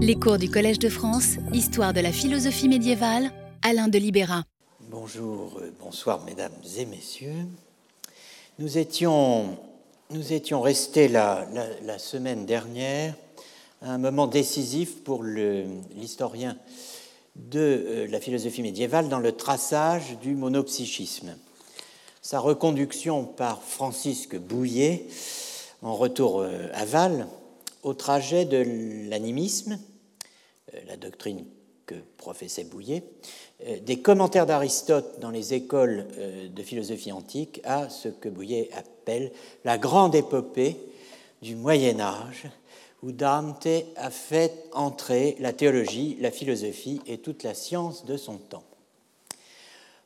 Les cours du Collège de France, Histoire de la philosophie médiévale, Alain de Libéra. Bonjour, euh, bonsoir mesdames et messieurs. Nous étions, restés la, la, semaine dernière à un moment décisif pour l'historien de euh, la philosophie médiévale dans le traçage du monopsychisme. Sa reconduction par Francisque Bouillet en retour euh, à Val au trajet de l'animisme, euh, la doctrine que professait Bouillet, euh, des commentaires d'Aristote dans les écoles euh, de philosophie antique à ce que Bouillet appelle la grande épopée du Moyen Âge, où Dante a fait entrer la théologie, la philosophie et toute la science de son temps.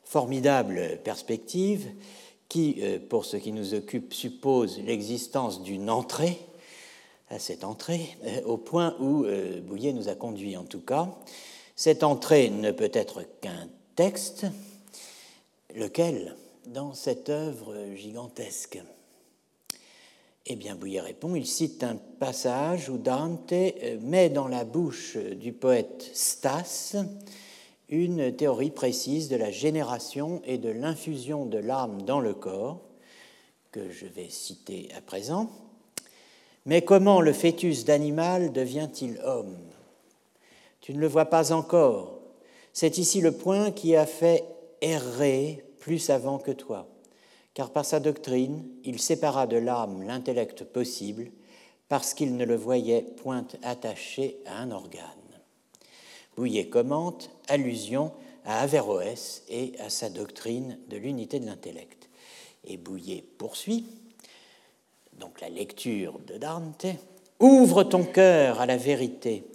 Formidable perspective qui, pour ce qui nous occupe, suppose l'existence d'une entrée à cette entrée, euh, au point où euh, Bouillet nous a conduit en tout cas. Cette entrée ne peut être qu'un texte, lequel? Dans cette œuvre gigantesque Eh bien, Bouillet répond, il cite un passage où Dante euh, met dans la bouche du poète Stas une théorie précise de la génération et de l'infusion de l'âme dans le corps, que je vais citer à présent. Mais comment le fœtus d'animal devient-il homme? Tu ne le vois pas encore. C'est ici le point qui a fait errer plus avant que toi, car par sa doctrine, il sépara de l'âme l'intellect possible, parce qu'il ne le voyait point attaché à un organe. Bouillet commente, allusion à Averroès et à sa doctrine de l'unité de l'intellect. Et Bouillet poursuit, donc la lecture de Dante, ouvre ton cœur à la vérité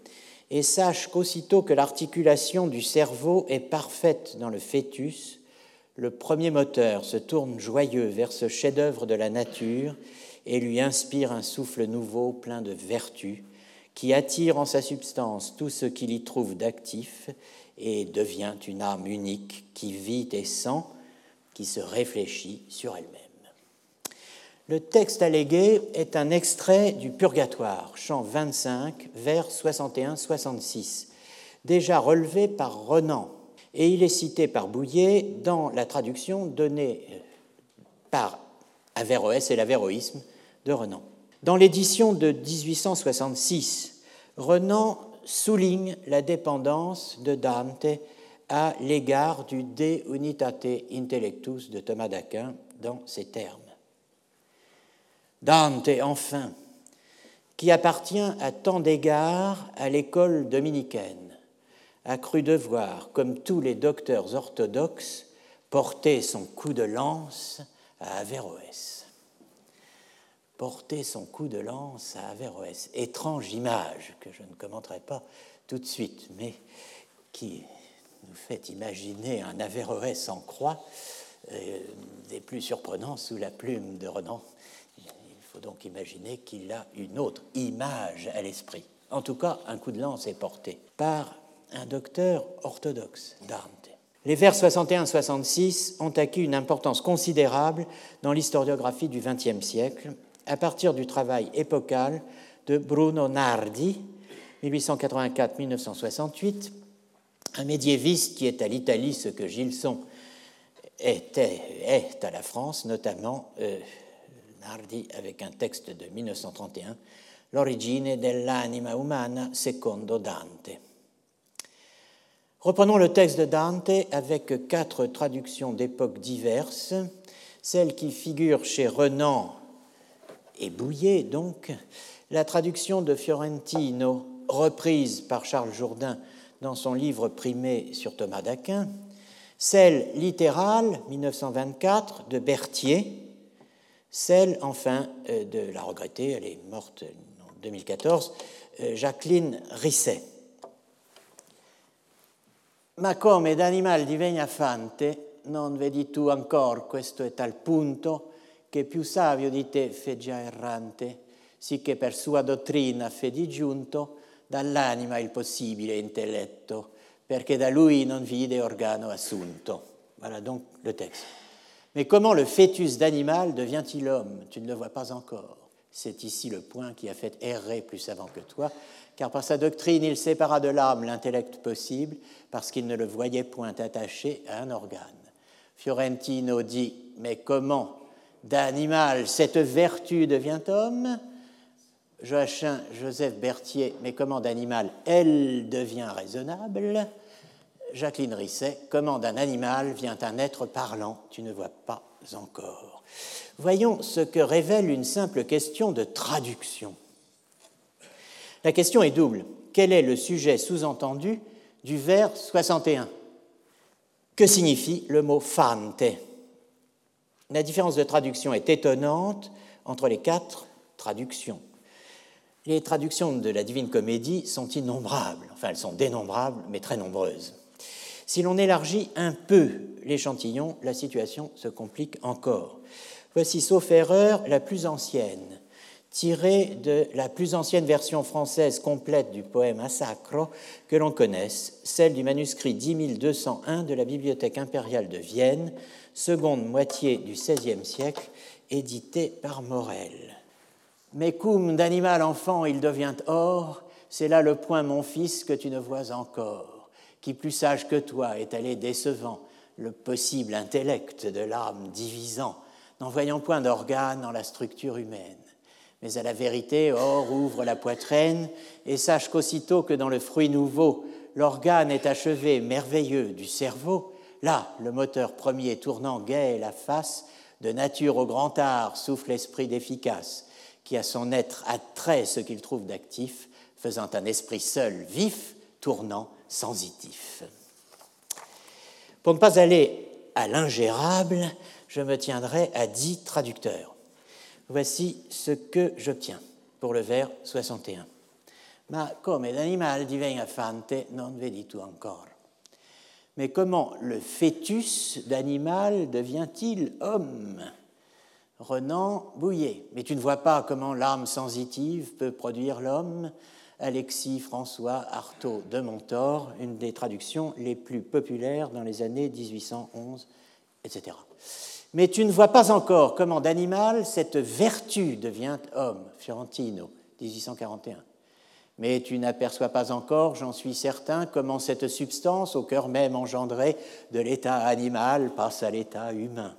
et sache qu'aussitôt que l'articulation du cerveau est parfaite dans le fœtus, le premier moteur se tourne joyeux vers ce chef-d'œuvre de la nature et lui inspire un souffle nouveau plein de vertu qui attire en sa substance tout ce qu'il y trouve d'actif et devient une âme unique qui vit et sent, qui se réfléchit sur elle-même. Le texte allégué est un extrait du Purgatoire, chant 25, vers 61-66, déjà relevé par Renan, et il est cité par Bouillet dans la traduction donnée euh, par Averroès et l'Averroïsme de Renan. Dans l'édition de 1866, Renan souligne la dépendance de Dante à l'égard du De Unitate Intellectus de Thomas d'Aquin dans ces termes. Dante, enfin, qui appartient à tant d'égards à l'école dominicaine, a cru devoir, comme tous les docteurs orthodoxes, porter son coup de lance à Averroès. Porter son coup de lance à Averroès. Étrange image que je ne commenterai pas tout de suite, mais qui nous fait imaginer un Averroès en croix, euh, des plus surprenants sous la plume de Renan donc imaginer qu'il a une autre image à l'esprit. En tout cas, un coup de lance est porté par un docteur orthodoxe, Dante. Les vers 61-66 ont acquis une importance considérable dans l'historiographie du XXe siècle, à partir du travail épocal de Bruno Nardi, 1884-1968, un médiéviste qui est à l'Italie ce que Gilson était, est à la France, notamment euh, Avec un texte de 1931, L'origine dell'anima umana secondo Dante. Reprenons le texte de Dante avec quatre traductions d'époques diverses, celle qui figure chez Renan et Bouillet, donc, la traduction de Fiorentino, reprise par Charles Jourdain dans son livre primé sur Thomas d'Aquin, celle littérale, 1924, de Berthier, celle enfin euh, de la regrettée, elle est morte en 2014, euh, Jacqueline Risset. Ma come d'animal divegna fante, non vedi tu ancor questo è tal punto che più savio di te fe già errante, sicché per sua dottrina fe giunto dall'anima il possibile intelletto, perché da lui non vide organo assunto. Voilà donc le texte. Mais comment le fœtus d'animal devient-il homme? Tu ne le vois pas encore. C'est ici le point qui a fait errer plus avant que toi, car par sa doctrine il sépara de l'âme l'intellect possible, parce qu'il ne le voyait point attaché à un organe. Fiorentino dit Mais comment d'animal cette vertu devient homme? Joachim Joseph Berthier Mais comment d'animal elle devient raisonnable? Jacqueline Risset Comment d'un animal vient un être parlant Tu ne vois pas encore. Voyons ce que révèle une simple question de traduction. La question est double. Quel est le sujet sous-entendu du vers 61 Que signifie le mot fante? La différence de traduction est étonnante entre les quatre traductions. Les traductions de la Divine Comédie sont innombrables, enfin elles sont dénombrables, mais très nombreuses. Si l'on élargit un peu l'échantillon, la situation se complique encore. Voici, sauf erreur, la plus ancienne, tirée de la plus ancienne version française complète du poème Assacro que l'on connaisse, celle du manuscrit 10201 de la Bibliothèque impériale de Vienne, seconde moitié du XVIe siècle, édité par Morel. Mais cum d'animal enfant il devient or, c'est là le point, mon fils, que tu ne vois encore qui plus sage que toi est allé décevant le possible intellect de l'âme divisant, n'en voyant point d'organe dans la structure humaine. Mais à la vérité, or, ouvre la poitrine et sache qu'aussitôt que dans le fruit nouveau, l'organe est achevé merveilleux du cerveau, là, le moteur premier tournant gai la face, de nature au grand art souffle l'esprit d'efficace, qui à son être attrait ce qu'il trouve d'actif, faisant un esprit seul, vif, tournant sensitif. Pour ne pas aller à l'ingérable, je me tiendrai à dix traducteurs. Voici ce que j'obtiens pour le vers 61. Ma come l'animal fante non vedi tu encore. Mais comment le fœtus d'animal devient-il homme? Renan Bouillet. Mais tu ne vois pas comment l'âme sensitive peut produire l'homme? Alexis François Artaud de Montor, une des traductions les plus populaires dans les années 1811, etc. Mais tu ne vois pas encore comment d'animal cette vertu devient homme, Fiorentino, 1841. Mais tu n'aperçois pas encore, j'en suis certain, comment cette substance, au cœur même engendrée de l'état animal, passe à l'état humain.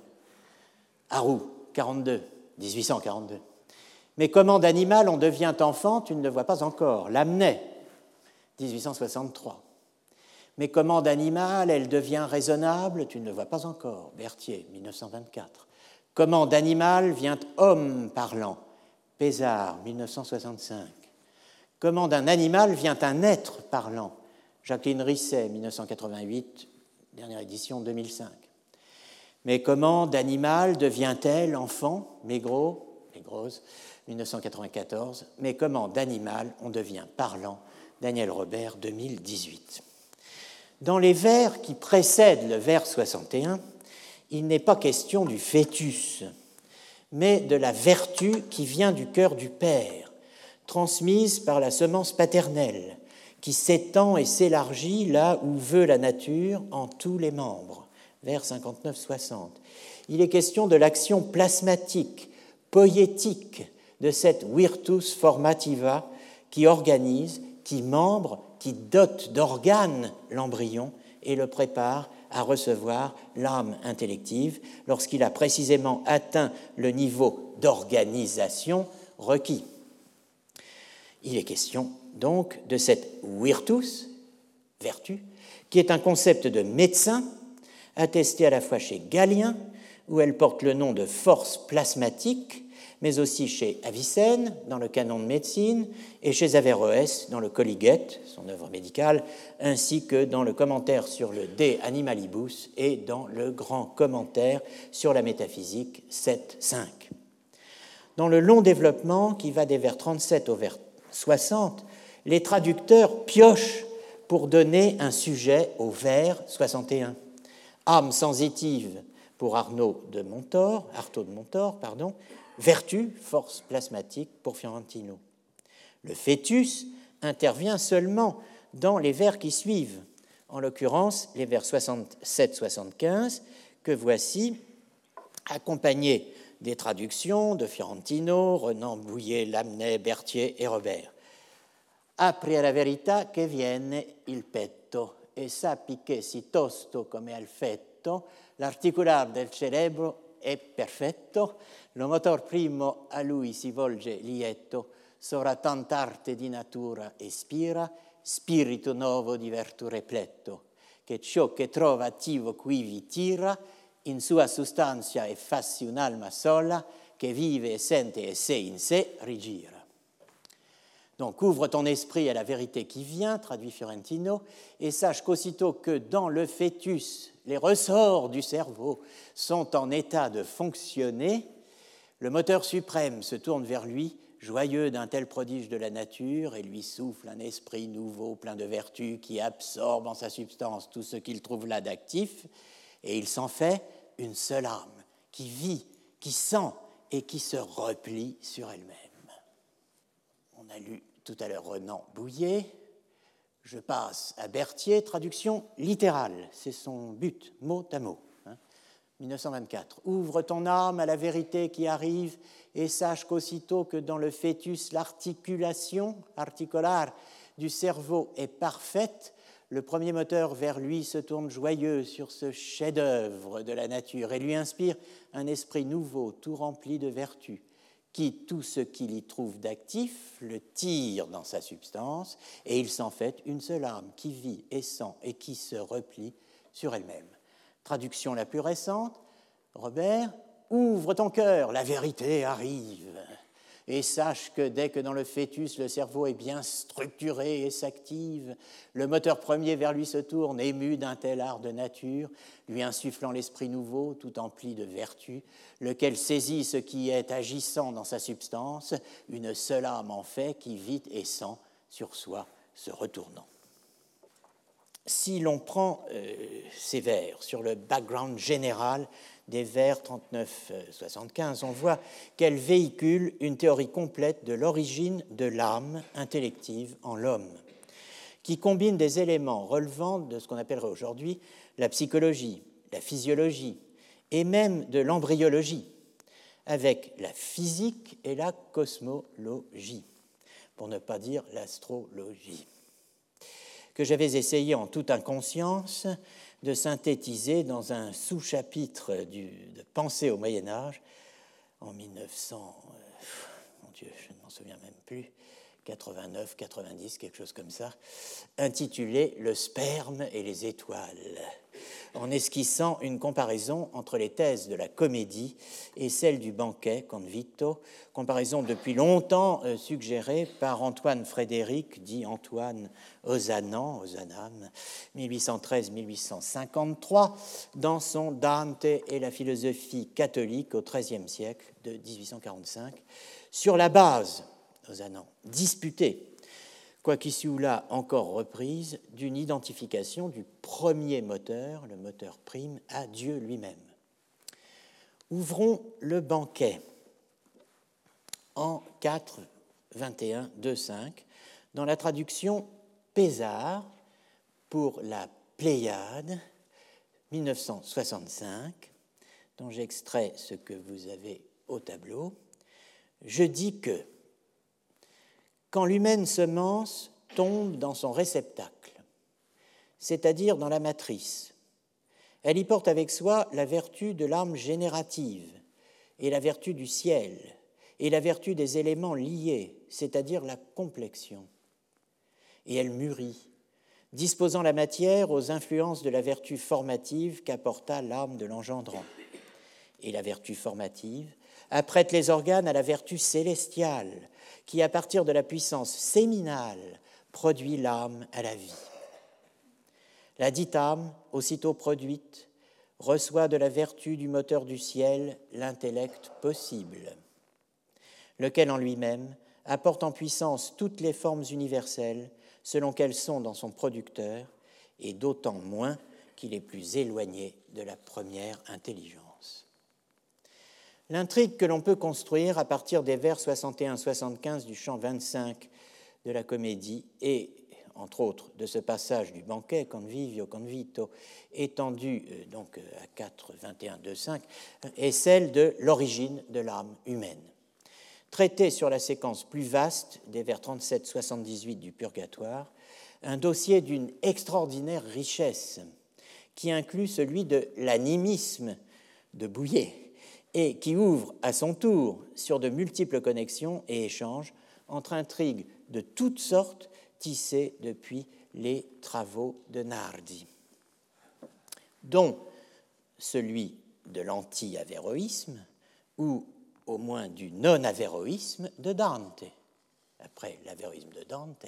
Harou, 42, 1842. Mais comment d'animal on devient enfant, tu ne le vois pas encore. Lamennais, 1863. Mais comment d'animal elle devient raisonnable, tu ne le vois pas encore. Berthier, 1924. Comment d'animal vient homme parlant? Pézard, 1965. Comment d'un animal vient un être parlant? Jacqueline Risset, 1988, dernière édition 2005. Mais comment d'animal devient-elle enfant? Mégros, Mégrose, 1994, mais comment d'animal on devient parlant, Daniel Robert, 2018. Dans les vers qui précèdent le vers 61, il n'est pas question du fœtus, mais de la vertu qui vient du cœur du Père, transmise par la semence paternelle, qui s'étend et s'élargit là où veut la nature en tous les membres. Vers 59-60. Il est question de l'action plasmatique, poétique, de cette virtus formativa qui organise, qui membre, qui dote d'organes l'embryon et le prépare à recevoir l'âme intellective lorsqu'il a précisément atteint le niveau d'organisation requis. Il est question donc de cette virtus, vertu, qui est un concept de médecin attesté à la fois chez Galien, où elle porte le nom de force plasmatique, mais aussi chez Avicenne dans le canon de médecine et chez Averroès dans le Colligette, son œuvre médicale, ainsi que dans le commentaire sur le De Animalibus et dans le grand commentaire sur la métaphysique 7.5. Dans le long développement qui va des vers 37 au vers 60, les traducteurs piochent pour donner un sujet au vers 61. Âme sensitive pour Arnaud de Montor, Artaud de Montor, pardon, vertu, force plasmatique pour Fiorentino. Le fœtus intervient seulement dans les vers qui suivent, en l'occurrence les vers 67-75, que voici, accompagnés des traductions de Fiorentino, Renan, Bouillet, Lamennais, Berthier et Robert. Apri la verità che viene il petto e sappi che si tosto come al fetto, l'articolar del cerebro è perfetto, lo motor primo a lui si volge lieto, sovra tant'arte di natura ispira, spirito nuovo di virtù repleto, che ciò che trova attivo qui vi tira, in sua sostanza e fassi un'alma sola, che vive e sente e sé in sé rigira. Donc ouvre ton esprit à la vérité qui vient, traduit Fiorentino, et sache qu'aussitôt que dans le fœtus, les ressorts du cerveau sont en état de fonctionner, le moteur suprême se tourne vers lui, joyeux d'un tel prodige de la nature, et lui souffle un esprit nouveau, plein de vertus, qui absorbe en sa substance tout ce qu'il trouve là d'actif, et il s'en fait une seule âme, qui vit, qui sent et qui se replie sur elle-même. On a lu tout à l'heure Renan Bouillet. Je passe à Berthier, traduction littérale, c'est son but, mot à mot. 1924. Hein. Ouvre ton âme à la vérité qui arrive et sache qu'aussitôt que dans le fœtus l'articulation articolare du cerveau est parfaite, le premier moteur vers lui se tourne joyeux sur ce chef-d'œuvre de la nature et lui inspire un esprit nouveau, tout rempli de vertus qui, tout ce qu'il y trouve d'actif, le tire dans sa substance, et il s'en fait une seule âme qui vit et sent et qui se replie sur elle-même. Traduction la plus récente, Robert, ouvre ton cœur, la vérité arrive et sache que dès que dans le fœtus le cerveau est bien structuré et s'active, le moteur premier vers lui se tourne, ému d'un tel art de nature, lui insufflant l'esprit nouveau tout empli de vertu, lequel saisit ce qui est agissant dans sa substance, une seule âme en fait qui vit et sent sur soi se retournant. Si l'on prend euh, ces vers sur le background général des vers 39-75, on voit qu'elle véhicule une théorie complète de l'origine de l'âme intellective en l'homme, qui combine des éléments relevant de ce qu'on appellerait aujourd'hui la psychologie, la physiologie et même de l'embryologie, avec la physique et la cosmologie, pour ne pas dire l'astrologie, que j'avais essayé en toute inconscience de synthétiser dans un sous-chapitre de Pensée au Moyen Âge en 1900, euh, mon Dieu, je ne m'en souviens même plus, 89, 90, quelque chose comme ça, intitulé Le sperme et les étoiles en esquissant une comparaison entre les thèses de la comédie et celles du banquet convito, comparaison depuis longtemps euh, suggérée par Antoine Frédéric, dit Antoine Ozanan, Ozanam, 1813-1853, dans son Dante et la philosophie catholique au XIIIe siècle de 1845, sur la base, Ozanan, disputée quoiqu'ici ou là encore reprise, d'une identification du premier moteur, le moteur prime, à Dieu lui-même. Ouvrons le banquet en 4, 21, 2, 5, dans la traduction Pézard pour la Pléiade 1965, dont j'extrais ce que vous avez au tableau. Je dis que quand l'humaine semence tombe dans son réceptacle, c'est-à-dire dans la matrice. Elle y porte avec soi la vertu de l'âme générative et la vertu du ciel et la vertu des éléments liés, c'est-à-dire la complexion. Et elle mûrit, disposant la matière aux influences de la vertu formative qu'apporta l'âme de l'engendrant. Et la vertu formative apprête les organes à la vertu célestiale, qui, à partir de la puissance séminale, produit l'âme à la vie. La dite âme, aussitôt produite, reçoit de la vertu du moteur du ciel l'intellect possible, lequel en lui-même apporte en puissance toutes les formes universelles selon qu'elles sont dans son producteur, et d'autant moins qu'il est plus éloigné de la première intelligence. L'intrigue que l'on peut construire à partir des vers 61-75 du chant 25 de la comédie et entre autres, de ce passage du banquet convivio convito, étendu euh, donc à 4, 21, 2, 5, est celle de l'origine de l'âme humaine. Traité sur la séquence plus vaste des vers 37-78 du Purgatoire, un dossier d'une extraordinaire richesse qui inclut celui de l'animisme de Bouillet et qui ouvre à son tour sur de multiples connexions et échanges entre intrigues de toutes sortes tissées depuis les travaux de Nardi, dont celui de l'anti-avéroïsme ou au moins du non-avéroïsme de Dante. Après l'avéroïsme de Dante,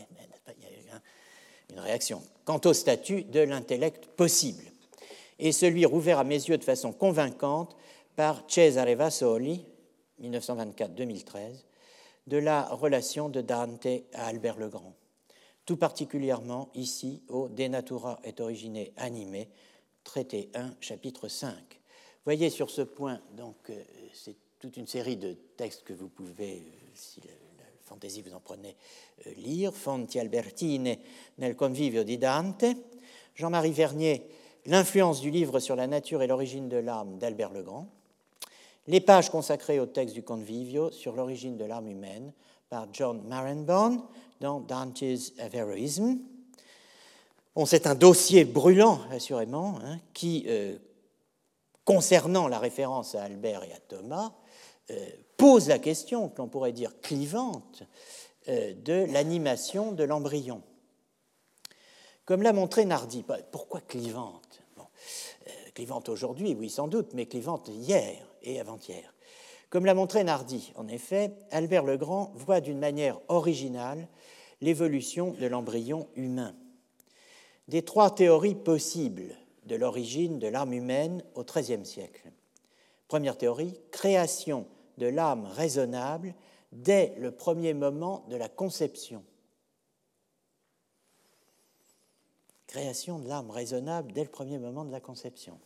il y a une réaction. Quant au statut de l'intellect possible, et celui rouvert à mes yeux de façon convaincante par Cesare Vasoli, 1924-2013, de la relation de Dante à Albert le Grand, tout particulièrement ici au De Natura et Origine Animé, traité 1, chapitre 5. Voyez sur ce point, donc, euh, c'est toute une série de textes que vous pouvez, euh, si la, fantaisie vous en prenez, euh, lire. Fonti Albertine nel convivio di Dante. Jean-Marie Vernier, L'influence du livre sur la nature et l'origine de l'âme d'Albert Legrand les pages consacrées au texte du Convivio sur l'origine de l'âme humaine par John Marenbone dans Dante's Averroism. Bon, c'est un dossier brûlant, assurément, hein, qui, euh, concernant la référence à Albert et à Thomas, euh, pose la question, que l'on pourrait dire clivante, euh, de l'animation de l'embryon. Comme l'a montré Nardi, pourquoi clivante? Clivante aujourd'hui, oui, sans doute, mais clivante hier et avant-hier. Comme l'a montré Nardi, en effet, Albert Legrand voit d'une manière originale l'évolution de l'embryon humain. Des trois théories possibles de l'origine de l'âme humaine au XIIIe siècle. Première théorie, création de l'âme raisonnable dès le premier moment de la conception. Création de l'âme raisonnable dès le premier moment de la conception.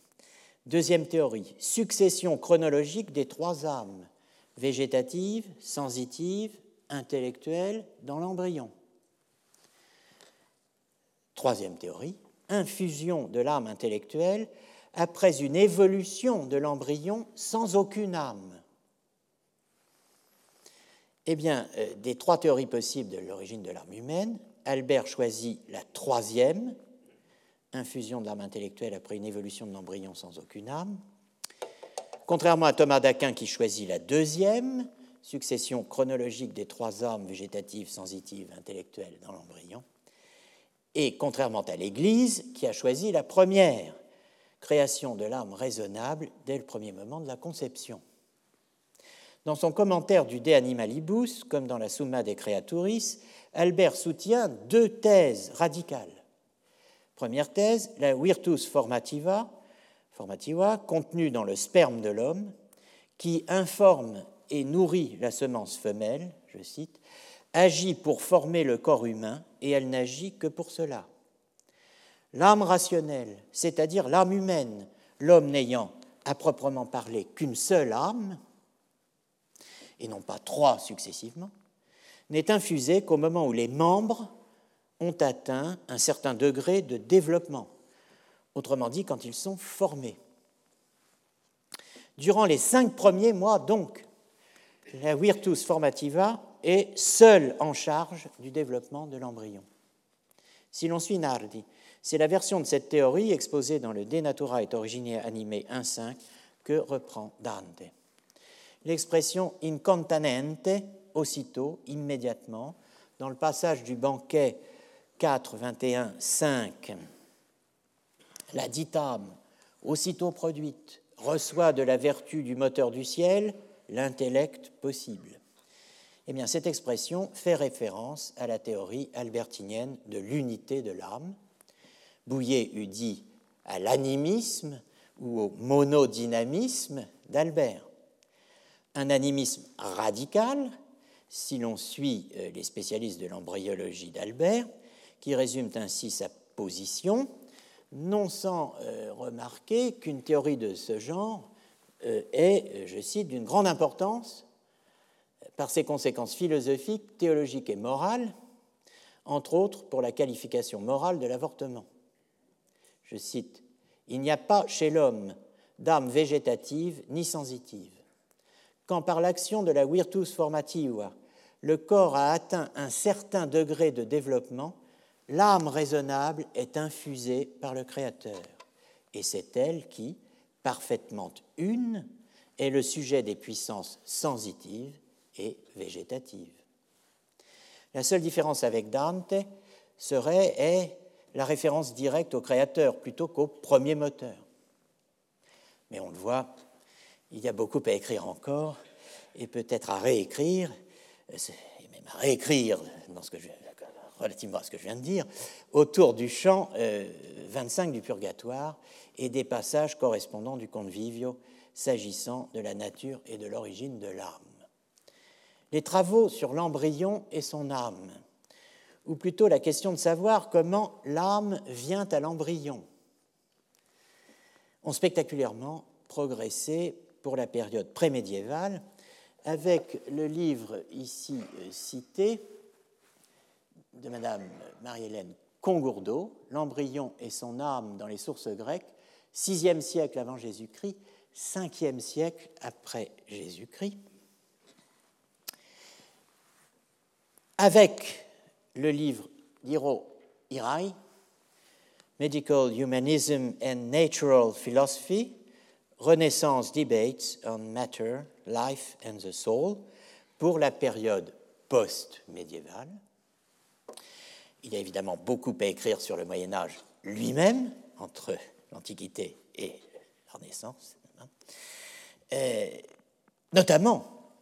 Deuxième théorie, succession chronologique des trois âmes, végétative, sensitive, intellectuelle, dans l'embryon. Troisième théorie, infusion de l'âme intellectuelle après une évolution de l'embryon sans aucune âme. Eh bien, euh, des trois théories possibles de l'origine de l'âme humaine, Albert choisit la troisième, infusion de l'âme intellectuelle après une évolution de l'embryon sans aucune âme. Contrairement à Thomas d'Aquin qui choisit la deuxième, succession chronologique des trois âmes végétatives, sensitives, intellectuelles dans l'embryon. Et contrairement à l'Église qui a choisi la première, création de l'âme raisonnable dès le premier moment de la conception. Dans son commentaire du De Animalibus, comme dans la Summa de Creaturis, Albert soutient deux thèses radicales. Première thèse, la virtus formativa, formativa contenue dans le sperme de l'homme, qui informe et nourrit la semence femelle, je cite, agit pour former le corps humain et elle n'agit que pour cela. L'âme rationnelle, c'est-à-dire l'âme humaine, l'homme n'ayant à proprement parler qu'une seule âme, et non pas trois successivement, n'est infusée qu'au moment où les membres ont atteint un certain degré de développement, autrement dit quand ils sont formés. Durant les cinq premiers mois, donc, la virtus formativa est seule en charge du développement de l'embryon. Si l'on suit Nardi, c'est la version de cette théorie exposée dans le De Natura et Origine animé 1.5 que reprend Dante. L'expression incontanente, aussitôt, immédiatement, dans le passage du banquet 4, 21, 5, la dite âme, aussitôt produite, reçoit de la vertu du moteur du ciel l'intellect possible. Eh bien, cette expression fait référence à la théorie albertinienne de l'unité de l'âme. Bouillet eût dit à l'animisme ou au monodynamisme d'Albert. Un animisme radical, si l'on suit euh, les spécialistes de l'embryologie d'Albert, qui résume ainsi sa position, non sans euh, remarquer qu'une théorie de ce genre euh, est, je cite, d'une grande importance par ses conséquences philosophiques, théologiques et morales, entre autres pour la qualification morale de l'avortement. Je cite Il n'y a pas chez l'homme d'âme végétative ni sensitive. Quand par l'action de la virtus formativa, le corps a atteint un certain degré de développement, l'âme raisonnable est infusée par le Créateur. Et c'est elle qui, parfaitement une, est le sujet des puissances sensitives et végétatives. La seule différence avec Dante serait est la référence directe au créateur plutôt qu'au premier moteur. Mais on le voit, il y a beaucoup à écrire encore et peut-être à réécrire, et même à réécrire dans ce que je, relativement à ce que je viens de dire, autour du chant 25 euh, du Purgatoire et des passages correspondants du conte Vivio s'agissant de la nature et de l'origine de l'âme. Les travaux sur l'embryon et son âme, ou plutôt la question de savoir comment l'âme vient à l'embryon, ont spectaculairement progressé pour la période prémédiévale, avec le livre ici euh, cité de Madame Marie-Hélène Congourdeau, L'embryon et son âme dans les sources grecques, VIe siècle avant Jésus-Christ, 5e siècle après Jésus-Christ, avec le livre d'Hiro Hirai, Medical Humanism and Natural Philosophy, Renaissance Debates on Matter, Life and the Soul, pour la période post-médiévale. Il y a évidemment beaucoup à écrire sur le Moyen Âge lui-même, entre l'Antiquité et la Renaissance, hein. euh, notamment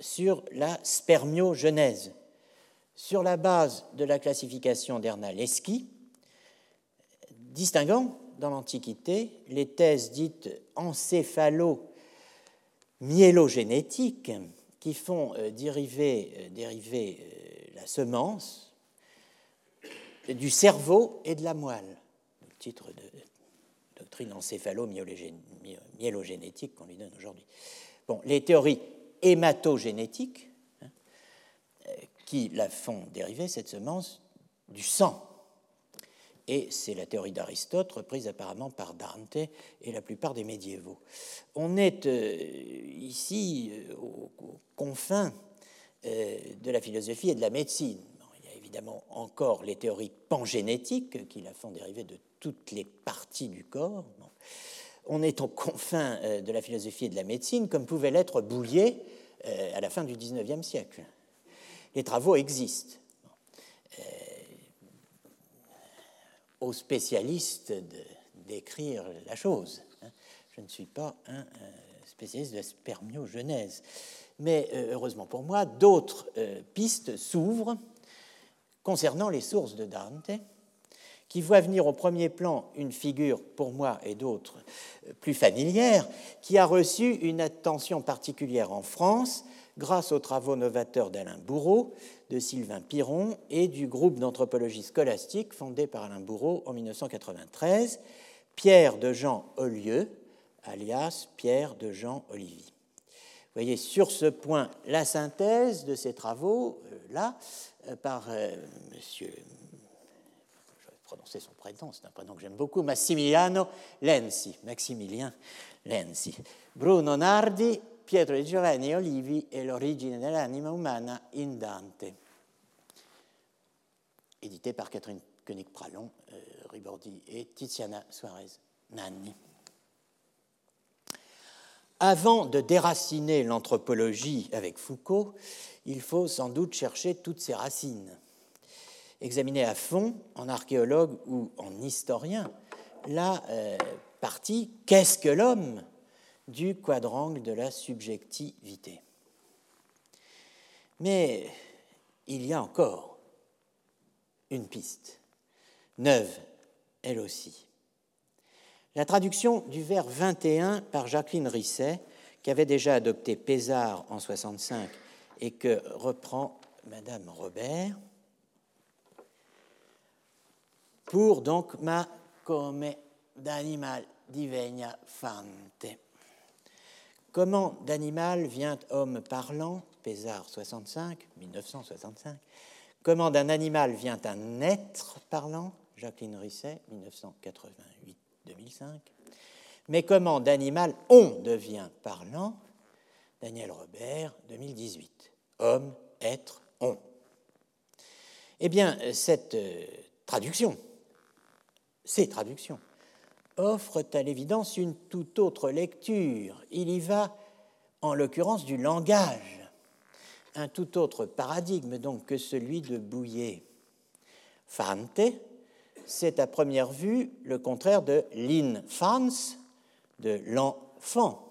sur la spermiogenèse, sur la base de la classification d'Ernaleschi, distinguant dans l'Antiquité les thèses dites encéphalo-myélogénétiques qui font dériver, euh, dériver euh, la semence du cerveau et de la moelle. Le titre de doctrine encéphalo-myélogénétique qu'on lui donne aujourd'hui. Bon, les théories hématogénétiques hein, qui la font dériver, cette semence, du sang et c'est la théorie d'Aristote, reprise apparemment par Dante et la plupart des médiévaux. On est euh, ici euh, aux, confins euh, de la philosophie et de la médecine. Évidemment encore les théories pangénétiques qui la font dériver de toutes les parties du corps. On est aux confins de la philosophie et de la médecine, comme pouvait l'être Boulier à la fin du XIXe siècle. Les travaux existent aux spécialistes d'écrire la chose. Hein. Je ne suis pas un spécialiste de la spermiogenèse. Mais euh, heureusement pour moi, d'autres euh, pistes s'ouvrent concernant les sources de Dante, qui voient venir au premier plan une figure, pour moi et d'autres, plus familière, qui a reçu une attention particulière en France grâce aux travaux novateurs d'Alain Bourreau, de Sylvain Piron et du groupe d'anthropologie scolastique fondé par Alain Bourreau en 1993, Pierre de Jean Olieu, alias Pierre de Jean Olivier. Voyez sur ce point la synthèse de ces travaux, euh, là, euh, par. Euh, monsieur, je prononcer son prénom, c'est un prénom que j'aime beaucoup, Massimiliano Lenzi, Maximilien Lenzi. Bruno Nardi Pietro di Giovanni Olivi e l'origine dell'anima umana in Dante, édité par Catherine Koenig-Pralon, Ribordi et Tiziana Suarez Nanni. Avant de déraciner l'anthropologie avec Foucault, il faut sans doute chercher toutes ses racines. Examiner à fond, en archéologue ou en historien, la euh, partie Qu'est-ce que l'homme? du quadrangle de la subjectivité. Mais il y a encore une piste, neuve elle aussi. La traduction du vers 21 par Jacqueline Risset, qui avait déjà adopté Pézard en 65 et que reprend Madame Robert, pour donc ma come d'animal divegna fante. Comment d'animal vient homme parlant, Pézard 65, 1965, Comment d'un animal vient un être parlant Jacqueline Risset, 1988-2005. Mais comment d'animal on devient parlant? Daniel Robert, 2018. Homme, être, on. Eh bien, cette euh, traduction, ces traductions, offrent à l'évidence une toute autre lecture. Il y va, en l'occurrence, du langage, un tout autre paradigme donc que celui de Bouillet. Fante, c'est à première vue le contraire de l'infans, de l'enfant.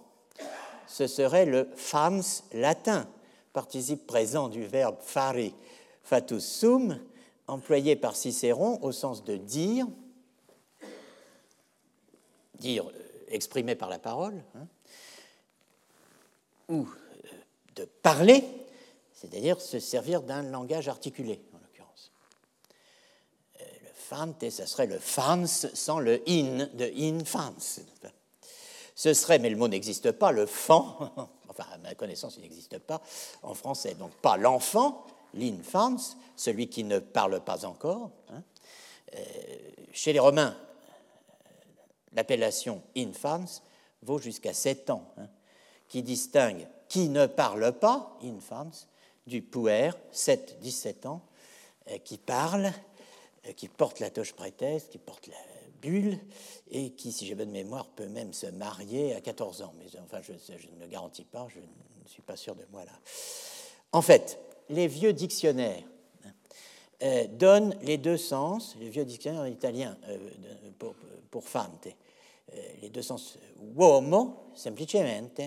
Ce serait le fans latin, participe présent du verbe fare fatus sum, employé par Cicéron au sens de dire, dire euh, exprimé par la parole, hein, ou euh, de parler, c'est-à-dire se servir d'un langage articulé. Euh, le fante, ça serait le fans sans le in de infans. Ce serait, mais le mot n'existe pas, le fan, enfin à ma connaissance il n'existe pas en français, donc pas l'enfant, l'infans, celui qui ne parle pas encore. Hein. Euh, chez les Romains, l'appellation infans vaut jusqu'à 7 ans, hein, qui distingue qui ne parle pas, infans, du puer, 7-17 ans, euh, qui parle, qui porte la toche prêtresse, qui porte la bulle, et qui, si j'ai bonne mémoire, peut même se marier à 14 ans. Mais enfin, je, ne le garantis pas, je ne suis pas sûr de moi là. En fait, les vieux dictionnaires euh, donnent les deux sens, les vieux dictionnaires italiens pour, pour fante, les deux sens uomo, semplicemente,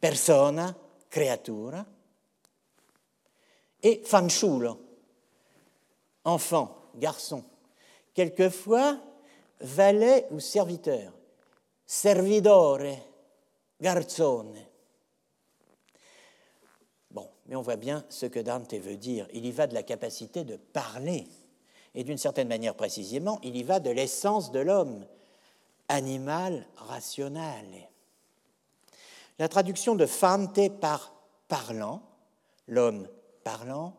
persona, creatura, et fanciullo, enfant, garçon. Quelquefois, valet ou serviteur, servidore, garzone. Bon, mais on voit bien ce que Dante veut dire. Il y va de la capacité de parler. Et d'une certaine manière précisément, il y va de l'essence de l'homme, animal rationnel. La traduction de fante par parlant, l'homme parlant,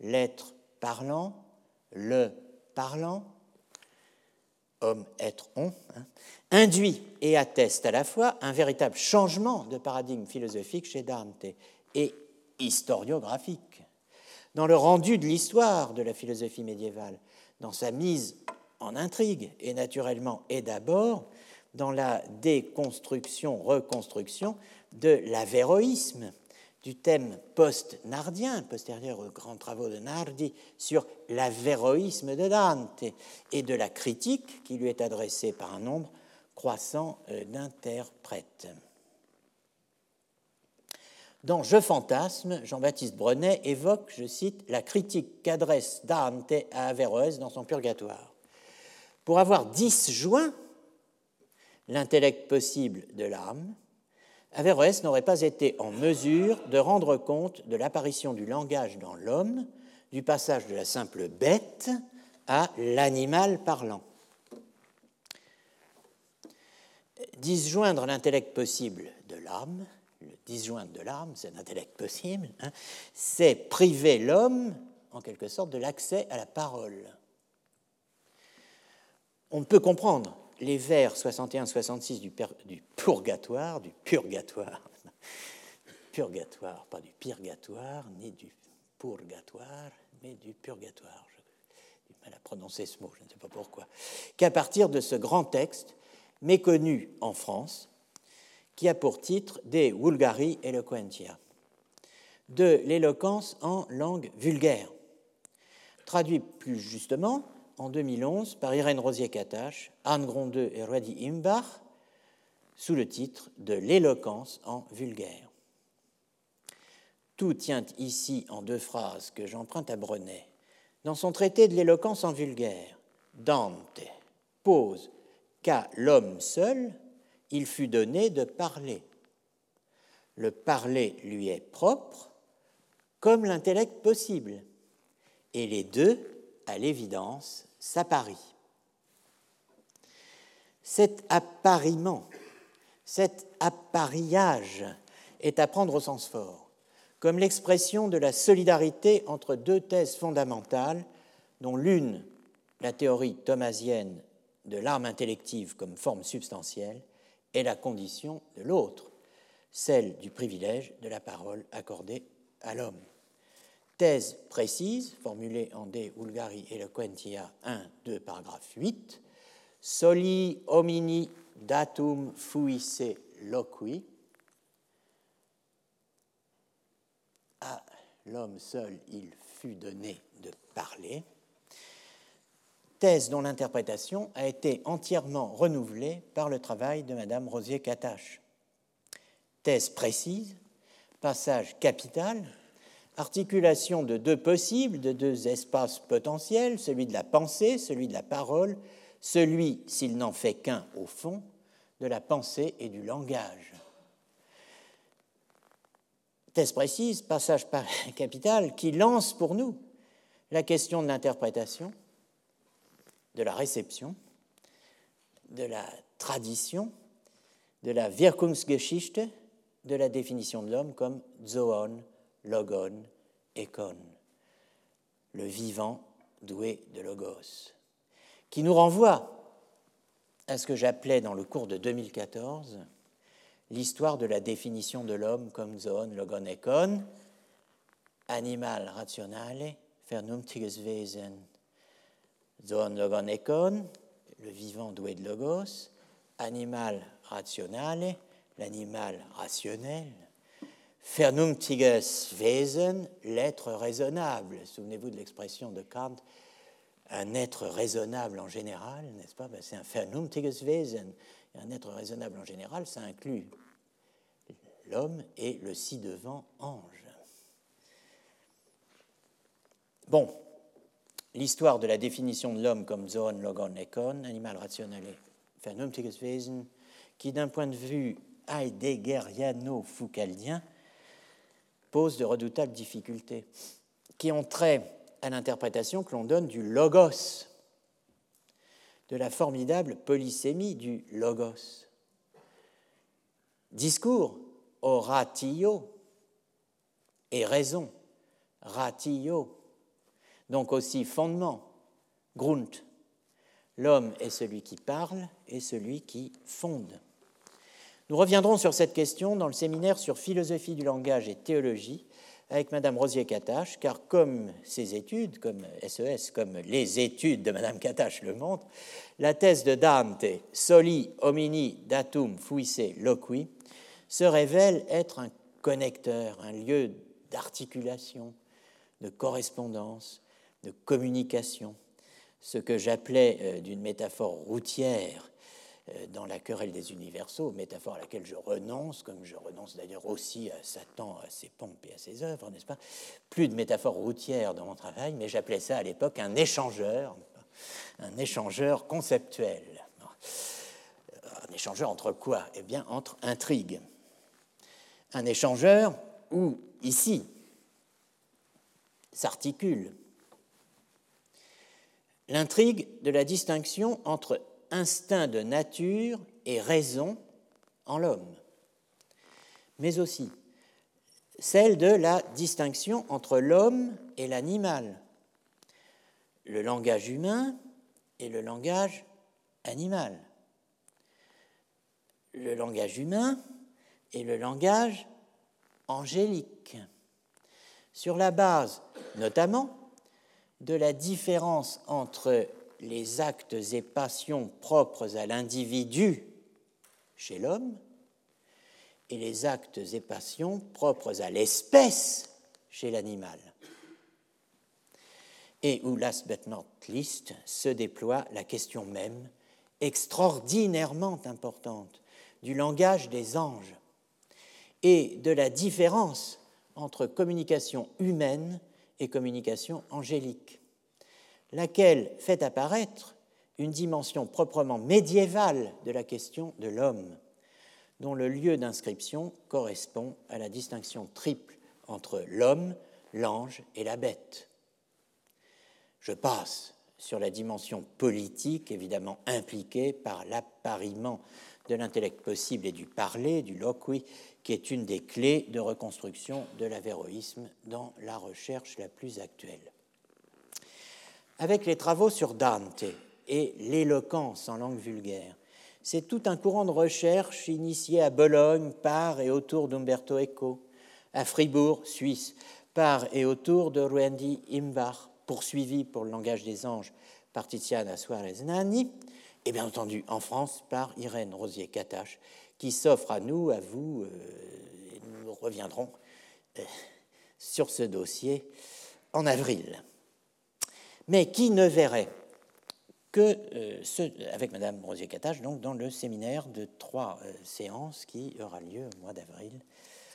l'être parlant, le parlant, homme, être, on, hein, induit et atteste à la fois un véritable changement de paradigme philosophique chez Dante et historiographique. Dans le rendu de l'histoire de la philosophie médiévale, dans sa mise en intrigue, et naturellement et d'abord dans la déconstruction-reconstruction de l'avéroïsme, du thème post-nardien, postérieur aux grands travaux de Nardi, sur l'avéroïsme de Dante et de la critique qui lui est adressée par un nombre croissant euh, d'interprètes. Dans Je fantasme, Jean-Baptiste Brenet évoque, je cite, la critique qu'adresse Dante à Averroès dans son Purgatoire. Pour avoir disjoint l'intellect possible de l'âme, Averroès n'aurait pas été en mesure de rendre compte de l'apparition du langage dans l'homme, du passage de la simple bête à l'animal parlant. Disjoindre l'intellect possible de l'âme, le disjoindre de l'âme, c'est l'intellect possible, hein, c'est priver l'homme, en quelque sorte, de l'accès à la parole. On peut comprendre les vers 61-66 du, purgatoire, du purgatoire, purgatoire, pas du purgatoire, ni du purgatoire, mais du purgatoire. J'ai du mal à prononcer ce mot, je ne sais pas pourquoi. Qu'à partir de ce grand texte, méconnu en France, qui a pour titre De Vulgari Eloquentia, de l'éloquence en langue vulgaire, traduit plus justement en 2011 par Irène Rosier-Catache, Anne Grondeux et Ruedi Imbach sous le titre de L'éloquence en vulgaire. Tout tient ici en deux phrases que j'emprunte à Brenet. Dans son traité de l'éloquence en vulgaire, Dante pose qu'à l'homme seul, il fut donné de parler. Le parler lui est propre, comme l'intellect possible, et les deux, à l'évidence, s'apparie. Cet appariement, cet appareillage est à prendre au sens fort, comme l'expression de la solidarité entre deux thèses fondamentales, dont l'une, la théorie thomasienne de l'arme intellective comme forme substantielle, est la condition de l'autre, celle du privilège de la parole accordée à l'homme. Thèse précise, formulée en De Vulgari Eloquentia 1, 2, paragraphe 8, Soli homini datum fuisse loqui. À l'homme seul il fut donné de parler. Thèse dont l'interprétation a été entièrement renouvelée par le travail de Madame Rosier-Catache. Thèse précise, passage capital, articulation de deux possibles, de deux espaces potentiels, celui de la pensée, celui de la parole, celui, s'il n'en fait qu'un au fond, de la pensée et du langage. Thèse précise, passage capital, qui lance pour nous la question de l'interprétation, de la réception, de la tradition, de la Wirkungsgeschichte, de la définition de l'homme comme zoon, logon, ekon, le vivant doué de logos, qui nous renvoie à ce que j'appelais dans le cours de 2014 l'histoire de la définition de l'homme comme zoon, logon, ekon, animal rationale, vernünftiges Wesen, zoon, logon, ekon, le vivant doué de logos, animal rationale, l'animal rationnel, Vernünftiges Wesen, l'être raisonnable. Souvenez-vous de l'expression de Kant, un être raisonnable en général, n'est-ce pas? Ben, C'est un Vernünftiges Wesen. un être raisonnable en général, ça inclut l'homme et le ci-devant ange. Bon, l'histoire de la définition de l'homme comme Zoon, Logon, Ekon, animal rationnel et Vernünftiges Wesen, qui d'un point de vue heideggeriano-foucaldien pose de redoutables difficultés qui ont trait à l'interprétation que l'on donne du logos, de la formidable polysémie du logos. Discours, oratio, et raison, ratio, donc aussi fondement, grunt. L'homme est celui qui parle et celui qui fonde. Nous reviendrons sur cette question dans le séminaire sur philosophie du langage et théologie avec Madame Rosier-Catache, car comme ses études, comme SES, e les études de Madame Catache le montrent, la thèse de Dante, Soli homini datum fuisse loqui, se révèle être un connecteur, un lieu d'articulation, de correspondance, de communication, ce que j'appelais euh, d'une métaphore routière dans la querelle des universaux, métaphore à laquelle je renonce, comme je renonce d'ailleurs aussi à Satan, à ses pompes et à ses œuvres, n'est-ce pas? Plus de métaphore routière dans mon travail, mais j'appelais ça à l'époque un échangeur, un échangeur conceptuel. Un échangeur entre quoi? Eh bien, entre intrigues. Un échangeur où, ici, s'articule l'intrigue de la distinction entre instinct de nature et raison en l'homme, mais aussi celle de la distinction entre l'homme et l'animal, le langage humain et le langage animal, le langage humain et le langage angélique, sur la base notamment de la différence entre les actes et passions propres à l'individu chez l'homme et les actes et passions propres à l'espèce chez l'animal. Et où, last but not least, se déploie la question même, extraordinairement importante, du langage des anges et de la différence entre communication humaine et communication angélique laquelle fait apparaître une dimension proprement médiévale de la question de l'homme, dont le lieu d'inscription correspond à la distinction triple entre l'homme, l'ange et la bête. Je passe sur la dimension politique, évidemment impliquée par l'appariement de l'intellect possible et du parler, du loqui, qui est une des clés de reconstruction de l'avéroïsme dans la recherche la plus actuelle. Avec les travaux sur Dante et l'éloquence en langue vulgaire, c'est tout un courant de recherche initié à Bologne par et autour d'Umberto Eco, à Fribourg, Suisse, par et autour de Ruendi Imbach, poursuivi pour le langage des anges par Tiziana Suarez Nani, et bien entendu en France par Irène Rosier-Catache, qui s'offre à nous, à vous, euh, et nous reviendrons euh, sur ce dossier en avril. Mais qui ne verrait que euh, ce, avec Madame Rosier-Catache, donc dans le séminaire de trois séances qui aura lieu au mois d'avril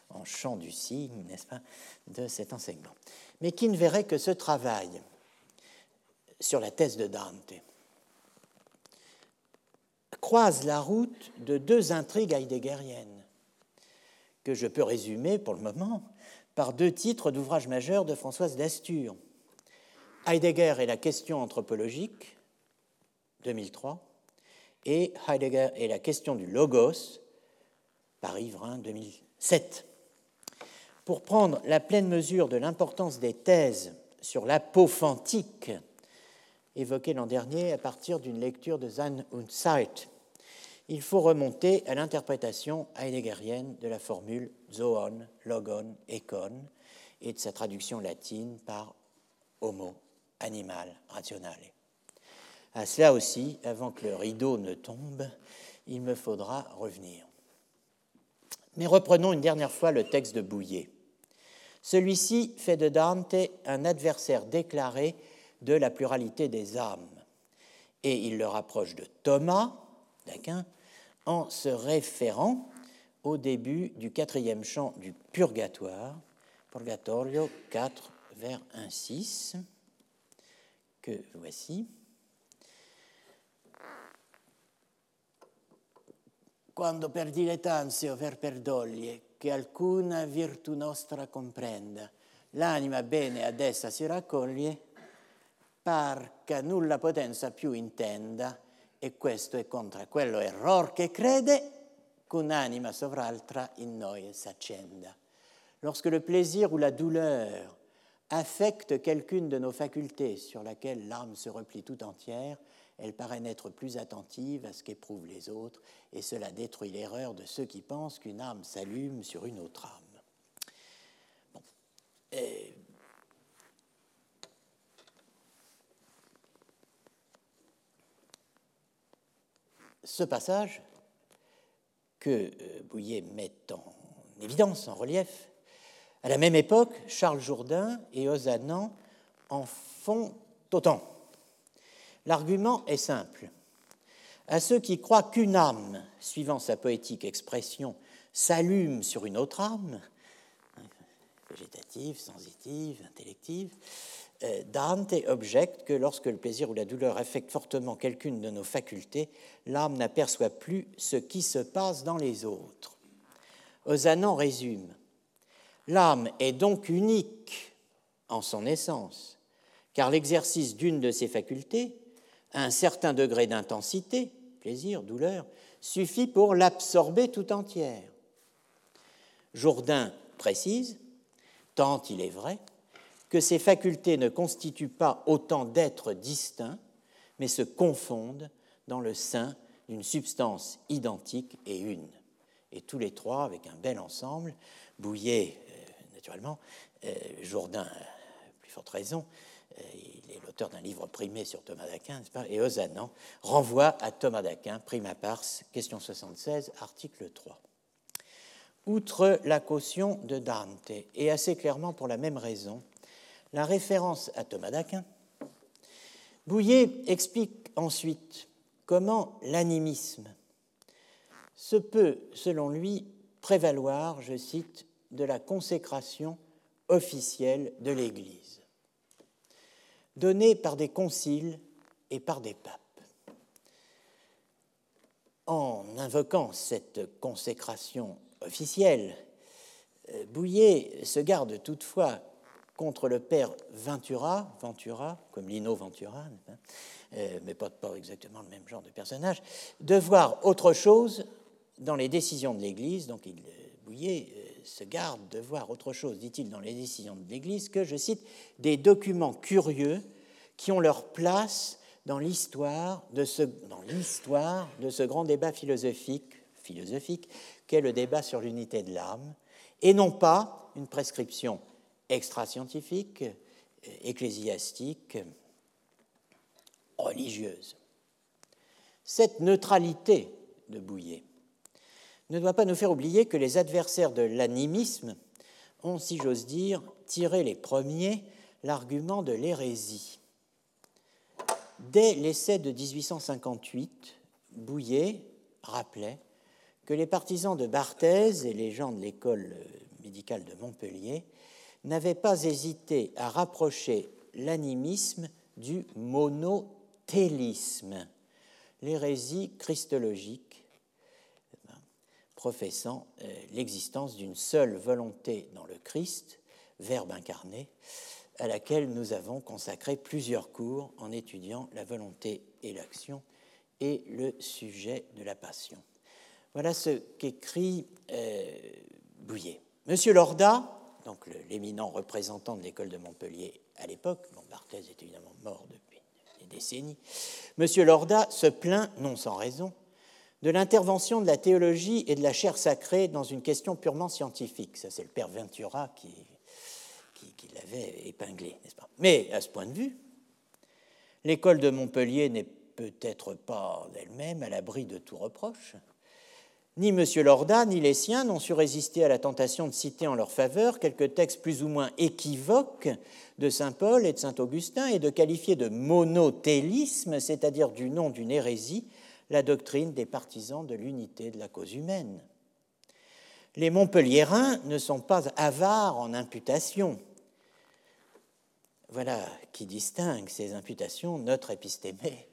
en chant du signe, n'est-ce pas, de cet enseignement. Mais qui ne verrait que ce travail sur la thèse de Dante croise la route de deux intrigues heideggeriennes, que je peux résumer pour le moment par deux titres d'ouvrages majeurs de Françoise Dastur. Heidegger et la question anthropologique, 2003, et Heidegger et la question du logos, Paris-Vrin, 2007. Pour prendre la pleine mesure de l'importance des thèses sur l'apophantique évoqué l'an dernier à partir d'une lecture de Zahn und Zeit. Il faut remonter à l'interprétation heideggerienne de la formule zoon, logon, econ et de sa traduction latine par homo, animal, rationale. À cela aussi, avant que le rideau ne tombe, il me faudra revenir. Mais reprenons une dernière fois le texte de Bouillet. Celui-ci fait de Dante un adversaire déclaré de la pluralité des âmes. Et il le rapproche de Thomas d'Aquin en se référant au début du quatrième chant du Purgatoire, Purgatorio 4, vers 1, 6, que voici. Quando per dilettanze o per perdoglie che alcuna virtù nostra comprenda, l'anima bene ad essa si raccoglie, parca nulla potenza più intenda, e questo è contro quello error che crede qu'un'anima sovraltra in noi s'accenda. Lorsque le plaisir ou la douleur affecte quelqu'une de nos facultés sur laquelle l'âme se replie tout entière, elle paraît n'être plus attentive à ce qu'éprouvent les autres, et cela détruit l'erreur de ceux qui pensent qu'une âme s'allume sur une autre âme. Bon. Ce passage que euh, Bouillet met en évidence, en relief, à la même époque, Charles Jourdain et Ozanam en font autant. L'argument est simple. À ceux qui croient qu'une âme, suivant sa poétique expression, s'allume sur une autre âme, végétative, sensitive, intellective, euh, Dante objecte que lorsque le plaisir ou la douleur affectent fortement quelqu'une de nos facultés, l'âme n'aperçoit plus ce qui se passe dans les autres. Osanan résume L'âme est donc unique en son essence, car l'exercice d'une de ses facultés, à un certain degré d'intensité, plaisir, douleur, suffit pour l'absorber tout entière. Jourdain précise, tant il est vrai, que ces facultés ne constituent pas autant d'êtres distincts, mais se confondent dans le sein d'une substance identique et une. Et tous les trois, avec un bel ensemble, Bouillet, naturellement, euh, Jourdain, plus forte raison, euh, il est l'auteur d'un livre primé sur Thomas d'Aquin, et Osanan renvoie à Thomas d'Aquin, prima pars, question 76, article 3. Outre la caution de Dante, et assez clairement pour la même raison, la référence à Thomas d'Aquin, Bouillet explique ensuite comment l'animisme se peut, selon lui, prévaloir, je cite, de la consécration officielle de l'Église, donnée par des conciles et par des papes. En invoquant cette consécration officielle, euh, Bouillet se garde toutefois contre le père Ventura, Ventura comme Lino Ventura, euh, mais pas, pas exactement le même genre de personnage, de voir autre chose dans les décisions de l'Église, donc il, Bouillet se garde de voir autre chose, dit-il, dans les décisions de l'Église, que, je cite, des documents curieux qui ont leur place dans l'histoire de ce, dans l'histoire de ce grand débat philosophique, philosophique qu'est le débat sur l'unité de l'âme, et non pas une prescription extra-scientifique, ecclésiastique, religieuse. Cette neutralité de Bouillet ne doit pas nous faire oublier que les adversaires de l'animisme ont, si j'ose dire, tiré les premiers l'argument de l'hérésie. Dès l'essai de 1858, Bouillet rappelait que les partisans de Barthez et les gens de l'école médicale de Montpellier n'avaient pas hésité à rapprocher l'animisme du monothélisme, l'hérésie christologique, professant euh, l'existence d'une seule volonté dans le Christ, Verbe incarné, à laquelle nous avons consacré plusieurs cours en étudiant la volonté et l'action et le sujet de la passion. Voilà ce qu'écrit euh, Bouillet. Monsieur Lorda, donc l'éminent représentant de l'école de Montpellier à l'époque, bon, Barthez est évidemment mort depuis des décennies, Monsieur Lorda se plaint, non sans raison, de l'intervention de la théologie et de la chair sacrée dans une question purement scientifique. Ça, c'est le père Ventura qui l'avait épinglé, n'est-ce pas? Mais à ce point de vue, l'école de Montpellier n'est peut-être pas d'elle-même à l'abri de tout reproche. Ni M. Lorda ni les siens n'ont su résister à la tentation de citer en leur faveur quelques textes plus ou moins équivoques de saint Paul et de saint Augustin et de qualifier de monothélisme, c'est-à-dire du nom d'une hérésie, la doctrine des partisans de l'unité de la cause humaine. Les Montpelliérains ne sont pas avares en imputation. Voilà qui distingue ces imputations, notre épistémé,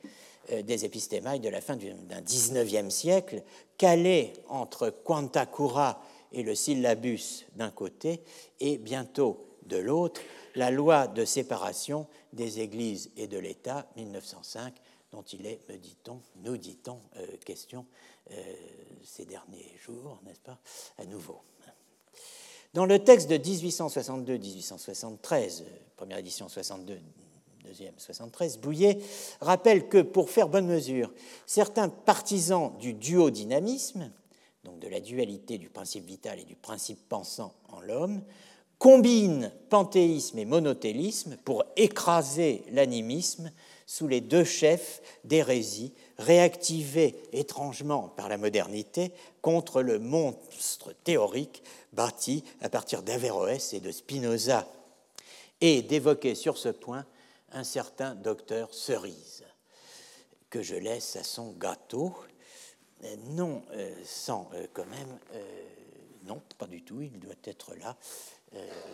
euh, des épistémailles de la fin d'un XIXe siècle, calés entre quanta cura et le syllabus d'un côté, et bientôt de l'autre, la loi de séparation des églises et de l'État, 1905, dont il est, me dit-on, nous dit-on, euh, question euh, ces derniers jours, n'est-ce pas, à nouveau. Dans le texte de 1862-1873, première édition 62, deuxième 73, Bouillet rappelle que, pour faire bonne mesure, certains partisans du duodynamisme, donc de la dualité du principe vital et du principe pensant en l'homme, combinent panthéisme et monothélisme pour écraser l'animisme sous les deux chefs d'hérésie réactivé étrangement par la modernité contre le monstre théorique bâti à partir d'Averroès et de Spinoza, et d'évoquer sur ce point un certain docteur Cerise, que je laisse à son gâteau, non euh, sans euh, quand même, euh, non, pas du tout, il doit être là,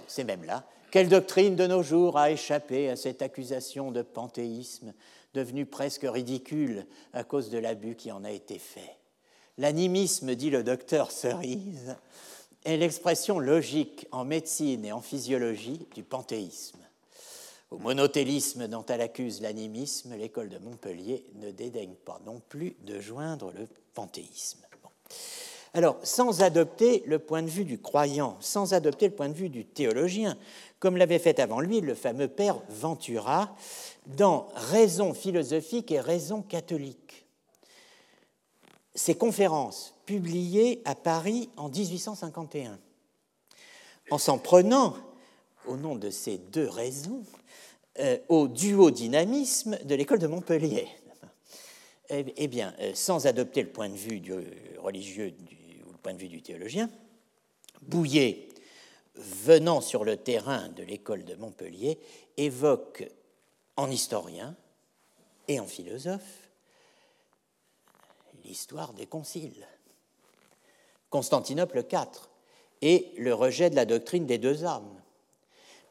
c'est même là. Quelle doctrine de nos jours a échappé à cette accusation de panthéisme devenu presque ridicule à cause de l'abus qui en a été fait? L'animisme, dit le docteur Cerise, est l'expression logique en médecine et en physiologie du panthéisme. Au monothélisme dont elle accuse l'animisme, l'école de Montpellier ne dédaigne pas non plus de joindre le panthéisme. Alors, sans adopter le point de vue du croyant, sans adopter le point de vue du théologien, comme l'avait fait avant lui le fameux père Ventura, dans Raison philosophique et Raison catholique. Ces conférences publiées à Paris en 1851, en s'en prenant, au nom de ces deux raisons, euh, au duodynamisme de l'école de Montpellier. Eh, eh bien, euh, sans adopter le point de vue du religieux le point de vue du théologien, Bouillet, venant sur le terrain de l'école de Montpellier, évoque en historien et en philosophe l'histoire des conciles. Constantinople IV et le rejet de la doctrine des deux âmes.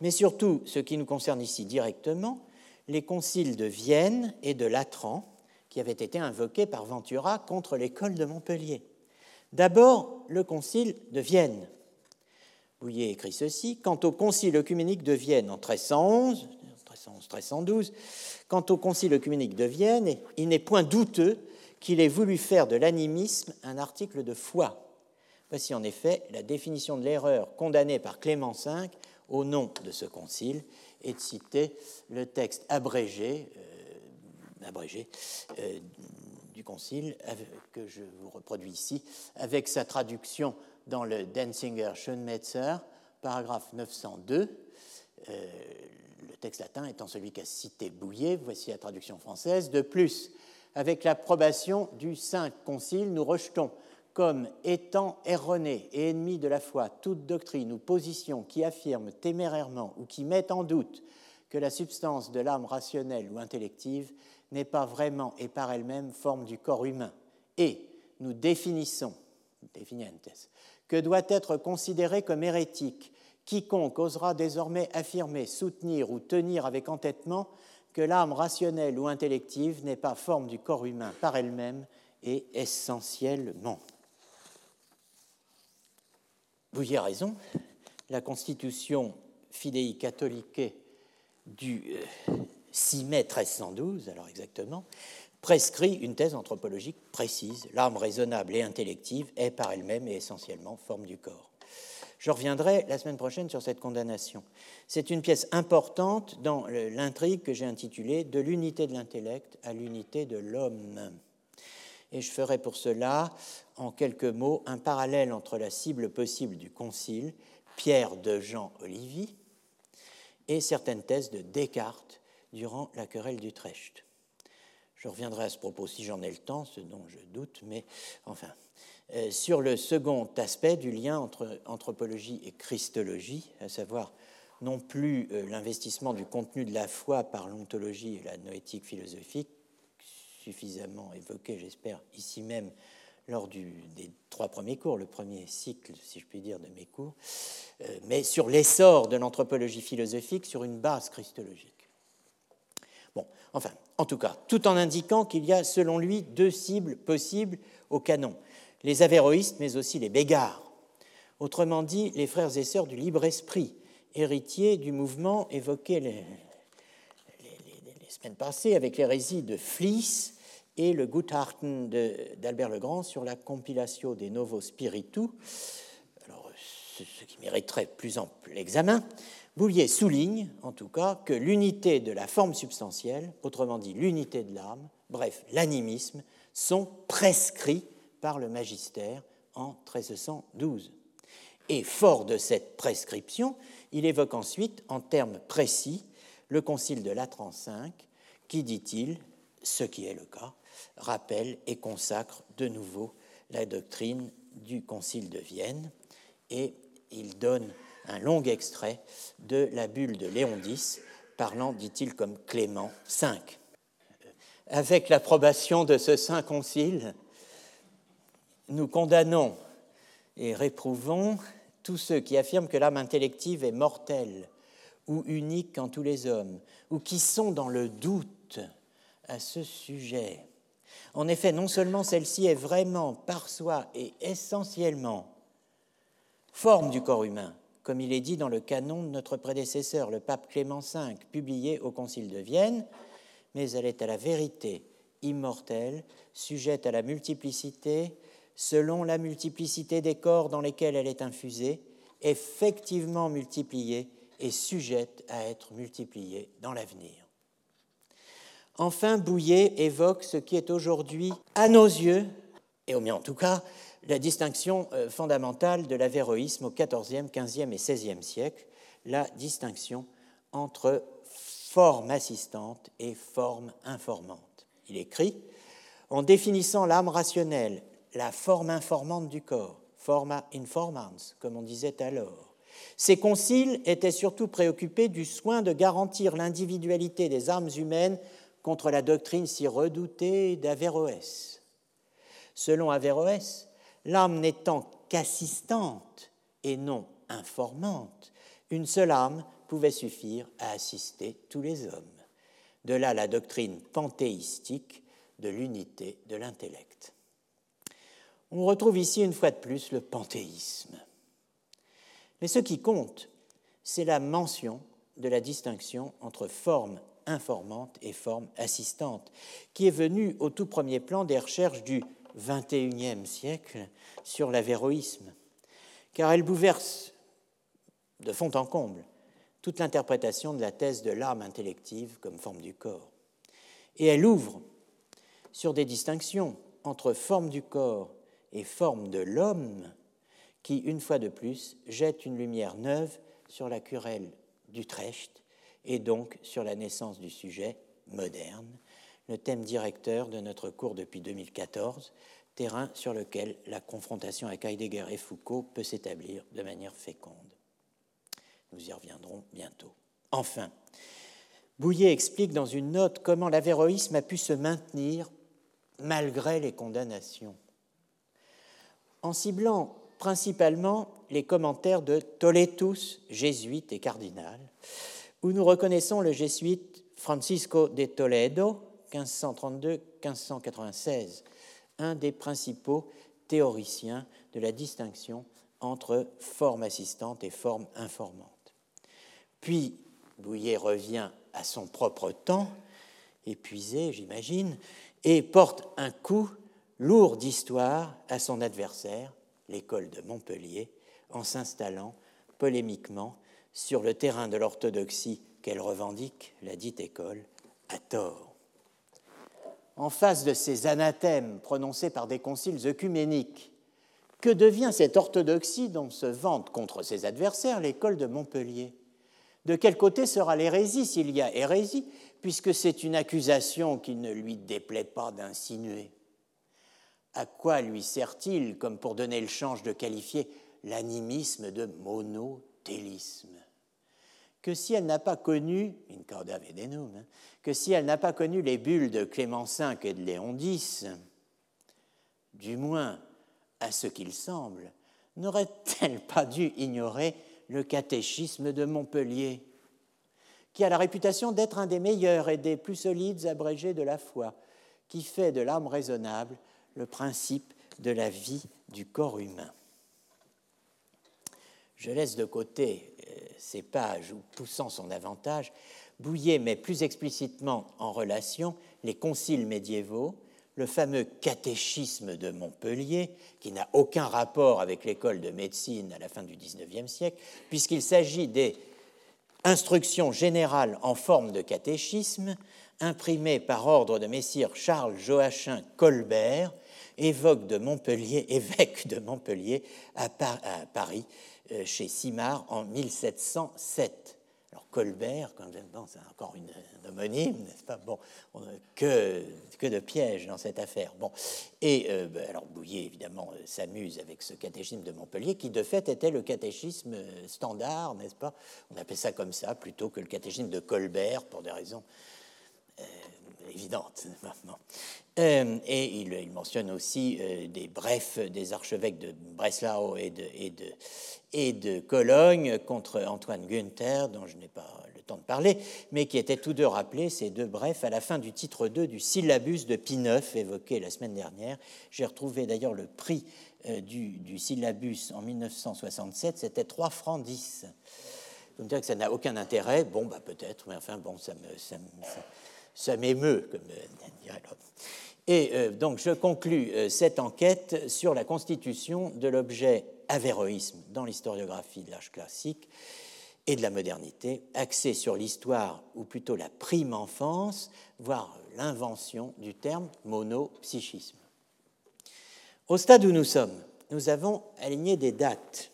Mais surtout, ce qui nous concerne ici directement, les conciles de Vienne et de Latran, qui avaient été invoqués par Ventura contre l'école de Montpellier. D'abord, le concile de Vienne. Bouillet écrit ceci Quant au concile œcuménique de Vienne en 1311, 1312. Quant au Concile œcuménique de Vienne, il n'est point douteux qu'il ait voulu faire de l'animisme un article de foi. Voici en effet la définition de l'erreur condamnée par Clément V au nom de ce concile et de citer le texte abrégé, euh, euh, du concile que je vous reproduis ici avec sa traduction dans le Denzinger Schönmetzer, paragraphe 902. Euh, le texte latin étant celui qu'a cité Bouillet, voici la traduction française. De plus, avec l'approbation du Saint Concile, nous rejetons comme étant erronée et ennemie de la foi toute doctrine ou position qui affirme témérairement ou qui met en doute que la substance de l'âme rationnelle ou intellective n'est pas vraiment et par elle-même forme du corps humain. Et nous définissons, que doit être considéré comme hérétique quiconque osera désormais affirmer, soutenir ou tenir avec entêtement que l'âme rationnelle ou intellective n'est pas forme du corps humain par elle-même et essentiellement. Vous y avez raison, la constitution Fidei Catholique du 6 euh, mai 1312, alors exactement, prescrit une thèse anthropologique précise. L'âme raisonnable et intellective est par elle-même et essentiellement forme du corps. Je reviendrai la semaine prochaine sur cette condamnation. C'est une pièce importante dans l'intrigue que j'ai intitulée De l'unité de l'intellect à l'unité de l'homme. Et je ferai pour cela, en quelques mots, un parallèle entre la cible possible du Concile, Pierre de Jean Olivier, et certaines thèses de Descartes durant la querelle d'Utrecht. Je reviendrai à ce propos si j'en ai le temps, ce dont je doute, mais enfin. Euh, sur le second aspect du lien entre anthropologie et christologie, à savoir non plus euh, l'investissement du contenu de la foi par l'ontologie et la noétique philosophique, suffisamment évoqué, j'espère, ici même lors des trois premiers cours, le premier cycle, si je puis dire, de mes cours, euh, mais sur l'essor de l'anthropologie philosophique sur une base christologique. Bon, enfin, en tout cas, tout en indiquant qu'il y a, selon lui, deux cibles possibles au canon les avéroïstes, mais aussi les bégards. Autrement dit, les frères et sœurs du libre esprit, héritiers du mouvement évoqué les, semaines passées avec l'hérésie de Flies et le Gutharten d'Albert le Grand sur la compilation des Novos Spiritu, alors, ce, qui mériterait plus ample examen. Boulier souligne, en tout cas, que l'unité de la forme substantielle, autrement dit l'unité de l'âme, bref, l'animisme, sont prescrits par le magistère en 1312. Et fort de cette prescription, il évoque ensuite, en termes précis, le Concile de Latran V, qui, dit-il, ce qui est le cas, rappelle et consacre de nouveau la doctrine du Concile de Vienne, et il donne un long extrait de la bulle de Léon X, parlant, dit-il, comme Clément V. Avec l'approbation de ce Saint Concile, nous condamnons et réprouvons tous ceux qui affirment que l'âme intellective est mortelle ou unique en tous les hommes, ou qui sont dans le doute à ce sujet. En effet, non seulement celle-ci est vraiment par soi et essentiellement forme du corps humain, comme il est dit dans le canon de notre prédécesseur, le pape Clément V, publié au Concile de Vienne, mais elle est à la vérité immortelle, sujette à la multiplicité, selon la multiplicité des corps dans lesquels elle est infusée, effectivement multipliée et sujette à être multipliée dans l'avenir. Enfin, Bouillet évoque ce qui est aujourd'hui, à nos yeux, et au mien en tout cas, la distinction euh, fondamentale de l'avéroïsme au XIVe, XVe et XVIe siècle, la distinction entre forme assistante et forme informante. Il écrit En définissant l'âme rationnelle la forme informante du corps, forma informans, comme on disait alors. Ces conciles étaient surtout préoccupés du soin de garantir l'individualité des âmes humaines contre la doctrine si redoutée d'Averroès. Selon Averroès, l'âme n'étant qu'assistante et non informante, une seule âme pouvait suffire à assister tous les hommes. De là la doctrine panthéistique de l'unité de l'intellect. On retrouve ici une fois de plus le panthéisme. Mais ce qui compte, c'est la mention de la distinction entre forme informante et forme assistante, qui est venue au tout premier plan des recherches du XXIe siècle sur l'avéroïsme, car elle bouleverse de fond en comble toute l'interprétation de la thèse de l'âme intellective comme forme du corps. Et elle ouvre sur des distinctions entre forme du corps et forme de l'homme qui, une fois de plus, jettent une lumière neuve sur la querelle d'Utrecht et donc sur la naissance du sujet moderne, le thème directeur de notre cours depuis 2014, terrain sur lequel la confrontation avec Heidegger et Foucault peut s'établir de manière féconde. Nous y reviendrons bientôt. Enfin, Bouillet explique dans une note comment l'avéroïsme a pu se maintenir malgré les condamnations, en ciblant principalement les commentaires de Toletus, jésuite et cardinal, où nous reconnaissons le jésuite Francisco de Toledo, 1532-1596, un des principaux théoriciens de la distinction entre forme assistante et forme informante. Puis Bouillet revient à son propre temps, épuisé, j'imagine, et porte un coup lourd d'histoire à son adversaire, l'école de Montpellier, en s'installant polémiquement sur le terrain de l'orthodoxie qu'elle revendique, la dite école, à tort. En face de ces anathèmes prononcés par des conciles œcuméniques, que devient cette orthodoxie dont se vante contre ses adversaires l'école de Montpellier? De quel côté sera l'hérésie s'il y a hérésie, puisque c'est une accusation qui ne lui déplaît pas d'insinuer? À quoi lui sert-il, comme pour donner le change de qualifier l'animisme de monothélisme? Que si elle n'a pas connu, corda vedenum, hein, que si elle n'a pas connu les bulles de Clément V et de Léon X, du moins à ce qu'il semble, n'aurait-elle pas dû ignorer le catéchisme de Montpellier, qui a la réputation d'être un des meilleurs et des plus solides abrégés de la foi, qui fait de l'âme raisonnable le principe de la vie du corps humain? Je laisse de côté ces pages où, poussant son avantage, Bouillet met plus explicitement en relation les conciles médiévaux, le fameux catéchisme de Montpellier, qui n'a aucun rapport avec l'école de médecine à la fin du XIXe siècle, puisqu'il s'agit des instructions générales en forme de catéchisme imprimées par ordre de messire Charles Joachim Colbert, évêque de Montpellier, évêque de Montpellier à, Paris, chez Simard en 1707. Colbert, quand même, c'est encore une, un homonyme, n'est-ce pas? Bon, que, que de pièges dans cette affaire. Bon, et euh, ben, alors Bouillet évidemment euh, s'amuse avec ce catéchisme de Montpellier, qui de fait était le catéchisme euh, standard, n'est-ce pas? On appelle ça comme ça plutôt que le catéchisme de Colbert pour des raisons évidentes. et il, mentionne aussi des brefs des archevêques de Breslau et de, et de Cologne contre Antoine Günther, dont je n'ai pas le temps de parler, mais qui étaient tous deux rappelés, ces deux brefs, à la fin du titre 2 du syllabus de Pie IX, évoqué la semaine dernière. J'ai retrouvé d'ailleurs le prix euh, du, syllabus en 1967, c'était 3 francs 10. Vous me direz que ça n'a aucun intérêt, bon, bah peut-être, mais enfin, bon, ça m'émeut, comme euh, dirait l'homme. Et euh, donc je conclus cette enquête sur la constitution de l'objet avéroïsme dans l'historiographie de l'âge classique et de la modernité, axé sur l'histoire, ou plutôt la prime enfance, voire l'invention du terme monopsychisme. Au stade où nous sommes, nous avons aligné des dates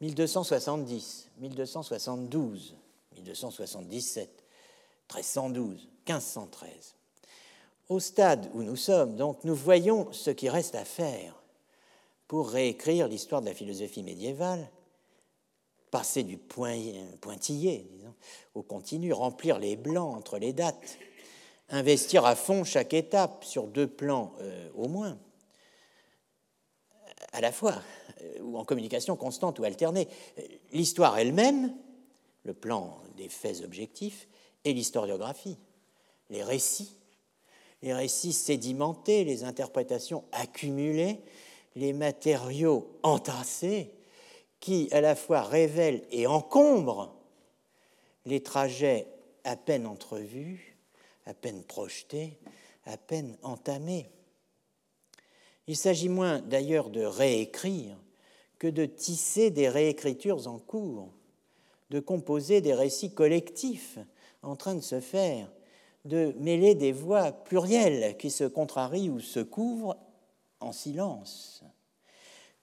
1270, 1272, 1277, 1312, 1513. Au stade où nous sommes, donc, nous voyons ce qui reste à faire pour réécrire l'histoire de la philosophie médiévale, passer du pointillé disons, au continu, remplir les blancs entre les dates, investir à fond chaque étape sur deux plans euh, au moins, à la fois, euh, ou en communication constante ou alternée. L'histoire elle-même, le plan des faits objectifs, et l'historiographie, les récits, les récits sédimentés, les interprétations accumulées, les matériaux entassés qui à la fois révèlent et encombrent les trajets à peine entrevue, à peine projetée, à peine entamée. Il s'agit moins d'ailleurs de réécrire que de tisser des réécritures en cours, de composer des récits collectifs en train de se faire, de mêler des voix plurielles qui se contrarient ou se couvrent en silence.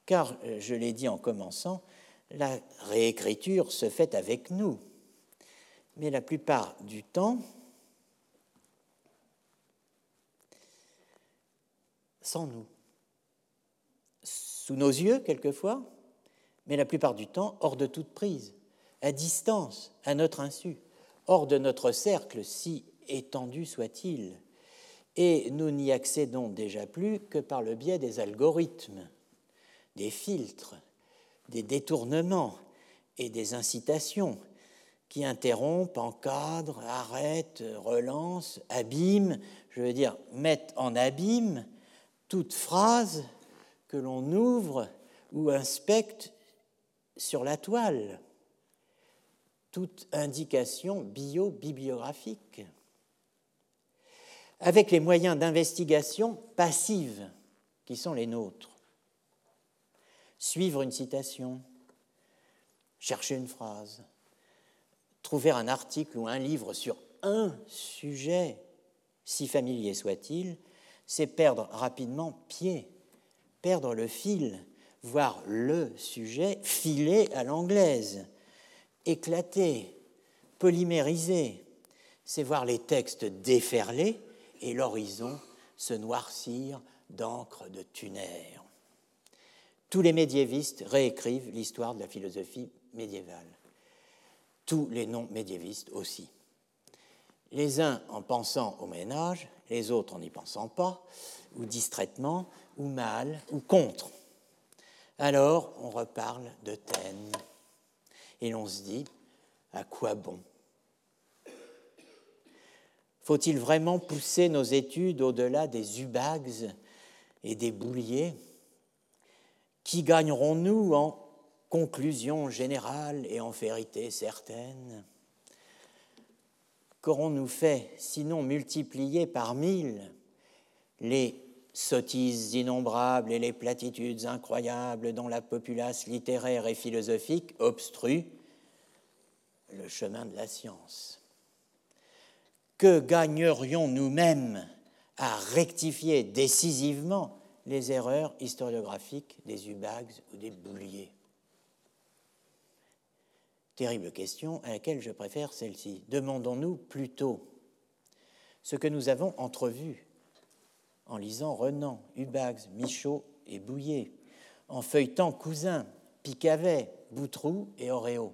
Car, euh, je l'ai dit en commençant, la réécriture se fait avec nous. Mais la plupart du temps, sans nous. Sous nos yeux, quelquefois, mais la plupart du temps hors de toute prise, à distance, à notre insu, hors de notre cercle, si étendu soit-il. Et nous n'y accédons déjà plus que par le biais des algorithmes, des filtres, des détournements et des incitations qui interrompent, encadrent, arrêtent, relancent, abîment, je veux dire, mettent en abîme toute phrase que l'on ouvre ou inspecte sur la toile, toute indication bio-bibliographique, avec les moyens d'investigation passive qui sont les nôtres. Suivre une citation, chercher une phrase, trouver un article ou un livre sur un sujet, si familier soit-il, c'est perdre rapidement pied, perdre le fil, voir le sujet filer à l'anglaise, éclater, polymériser, c'est voir les textes déferler et l'horizon se noircir d'encre de tunnel. Tous les médiévistes réécrivent l'histoire de la philosophie médiévale. Tous les non-médiévistes aussi. Les uns en pensant au ménage, les autres en n'y pensant pas, ou distraitement, ou mal, ou contre. Alors on reparle de Taine et l'on se dit à quoi bon Faut-il vraiment pousser nos études au-delà des ubags et des bouliers? Qui gagnerons-nous en conclusion générale et en vérité certaine? Qu'aurons-nous fait, sinon multiplier par mille les sottises innombrables et les platitudes incroyables dont la populace littéraire et philosophique obstrue le chemin de la science? Que gagnerions nous-mêmes à rectifier décisivement les erreurs historiographiques des Ubags ou des Bouliers? Terrible question à laquelle je préfère celle-ci. Demandons-nous plutôt ce que nous avons entrevu en lisant Renan, Ubags, Michaud et Bouillet, en feuilletant Cousin, Picavet, Boutroux et Oréo.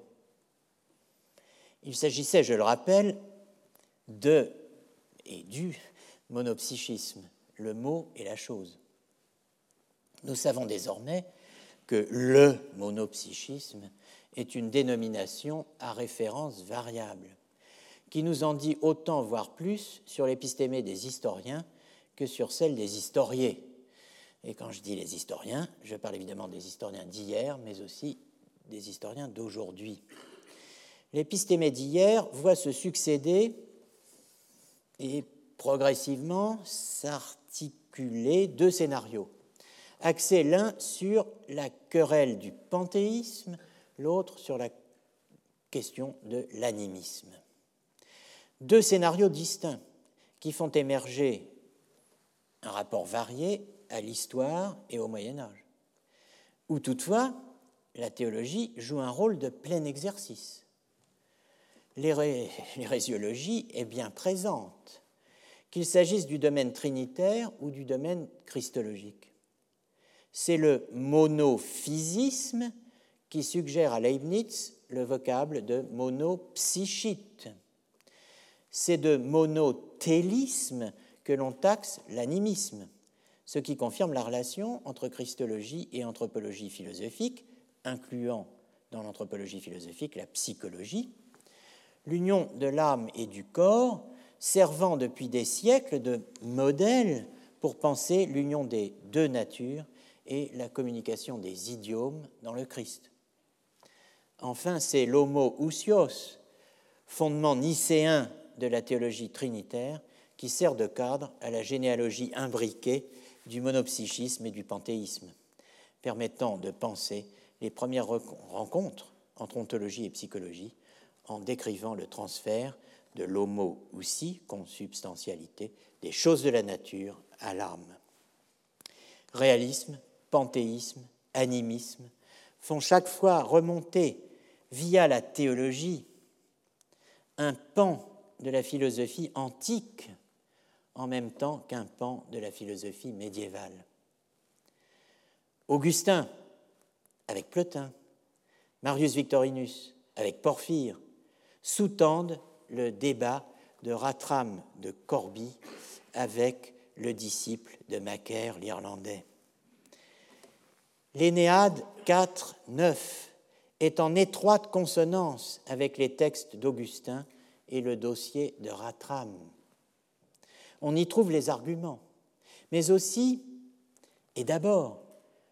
Il s'agissait, je le rappelle, de et du monopsychisme, le mot et la chose. Nous savons désormais que le monopsychisme est une dénomination à référence variable, qui nous en dit autant, voire plus, sur l'épistémée des historiens que sur celle des historiés. Et quand je dis les historiens, je parle évidemment des historiens d'hier, mais aussi des historiens d'aujourd'hui. L'épistémée d'hier voit se succéder et progressivement s'articuler deux scénarios axé l'un sur la querelle du panthéisme, l'autre sur la question de l'animisme. Deux scénarios distincts qui font émerger un rapport varié à l'histoire et au Moyen Âge, où toutefois la théologie joue un rôle de plein exercice. L'hérésiologie est bien présente, qu'il s'agisse du domaine trinitaire ou du domaine christologique c'est le monophysisme qui suggère à Leibniz le vocable de monopsychite. C'est de monothélisme que l'on taxe l'animisme, ce qui confirme la relation entre christologie et anthropologie philosophique, incluant dans l'anthropologie philosophique la psychologie, l'union de l'âme et du corps, servant depuis des siècles de modèle pour penser l'union des deux natures et la communication des idiomes dans le Christ. Enfin, c'est l'homo ousios, fondement nicéen de la théologie trinitaire qui sert de cadre à la généalogie imbriquée du monopsychisme et du panthéisme, permettant de penser les premières rencontres entre ontologie et psychologie en décrivant le transfert de l'homo aussi, consubstantialité, des choses de la nature à l'âme. Réalisme, panthéisme, animisme font chaque fois remonter via la théologie un pan de la philosophie antique en même temps qu'un pan de la philosophie médiévale. Augustin avec Plotin, Marius Victorinus avec Porphyre, sous-tendent le débat de Ratram de Corbie avec le disciple de Macaire l'Irlandais. L'Énéade 4, 9 est en étroite consonance avec les textes d'Augustin et le dossier de Ratram. On y trouve les arguments, mais aussi, et d'abord,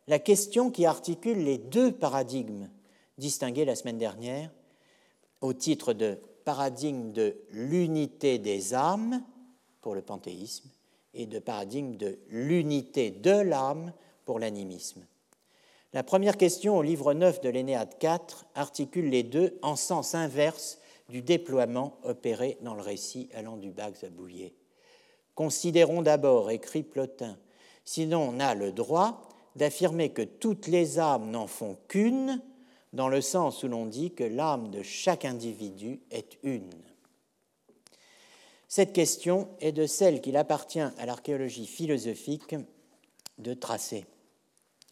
la question qui articule les deux paradigmes distingués la semaine dernière au titre de paradigme de l'unité des âmes pour le panthéisme et de paradigme de l'unité de l'âme pour l'animisme. La première question au livre 9 de l'Énéade 4 articule les deux en sens inverse du déploiement opéré dans le récit allant du Bax à Bouillet. Considérons d'abord, écrit Plotin, sinon on a le droit d'affirmer que toutes les âmes n'en font qu'une, dans le sens où l'on dit que l'âme de chaque individu est une. Cette question est de celle qu'il appartient à l'archéologie philosophique de tracer.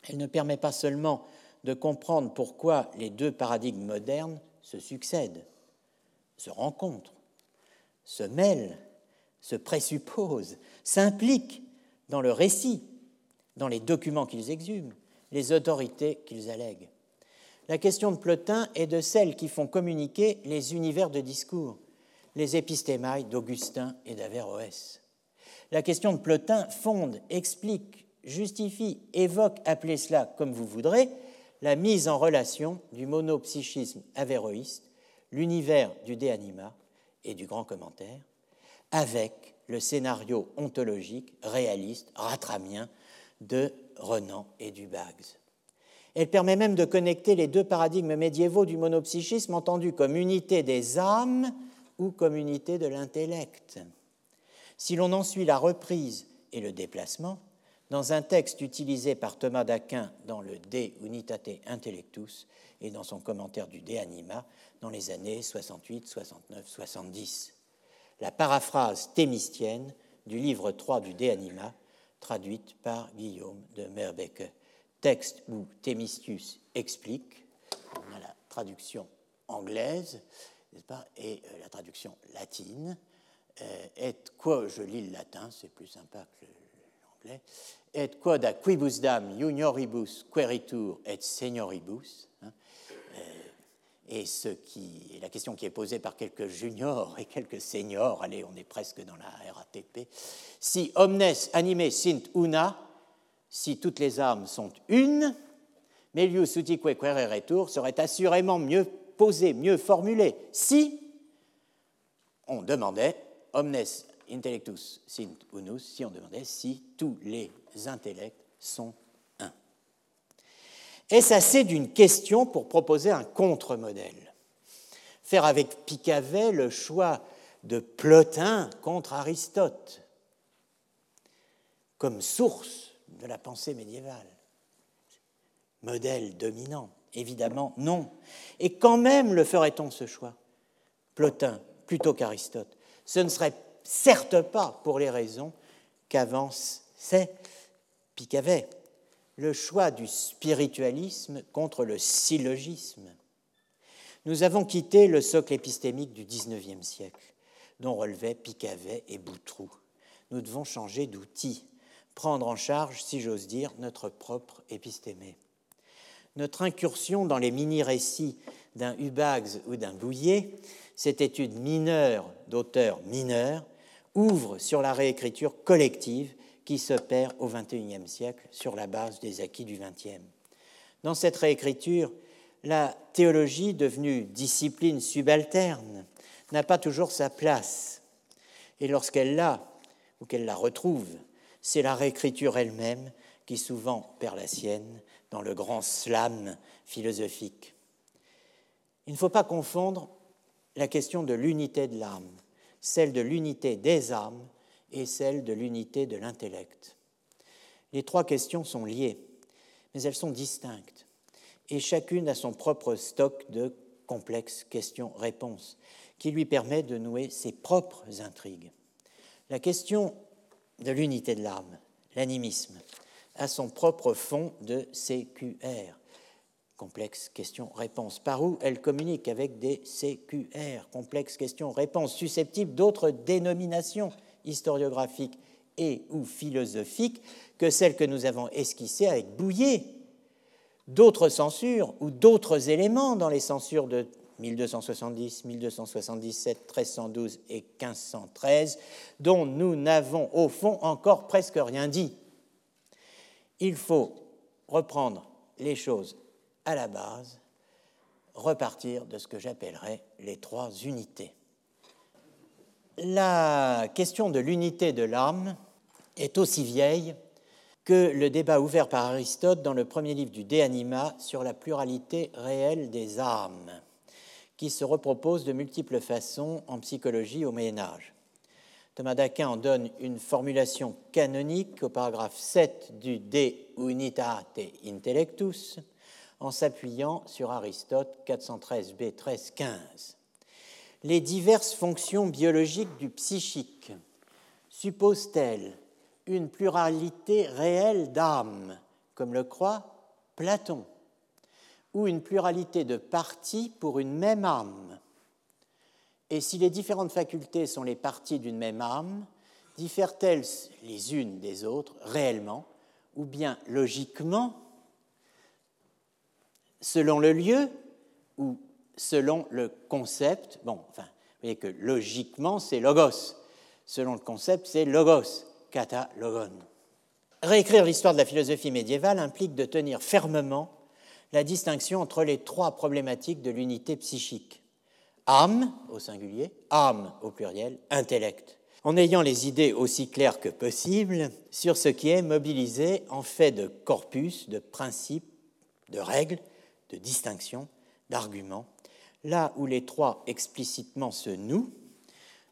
Elle ne permet pas seulement de comprendre pourquoi les deux paradigmes modernes se succèdent, se rencontrent, se mêlent, se présupposent, s'impliquent dans le récit, dans les documents qu'ils exhument, les autorités qu'ils allèguent. La question de Plotin est de celles qui font communiquer les univers de discours, les épistémailles d'Augustin et d'Averroès. La question de Plotin fonde, explique, justifie, évoque, appelez cela comme vous voudrez, la mise en relation du monopsychisme avéroïste, l'univers du De Anima et du grand commentaire, avec le scénario ontologique réaliste ratramien de Renan et du Bags. Elle permet même de connecter les deux paradigmes médiévaux du monopsychisme entendus comme unité des âmes ou comme unité de l'intellect. Si l'on en suit la reprise et le déplacement, dans un texte utilisé par Thomas d'Aquin dans le De Unitate Intellectus et dans son commentaire du De Anima dans les années 68, 69, 70. La paraphrase thémistienne du livre 3 du De Anima, traduite par Guillaume de Merbecke texte où Thémistius explique, on a la traduction anglaise, n'est-ce pas, et euh, la traduction latine, euh, et quoi, je lis le latin, c'est plus sympa que l'anglais, et quod a quibus dam junioribus queritur et senioribus, hein, euh, et ce qui, la question qui est posée par quelques juniors et quelques seniors, allez, on est presque dans la RATP, si omnes anime sint una, si toutes les âmes sont une, Melius utique retour serait assurément mieux posé, mieux formulé si on demandait omnes intellectus sint unus, si on demandait si tous les intellects sont un. Est-ce assez d'une question pour proposer un contre-modèle? Faire avec Picavet le choix de Plotin contre Aristote. Comme source de la pensée médiévale. Modèle dominant Évidemment, non. Et quand même le ferait-on ce choix? Plotin plutôt qu'Aristote. Ce ne serait certes pas pour les raisons qu'avançait Picavet, le choix du spiritualisme contre le syllogisme. Nous avons quitté le socle épistémique du XIXe siècle, dont relevaient Picavet et Boutroux. Nous devons changer d'outil prendre en charge, si j'ose dire, notre propre épistémé. Notre incursion dans les mini-récits d'un Hubags ou d'un Bouillet, cette étude mineure d'auteurs mineurs, ouvre sur la réécriture collective qui s'opère au XXIe siècle sur la base des acquis du XXe. Dans cette réécriture, la théologie, devenue discipline subalterne, n'a pas toujours sa place. Et lorsqu'elle l'a, ou qu'elle la retrouve, c'est la réécriture elle-même qui souvent perd la sienne dans le grand slam philosophique. Il ne faut pas confondre la question de l'unité de l'âme, celle de l'unité des âmes et celle de l'unité de l'intellect. Les trois questions sont liées, mais elles sont distinctes, et chacune a son propre stock de complexes questions-réponses qui lui permet de nouer ses propres intrigues. La question de l'unité de l'âme, l'animisme, a son propre fond de CQR, complexe question-réponse, par où elle communique avec des CQR, complexe question-réponse, susceptibles d'autres dénominations historiographiques et ou philosophiques que celles que nous avons esquissées avec Bouillet, d'autres censures ou d'autres éléments dans les censures de 1270, 1277, 1312 et 1513, dont nous n'avons au fond encore presque rien dit. Il faut reprendre les choses à la base, repartir de ce que j'appellerais les trois unités. La question de l'unité de l'âme est aussi vieille que le débat ouvert par Aristote dans le premier livre du De Anima sur la pluralité réelle des âmes, qui se repropose de multiples façons en psychologie au Moyen Âge. Thomas d'Aquin en donne une formulation canonique au paragraphe 7 du De Unitate Intellectus, en s'appuyant sur Aristote 413b 13 15. Les diverses fonctions biologiques du psychique supposent-elles une pluralité réelle d'âmes, comme le croit Platon, ou une pluralité de parties pour une même âme Et si les différentes facultés sont les parties d'une même âme, diffèrent-elles les unes des autres réellement, ou bien logiquement selon le lieu ou selon le concept? Bon, enfin, vous voyez que logiquement, c'est logos. Selon le concept, c'est logos, kata logon. Réécrire l'histoire de la philosophie médiévale implique de tenir fermement la distinction entre les trois problématiques de l'unité psychique. Âme au singulier, âme au pluriel, intellect. En ayant les idées aussi claires que possible sur ce qui est mobilisé en fait de corpus, de principes, de règles, de distinction, d'argument, là où les trois explicitement se nouent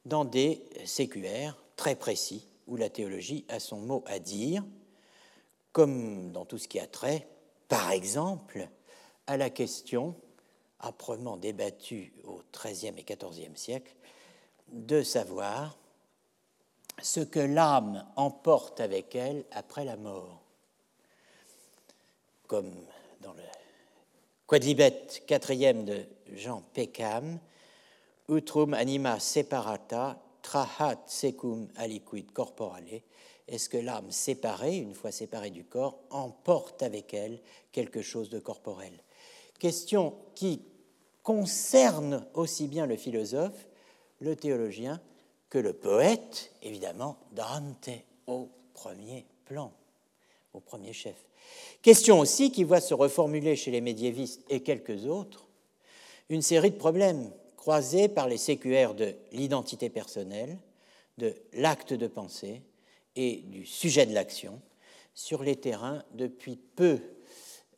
dans des CQR très précis, où la théologie a son mot à dire, comme dans tout ce qui a trait, par exemple, à la question, âprement débattue au XIIIe et XIVe siècle, de savoir ce que l'âme emporte avec elle après la mort. Comme dans le Quadlibet, quatrième de Jean Peckham, utrum anima separata trahat secum aliquid corporale, est-ce que l'âme séparée, une fois séparée du corps, emporte avec elle quelque chose de corporel? Question qui concerne aussi bien le philosophe, le théologien, que le poète, évidemment, Dante au premier plan, au premier chef. Question aussi qui voit se reformuler chez les médiévistes et quelques autres une série de problèmes croisés par les sécuaires de l'identité personnelle, de l'acte de pensée et du sujet de l'action sur les terrains depuis peu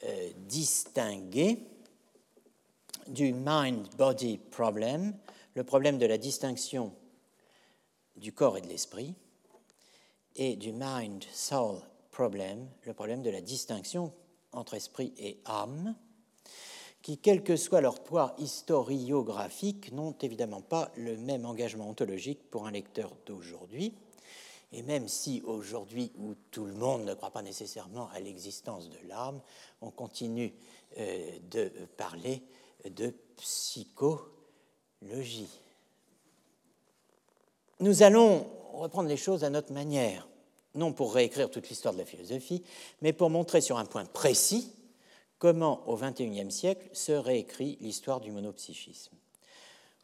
euh, distingués du mind-body problem, le problème de la distinction du corps et de l'esprit, et du mind-soul problème, le problème de la distinction entre esprit et âme, qui, quel que soit leur poids historiographique, n'ont évidemment pas le même engagement ontologique pour un lecteur d'aujourd'hui. Et même si aujourd'hui, où tout le monde ne croit pas nécessairement à l'existence de l'âme, on continue euh, de parler de psychologie. Nous allons reprendre les choses à notre manière non pour réécrire toute l'histoire de la philosophie, mais pour montrer sur un point précis comment, au XXIe siècle, se réécrit l'histoire du monopsychisme.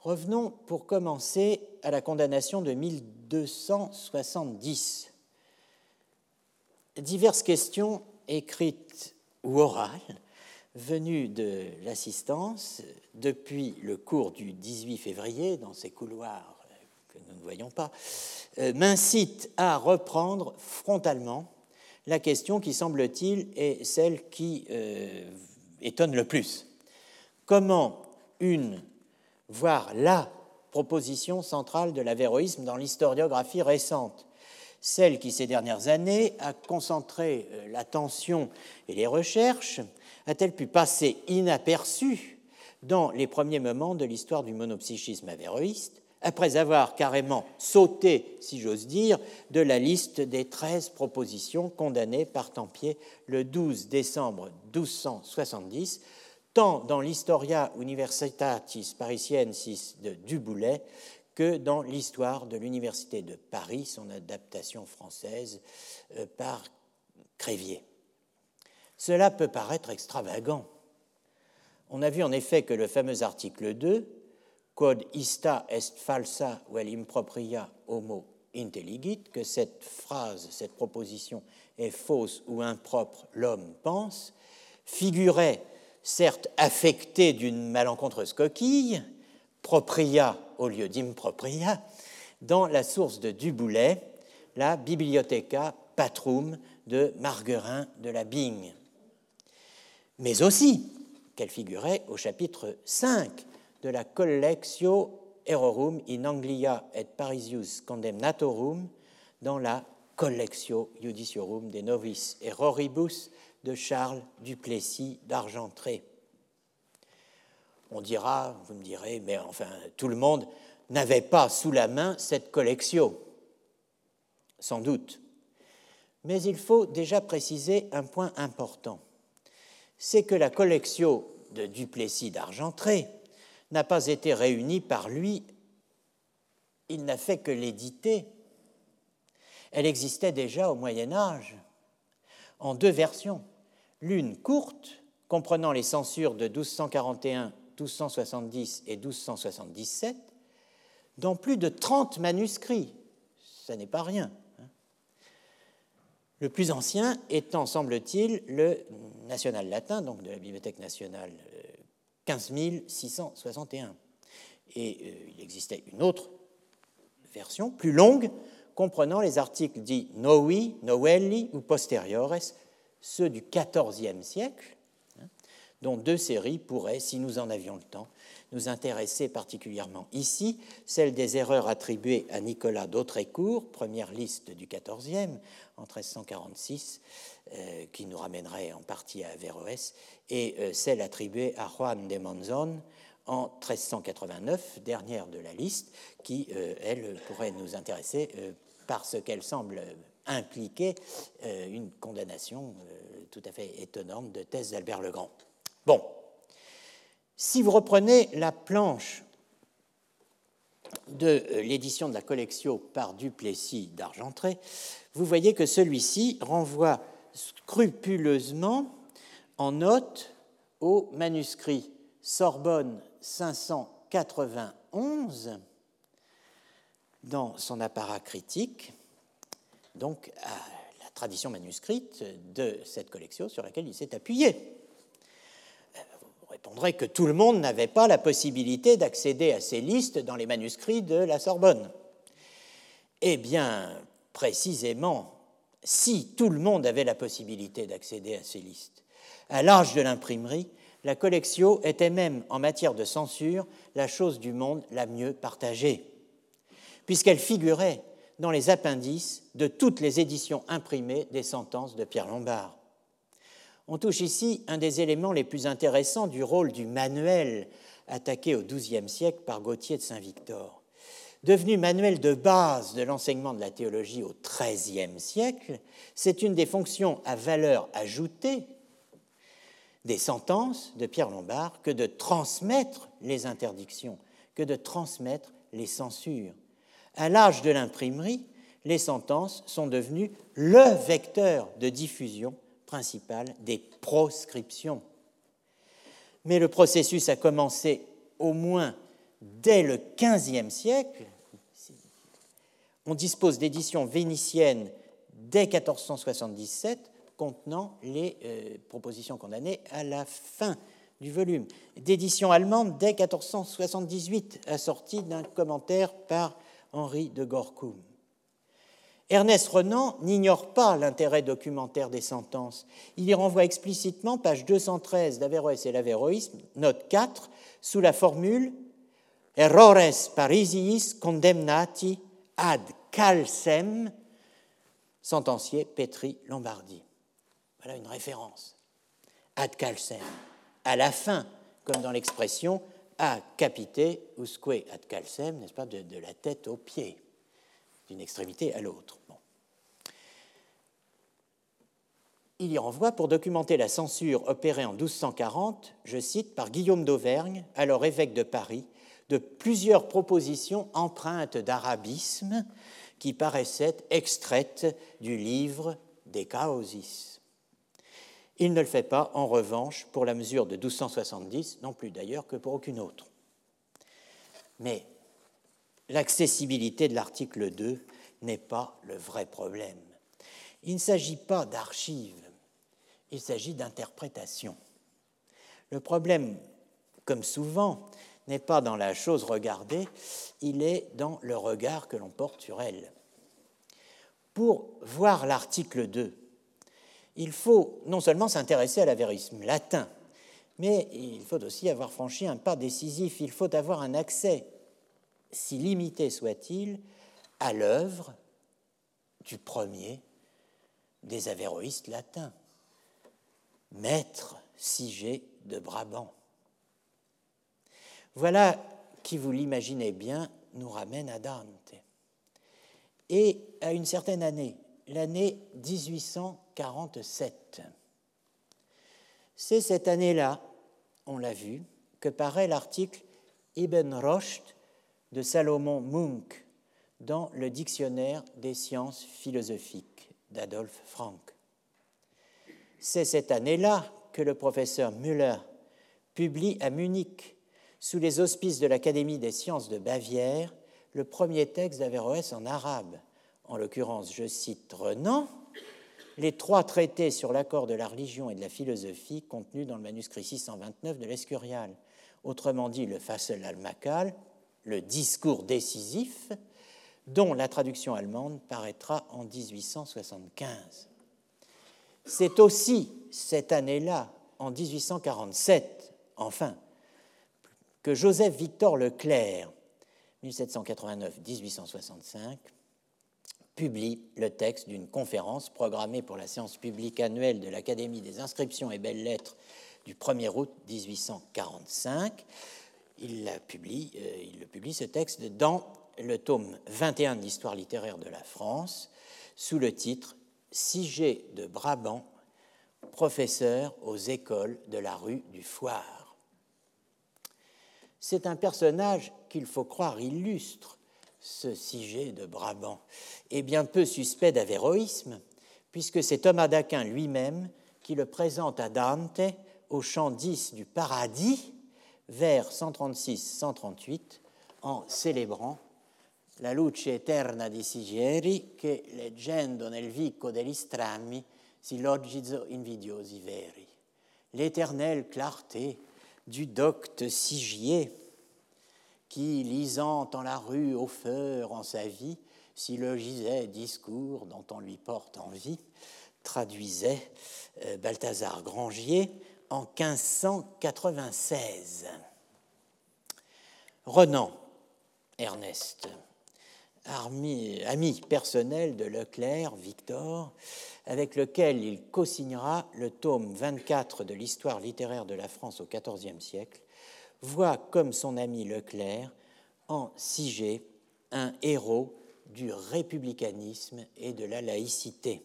Revenons pour commencer à la condamnation de 1270. Diverses questions écrites ou orales venues de l'assistance depuis le cours du 18 février dans ces couloirs que nous ne voyons pas, euh, m'incite à reprendre frontalement la question qui, semble-t-il, est celle qui euh, étonne le plus. Comment une, voire la proposition centrale de l'avéroïsme dans l'historiographie récente, celle qui, ces dernières années, a concentré euh, l'attention et les recherches, a-t-elle pu passer inaperçue dans les premiers moments de l'histoire du monopsychisme avéroïste après avoir carrément sauté, si j'ose dire, de la liste des 13 propositions condamnées par Tempier le 12 décembre 1270, tant dans l'Historia Universitatis Parisiensis de Duboulet que dans l'histoire de l'Université de Paris, son adaptation française euh, par Crévier. Cela peut paraître extravagant. On a vu en effet que le fameux article 2 quod ista est falsa vel impropria homo intelligit, que cette phrase, cette proposition est fausse ou impropre, l'homme pense, figurait certes affecté d'une malencontreuse coquille, propria au lieu d'impropria, dans la source de Duboulet, la Bibliotheca Patrum de Marguerin de la Bigne. Mais aussi qu'elle figurait au chapitre 5 de la Collectio Errorum in Anglia et Parisius Condemnatorum dans la Collectio Judiciorum de Novis Erroribus de Charles Duplessis d'Argentré. On dira, vous me direz, mais enfin, tout le monde n'avait pas sous la main cette collectio. Sans doute. Mais il faut déjà préciser un point important. C'est que la collectio de Duplessis d'Argentré n'a pas été réunie par lui, il n'a fait que l'éditer. Elle existait déjà au Moyen Âge, en deux versions. L'une courte, comprenant les censures de 1241, 1270 et 1277, dans plus de 30 manuscrits. Ce n'est pas rien. Hein. Le plus ancien étant, semble-t-il, le national latin, donc de la Bibliothèque nationale 15 661. Et euh, il existait une autre version, plus longue, comprenant les articles dits novi, novelli ou posteriores, ceux du XIVe siècle, hein, dont deux séries pourraient, si nous en avions le temps, nous intéresser particulièrement. Ici, celle des erreurs attribuées à Nicolas d'Autrecourt, première liste du XIVe en 1346, euh, qui nous ramènerait en partie à Averroès, et euh, celle attribuée à Juan de Monzon en 1389, dernière de la liste, qui, euh, elle, pourrait nous intéresser parce qu'elle semble impliquer une condamnation tout à fait étonnante de thèse d'Albert le Grand. Bon, si vous reprenez la planche de l'édition de la collection par Duplessis d'Argentré, vous voyez que celui-ci renvoie scrupuleusement en note au manuscrit Sorbonne 591 dans son apparat critique, donc à la tradition manuscrite de cette collection sur laquelle il s'est appuyé. Vous répondrez que tout le monde n'avait pas la possibilité d'accéder à ces listes dans les manuscrits de la Sorbonne. Eh bien, précisément, si tout le monde avait la possibilité d'accéder à ces listes. À l'âge de l'imprimerie, la collection était même, en matière de censure, la chose du monde la mieux partagée, puisqu'elle figurait dans les appendices de toutes les éditions imprimées des sentences de Pierre Lombard. On touche ici un des éléments les plus intéressants du rôle du manuel attaqué au XIIe siècle par Gauthier de Saint-Victor devenu manuel de base de l'enseignement de la théologie au XIIIe siècle, c'est une des fonctions à valeur ajoutée des sentences de Pierre Lombard que de transmettre les interdictions, que de transmettre les censures. À l'âge de l'imprimerie, les sentences sont devenues le vecteur de diffusion principal des proscriptions. Mais le processus a commencé au moins dès le XVe siècle, on dispose d'éditions vénitiennes dès 1477 contenant les euh, propositions condamnées à la fin du volume, d'éditions allemandes dès 1478 assorties d'un commentaire par Henri de Gorcum. Ernest Renan n'ignore pas l'intérêt documentaire des sentences. Il y renvoie explicitement, page 213 d'Averroès et l'Averroïsme, note 4, sous la formule Errores parisiis condemnati ad calcem, sentencier Petri Lombardi. Voilà une référence. Ad calcem, à la fin, comme dans l'expression a capite usque ad calcem, n'est-ce pas, de, de la tête aux pieds, d'une extrémité à l'autre. il y renvoie pour documenter la censure opérée en 1240, je cite, par Guillaume d'Auvergne, alors évêque de Paris, de plusieurs propositions empreintes d'arabisme qui paraissaient extraites du livre des Chaosis. Il ne le fait pas, en revanche, pour la mesure de 1270, non plus d'ailleurs que pour aucune autre. Mais l'accessibilité de l'article 2 n'est pas le vrai problème. Il ne s'agit pas d'archives il s'agit d'interprétation. Le problème, comme souvent, n'est pas dans la chose regardée, il est dans le regard que l'on porte sur elle. Pour voir l'article 2, il faut non seulement s'intéresser à l'avérisme latin, mais il faut aussi avoir franchi un pas décisif, il faut avoir un accès, si limité soit-il, à l'œuvre du premier des avéroïstes latins maître Sigé de Brabant. Voilà qui, vous l'imaginez bien, nous ramène à Dante. Et à une certaine année, l'année 1847. C'est cette année-là, on l'a vu, que paraît l'article Ibn Rocht de Salomon Munk dans le Dictionnaire des sciences philosophiques d'Adolphe Frank. C'est cette année-là que le professeur Müller publie à Munich, sous les auspices de l'Académie des sciences de Bavière, le premier texte d'Averroès en arabe. En l'occurrence, je cite Renan, les trois traités sur l'accord de la religion et de la philosophie contenus dans le manuscrit 629 de l'Escurial, autrement dit le Fassel al-Makal, le discours décisif, dont la traduction allemande paraîtra en 1875. C'est aussi cette année-là, en 1847, enfin, que Joseph Victor Leclerc, 1789-1865, publie le texte d'une conférence programmée pour la séance publique annuelle de l'Académie des inscriptions et belles-lettres du 1er août 1845. Il, publie, euh, le publie, ce texte, dans le tome 21 de l'histoire littéraire de la France, sous le titre Sigé de Brabant, professeur aux écoles de la rue du Foire. C'est un personnage qu'il faut croire illustre, ce Sigé de Brabant, et bien peu suspect d'avéroïsme, puisque c'est Thomas d'Aquin lui-même qui le présente à Dante au chant 10 du Paradis, vers 136-138, en célébrant la luce eterna di Sigieri che, leggendo nel vico degli strammi, si loggizo invidiosi veri. L'éternelle clarté du docte Sigier, qui, lisant en la rue au feur en sa vie, syllogisait discours dont on lui porte envie, traduisait euh, Balthazar Grangier en 1596. Renan, Ernest, ami personnel de Leclerc, Victor, avec lequel il co-signera le tome 24 de l'histoire littéraire de la France au XIVe siècle, voit comme son ami Leclerc en Sigé un héros du républicanisme et de la laïcité.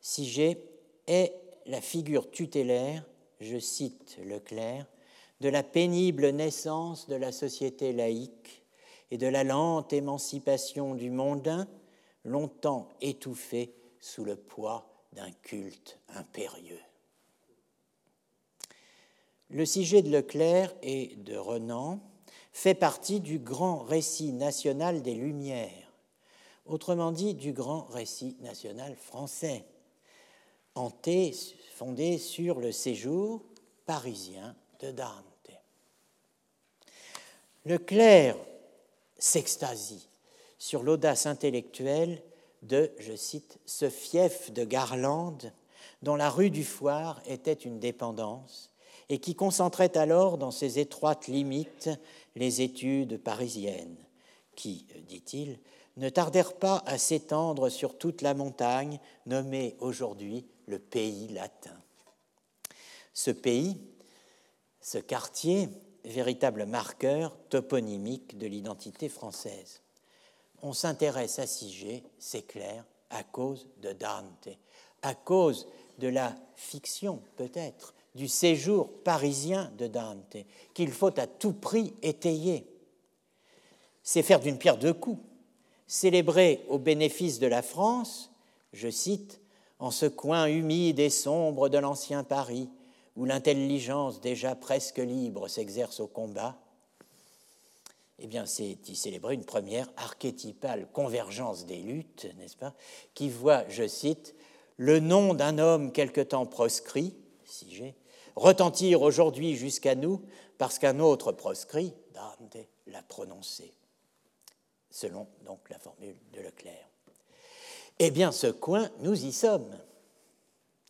Sigé est la figure tutélaire, je cite Leclerc, de la pénible naissance de la société laïque et de la lente émancipation du mondain, longtemps étouffé sous le poids d'un culte impérieux. Le sujet de Leclerc et de Renan fait partie du grand récit national des Lumières, autrement dit du grand récit national français, hanté, fondé sur le séjour parisien de Dante. Leclerc s'extasie sur l'audace intellectuelle de, je cite, ce fief de Garlande dont la rue du Foire était une dépendance et qui concentrait alors dans ses étroites limites les études parisiennes, qui, dit-il, ne tardèrent pas à s'étendre sur toute la montagne nommée aujourd'hui le pays latin. Ce pays, ce quartier, véritable marqueur toponymique de l'identité française. On s'intéresse à Sigé, c'est clair, à cause de Dante, à cause de la fiction peut-être, du séjour parisien de Dante, qu'il faut à tout prix étayer. C'est faire d'une pierre deux coups, célébrer au bénéfice de la France, je cite, en ce coin humide et sombre de l'ancien Paris, où l'intelligence déjà presque libre s'exerce au combat, eh bien, c'est y célébrer une première archétypale convergence des luttes, n'est-ce pas, qui voit, je cite, le nom d'un homme quelque temps proscrit, si j'ai, retentir aujourd'hui jusqu'à nous parce qu'un autre proscrit, Dante, l'a prononcé, selon donc la formule de Leclerc. Eh bien, ce coin, nous y sommes,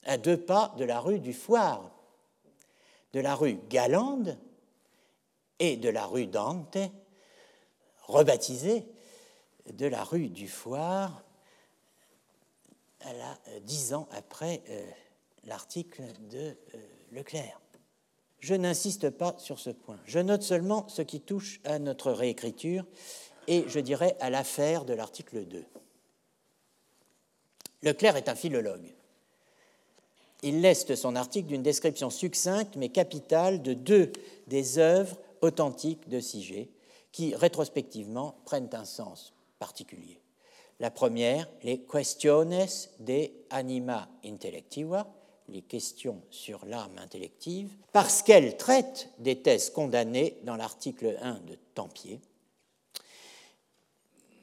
à deux pas de la rue du Foire, de la rue Galande et de la rue Dante, rebaptisée de la rue du Foire, euh, dix ans après euh, l'article de euh, Leclerc. Je n'insiste pas sur ce point. Je note seulement ce qui touche à notre réécriture et je dirais à l'affaire de l'article 2. Leclerc est un philologue. Il leste son article d'une description succincte mais capitale de deux des œuvres authentiques de Sigé qui, rétrospectivement, prennent un sens particulier. La première, les Questiones de Anima Intellectiva, les questions sur l'âme intellective, parce qu'elles traitent des thèses condamnées dans l'article 1 de Tempier,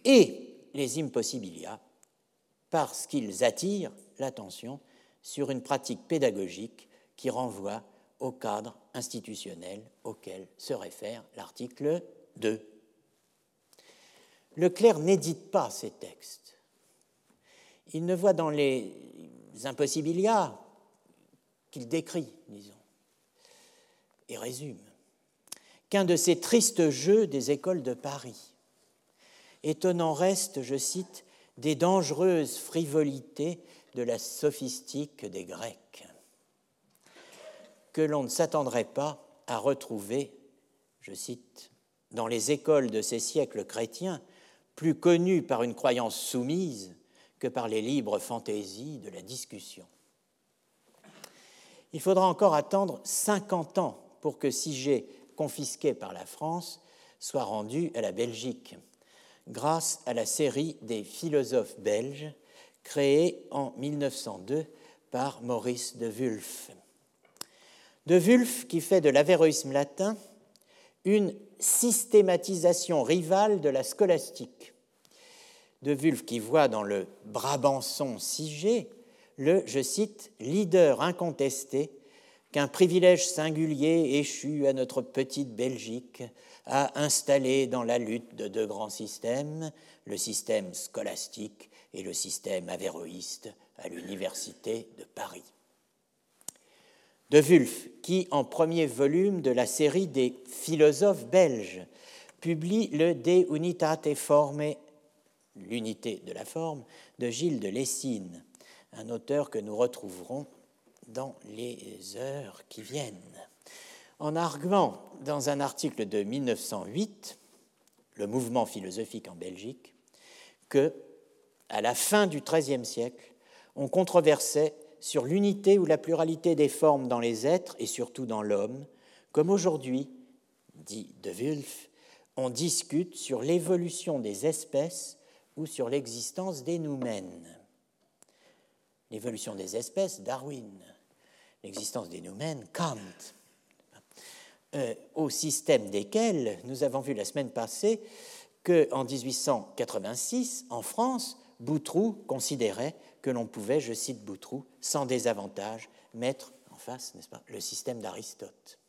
et les Impossibilia, parce qu'ils attirent l'attention sur une pratique pédagogique qui renvoie au cadre institutionnel auquel se réfère l'article 2. Leclerc n'édite pas ces textes. Il ne voit dans les impossibilia qu'il décrit, disons, et résume, qu'un de ces tristes jeux des écoles de Paris. Étonnant reste, je cite, des dangereuses frivolités de la sophistique des Grecs, que l'on ne s'attendrait pas à retrouver, je cite, dans les écoles de ces siècles chrétiens, plus connues par une croyance soumise que par les libres fantaisies de la discussion il faudra encore attendre 50 ans pour que Sigé, confisqué par la France, soit rendu à la Belgique, grâce à la série des philosophes belges créée en 1902 par Maurice de Wulf. De Wulf qui fait de l'avéroïsme latin une systématisation rivale de la scolastique. De Wulf qui voit dans le Brabançon Sigé le, je cite, leader incontesté qu'un privilège singulier échu à notre petite Belgique a installé dans la lutte de deux grands systèmes, le système scolastique et le système avéroïste à l'Université de Paris. De Wulf, qui, en premier volume de la série des philosophes belges, publie le De Unitate Forme, l'unité de la forme, de Gilles de Lessine, un auteur que nous retrouverons dans les heures qui viennent. En arguant dans un article de 1908, le mouvement philosophique en Belgique, que, à la fin du XIIIe siècle, on controversait sur l'unité ou la pluralité des formes dans les êtres et surtout dans l'homme, comme aujourd'hui, dit De Wulf, on discute sur l'évolution des espèces ou sur l'existence des noumènes l'évolution des espèces, Darwin, l'existence des noumènes, Kant, euh, au système desquels nous avons vu la semaine passée qu'en 1886, en France, Boutroux considérait que l'on pouvait, je cite Boutroux, sans désavantage, mettre en face, n'est-ce pas, le système d'Aristote.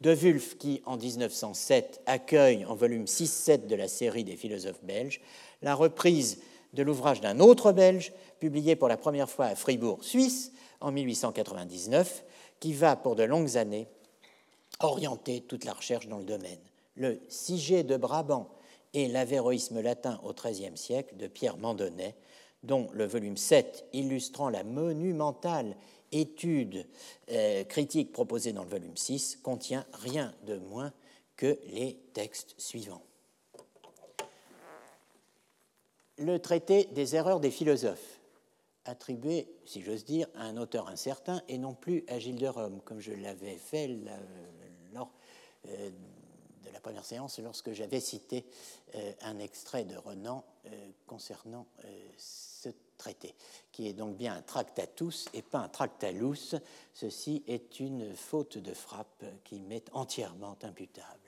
De Wulf, qui en 1907 accueille en volume 6-7 de la série des philosophes belges la reprise de l'ouvrage d'un autre Belge, publié pour la première fois à Fribourg, Suisse, en 1899, qui va pour de longues années orienter toute la recherche dans le domaine. Le Siget de Brabant et l'avéroïsme latin au XIIIe siècle de Pierre Mandonnet, dont le volume 7 illustrant la monumentale étude euh, critique proposée dans le volume 6 contient rien de moins que les textes suivants. Le traité des erreurs des philosophes, attribué, si j'ose dire, à un auteur incertain et non plus à Gilles de Rome, comme je l'avais fait lors euh, de la première séance lorsque j'avais cité euh, un extrait de Renan concernant ce traité, qui est donc bien un tractatus et pas un tractalus. Ceci est une faute de frappe qui m'est entièrement imputable.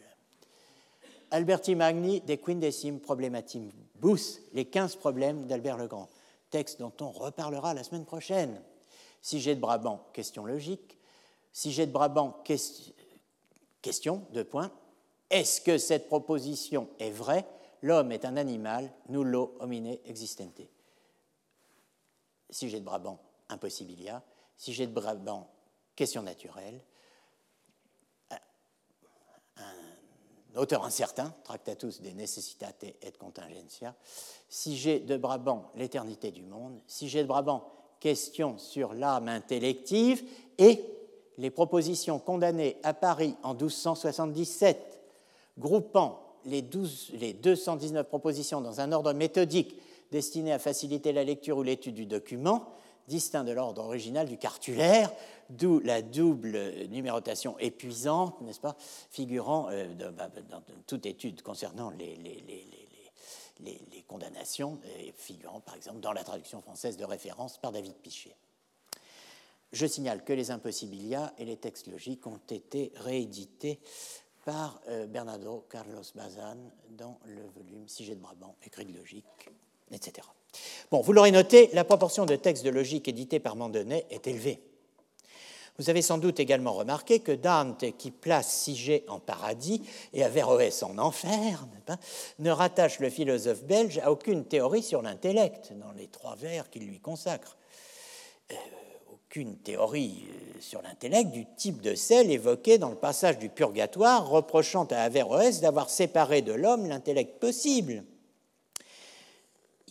Alberti Magni, De Quindecim Problematimibus, les 15 problèmes d'Albert le Grand, texte dont on reparlera la semaine prochaine. Si j'ai de Brabant, question logique. Si j'ai de Brabant, question, deux points. Est-ce que cette proposition est vraie? L'homme est un animal, nullo homine existente si j'ai de Brabant, impossibilia. Si j'ai de Brabant, question naturelle. Auteur incertain, Tractatus de necessitate et contingentia. Si j'ai de Brabant, l'éternité du monde. Si j'ai de Brabant, question sur l'âme intellective. Et les propositions condamnées à Paris en 1277, groupant les, 12, les 219 propositions dans un ordre méthodique destiné à faciliter la lecture ou l'étude du document, distinct de l'ordre original du cartulaire, d'où la double numérotation épuisante, n'est-ce pas, figurant euh, bah, dans toute étude concernant les, condamnations, figurant par exemple dans la traduction française de référence par David Pichet. Je signale que les impossibilia et les textes logiques ont été réédités par euh, Bernardo Carlos Bazan dans le volume Siget de Brabant, écrit de logique, etc. Bon, vous l'aurez noté, la proportion de textes de logique édités par Mandonnet est élevée. Vous avez sans doute également remarqué que Dante, qui place Sigé en paradis et Averroès en enfer, ne rattache le philosophe belge à aucune théorie sur l'intellect dans les trois vers qu'il lui consacre. Euh, aucune théorie euh, sur l'intellect du type de celle évoquée dans le passage du Purgatoire, reprochant à Averroès d'avoir séparé de l'homme l'intellect possible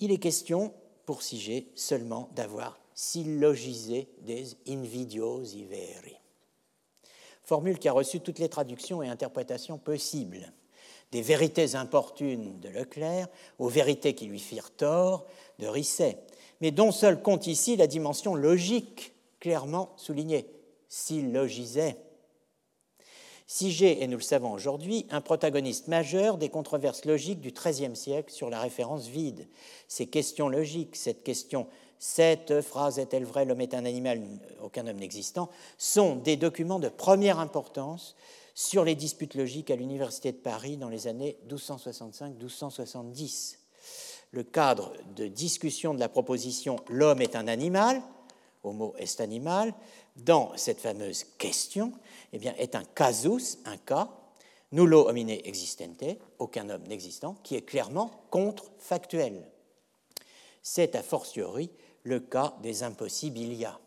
il est question, pour Sigé, seulement d'avoir syllogisé des invidiosi veri. Formule qui a reçu toutes les traductions et interprétations possibles, des vérités importunes de Leclerc aux vérités qui lui firent tort de Risset, mais dont seul compte ici la dimension logique, clairement soulignée, syllogisait Sigé est, nous le savons aujourd'hui, un protagoniste majeur des controverses logiques du XIIIe siècle sur la référence vide. Ces questions logiques, cette question cette phrase est-elle vraie, l'homme est un animal, aucun homme n'existant, sont des documents de première importance sur les disputes logiques à l'Université de Paris dans les années 1265-1270. Le cadre de discussion de la proposition L'homme est un animal, homo est animal, dans cette fameuse question, eh bien, est un casus, un cas, nullo homine existente, aucun homme n'existant, qui est clairement contrefactuel. C'est a fortiori le cas des impossibilia.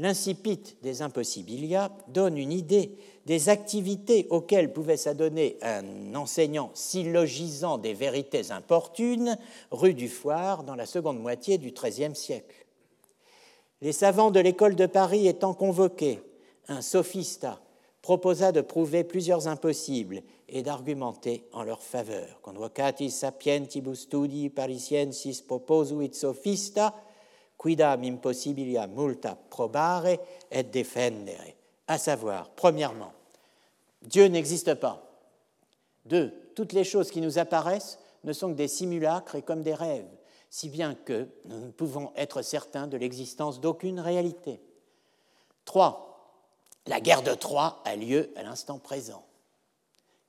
L'incipit des impossibilia donne une idée des activités auxquelles pouvait s'adonner un enseignant syllogisant des vérités importunes rue du Foire dans la seconde moitié du XIIIe siècle. Les savants de l'école de Paris étant convoqués, un sophista proposa de prouver plusieurs impossibles et d'argumenter en leur faveur. Convocatis sapientibus studi parisiensis proposuit sophista, quidam impossibilia multa probare et defendere. À savoir, premièrement, Dieu n'existe pas. Deux, toutes les choses qui nous apparaissent ne sont que des simulacres et comme des rêves si bien que nous ne pouvons être certains de l'existence d'aucune réalité. 3. La guerre de Troie a lieu à l'instant présent.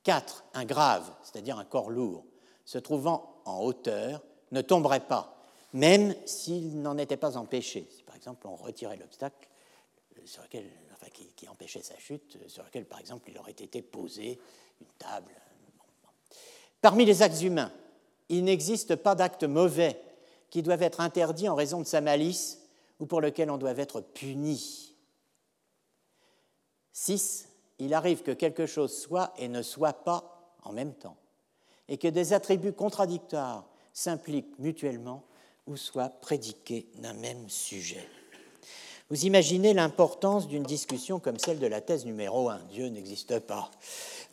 4. Un grave, c'est-à-dire un corps lourd, se trouvant en hauteur, ne tomberait pas, même s'il n'en était pas empêché. Si par exemple on retirait l'obstacle, sur lequel, qui, empêchait sa chute, sur lequel, par exemple, il aurait été posé une table. Parmi les actes humains, il n'existe pas d'actes mauvais qui doivent être interdits en raison de sa malice ou pour lequel on doit être puni. 6. Il arrive que quelque chose soit et ne soit pas en même temps, et que des attributs contradictoires s'impliquent mutuellement ou soient prédiqués d'un même sujet. Vous imaginez l'importance d'une discussion comme celle de la thèse numéro 1. Dieu n'existe pas.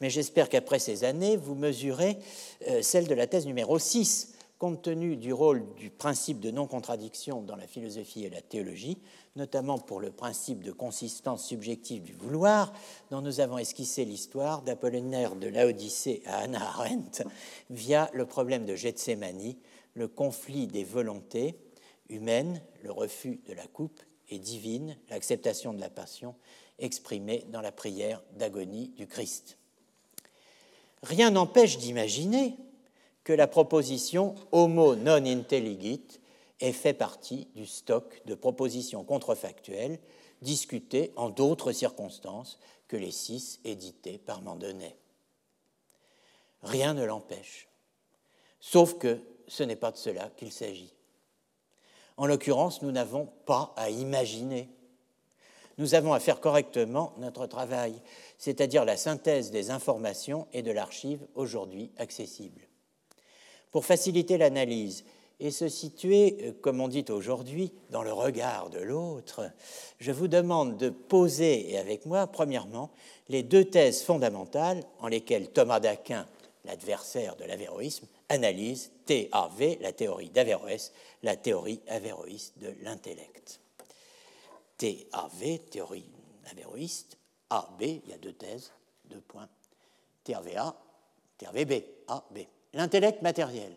Mais j'espère qu'après ces années, vous mesurez euh, celle de la thèse numéro 6. Compte tenu du rôle du principe de non-contradiction dans la philosophie et la théologie, notamment pour le principe de consistance subjective du vouloir, dont nous avons esquissé l'histoire d'Apollinaire de Laodicée à Anna Arendt via le problème de Gethsemane, le conflit des volontés humaines, le refus de la coupe et divine, l'acceptation de la passion exprimée dans la prière d'agonie du Christ. Rien n'empêche d'imaginer que la proposition homo non intelligit ait fait partie du stock de propositions contrefactuelles discutées en d'autres circonstances que les six éditées par Mandonnet. Rien ne l'empêche, sauf que ce n'est pas de cela qu'il s'agit. En l'occurrence, nous n'avons pas à imaginer. Nous avons à faire correctement notre travail, c'est-à-dire la synthèse des informations et de l'archive aujourd'hui accessible. Pour faciliter l'analyse et se situer, euh, comme on dit aujourd'hui, dans le regard de l'autre, je vous demande de poser, et avec moi, premièrement, les deux thèses fondamentales en lesquelles Thomas d'Aquin, l'adversaire de l'avéroïsme, analyse TAV, la théorie d'Averroès, la théorie avéroïste de l'intellect. TAV, théorie avéroïste, AB, il y a deux thèses, deux points, TAVA, TAVB, AB. L'intellect matériel,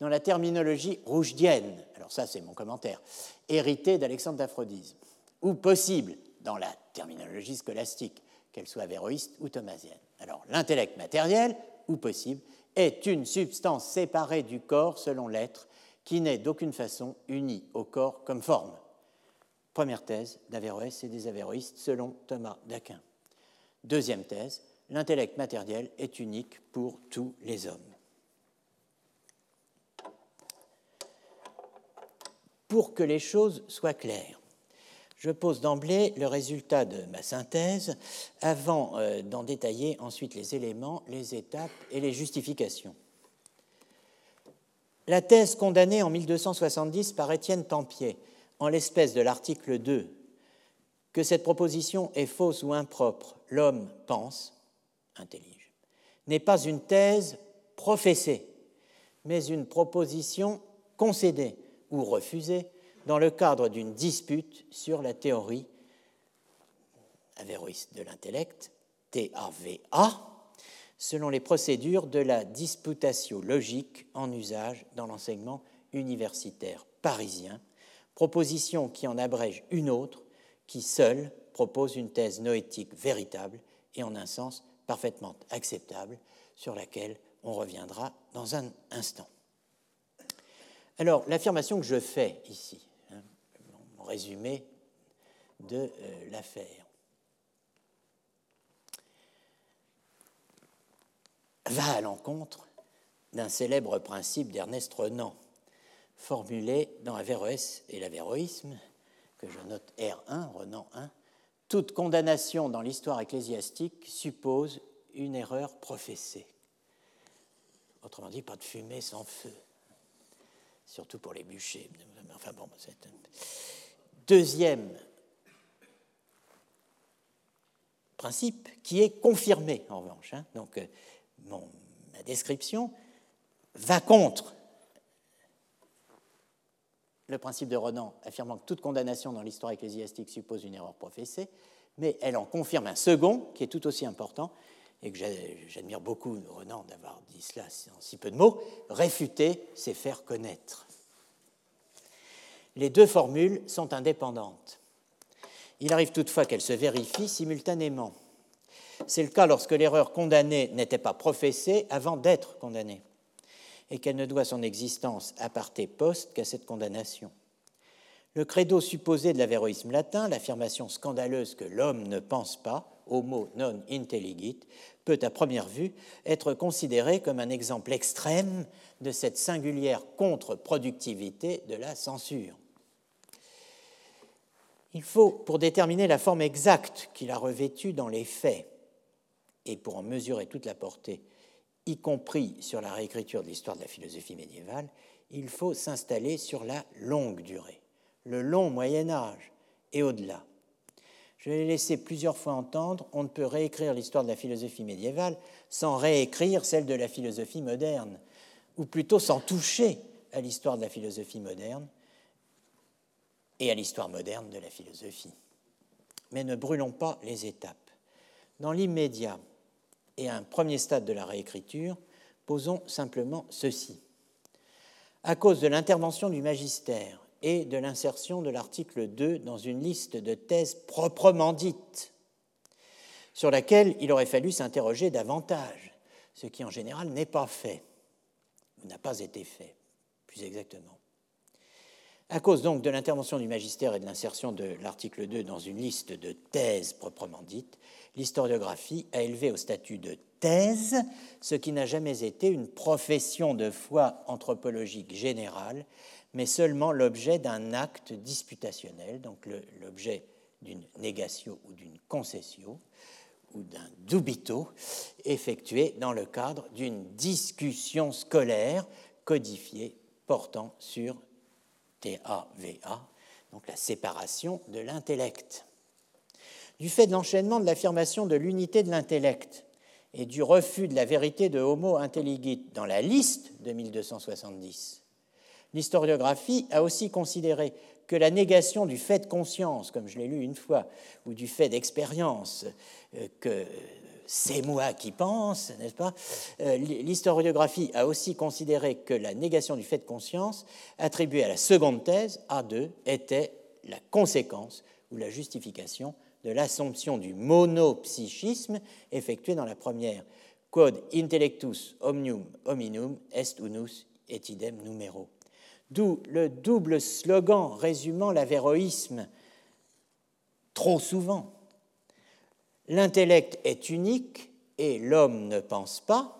dans la terminologie rougienne, alors ça c'est mon commentaire, hérité d'Alexandre d'Aphrodise, ou possible dans la terminologie scolastique, qu'elle soit avéroïste ou thomasienne. Alors l'intellect matériel, ou possible, est une substance séparée du corps selon l'être, qui n'est d'aucune façon unie au corps comme forme. Première thèse d'Averroès et des avéroïstes selon Thomas d'Aquin. Deuxième thèse, l'intellect matériel est unique pour tous les hommes. Pour que les choses soient claires, je pose d'emblée le résultat de ma synthèse avant euh, d'en détailler ensuite les éléments, les étapes et les justifications. La thèse condamnée en 1270 par Étienne Tempier, en l'espèce de l'article 2, que cette proposition est fausse ou impropre, l'homme pense, intellige, n'est pas une thèse professée, mais une proposition concédée ou refusée dans le cadre d'une dispute sur la théorie avéroïste de l'intellect, TAVA, selon les procédures de la disputatio logique en usage dans l'enseignement universitaire parisien, proposition qui en abrège une autre, qui seule propose une thèse noétique véritable et en un sens parfaitement acceptable, sur laquelle on reviendra dans un instant. Alors, l'affirmation que je fais ici, résumé de euh, l'affaire. va à l'encontre d'un célèbre principe d'Ernest Renan, formulé dans Averroès et l'Averroïsme, que je note R1, Renan 1. Toute condamnation dans l'histoire ecclésiastique suppose une erreur professée. Autrement dit, pas de fumée sans feu, surtout pour les bûchers. Enfin bon, Deuxième principe qui est confirmé en revanche. Hein. Donc, euh, ma description va contre le principe de Renan affirmant que toute condamnation dans l'histoire ecclésiastique suppose une erreur professée, mais elle en confirme un second qui est tout aussi important et que j'admire beaucoup Renan d'avoir dit cela en si peu de mots, réfuter, c'est faire connaître les deux formules sont indépendantes. Il arrive toutefois qu'elles se vérifient simultanément. C'est le cas lorsque l'erreur condamnée n'était pas professée avant d'être condamnée, et qu'elle ne doit son existence à parte poste qu'à cette condamnation. Le credo supposé de l'avéroïsme latin, l'affirmation scandaleuse que l'homme ne pense pas, homo non intelligit, peut à première vue être considéré comme un exemple extrême de cette singulière contre-productivité de la censure. Il faut, pour déterminer la forme exacte qu'il a revêtue dans les faits, et pour en mesurer toute la portée, y compris sur la réécriture de l'histoire de la philosophie médiévale, il faut s'installer sur la longue durée, le long Moyen Âge et au-delà. Je l'ai laissé plusieurs fois entendre, on ne peut réécrire l'histoire de la philosophie médiévale sans réécrire celle de la philosophie moderne, ou plutôt sans toucher à l'histoire de la philosophie moderne et à l'histoire moderne de la philosophie. Mais ne brûlons pas les étapes. Dans l'immédiat et à un premier stade de la réécriture, posons simplement ceci. À cause de l'intervention du magistère et de l'insertion de l'article 2 dans une liste de thèses proprement dites, sur laquelle il aurait fallu s'interroger davantage, ce qui en général n'est pas fait, ou n'a pas été fait, plus exactement. À cause donc de l'intervention du magistère et de l'insertion de l'article 2 dans une liste de thèses proprement dites, l'historiographie a élevé au statut de thèse ce qui n'a jamais été une profession de foi anthropologique générale, mais seulement l'objet d'un acte disputationnel, donc l'objet d'une négation ou d'une concession ou d'un dubito effectué dans le cadre d'une discussion scolaire codifiée portant sur TAVA, donc la séparation de l'intellect. Du fait de l'enchaînement de l'affirmation de l'unité de l'intellect et du refus de la vérité de Homo intelligit dans la liste de 1270, L'historiographie a aussi considéré que la négation du fait de conscience, comme je l'ai lu une fois, ou du fait d'expérience, euh, que c'est moi qui pense, n'est-ce pas euh, L'historiographie a aussi considéré que la négation du fait de conscience, attribuée à la seconde thèse, A2, était la conséquence ou la justification de l'assomption du monopsychisme effectuée dans la première. Quod intellectus omnium hominum est unus et idem numero. D'où le double slogan résumant l'avéroïsme trop souvent. L'intellect est unique et l'homme ne pense pas,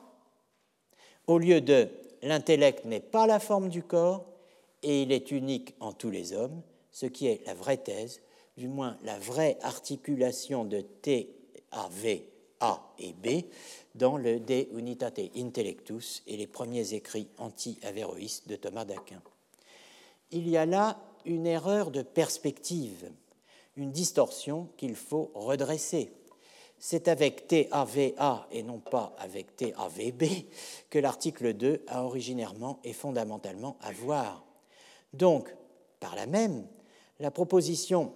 au lieu de l'intellect n'est pas la forme du corps et il est unique en tous les hommes, ce qui est la vraie thèse, du moins la vraie articulation de T, A, V, A et B dans le De Unitate Intellectus et les premiers écrits anti-avéroïstes de Thomas d'Aquin il y a là une erreur de perspective, une distorsion qu'il faut redresser. C'est avec TAVA et non pas avec TAVB que l'article 2 a originairement et fondamentalement à voir. Donc, par là même, la proposition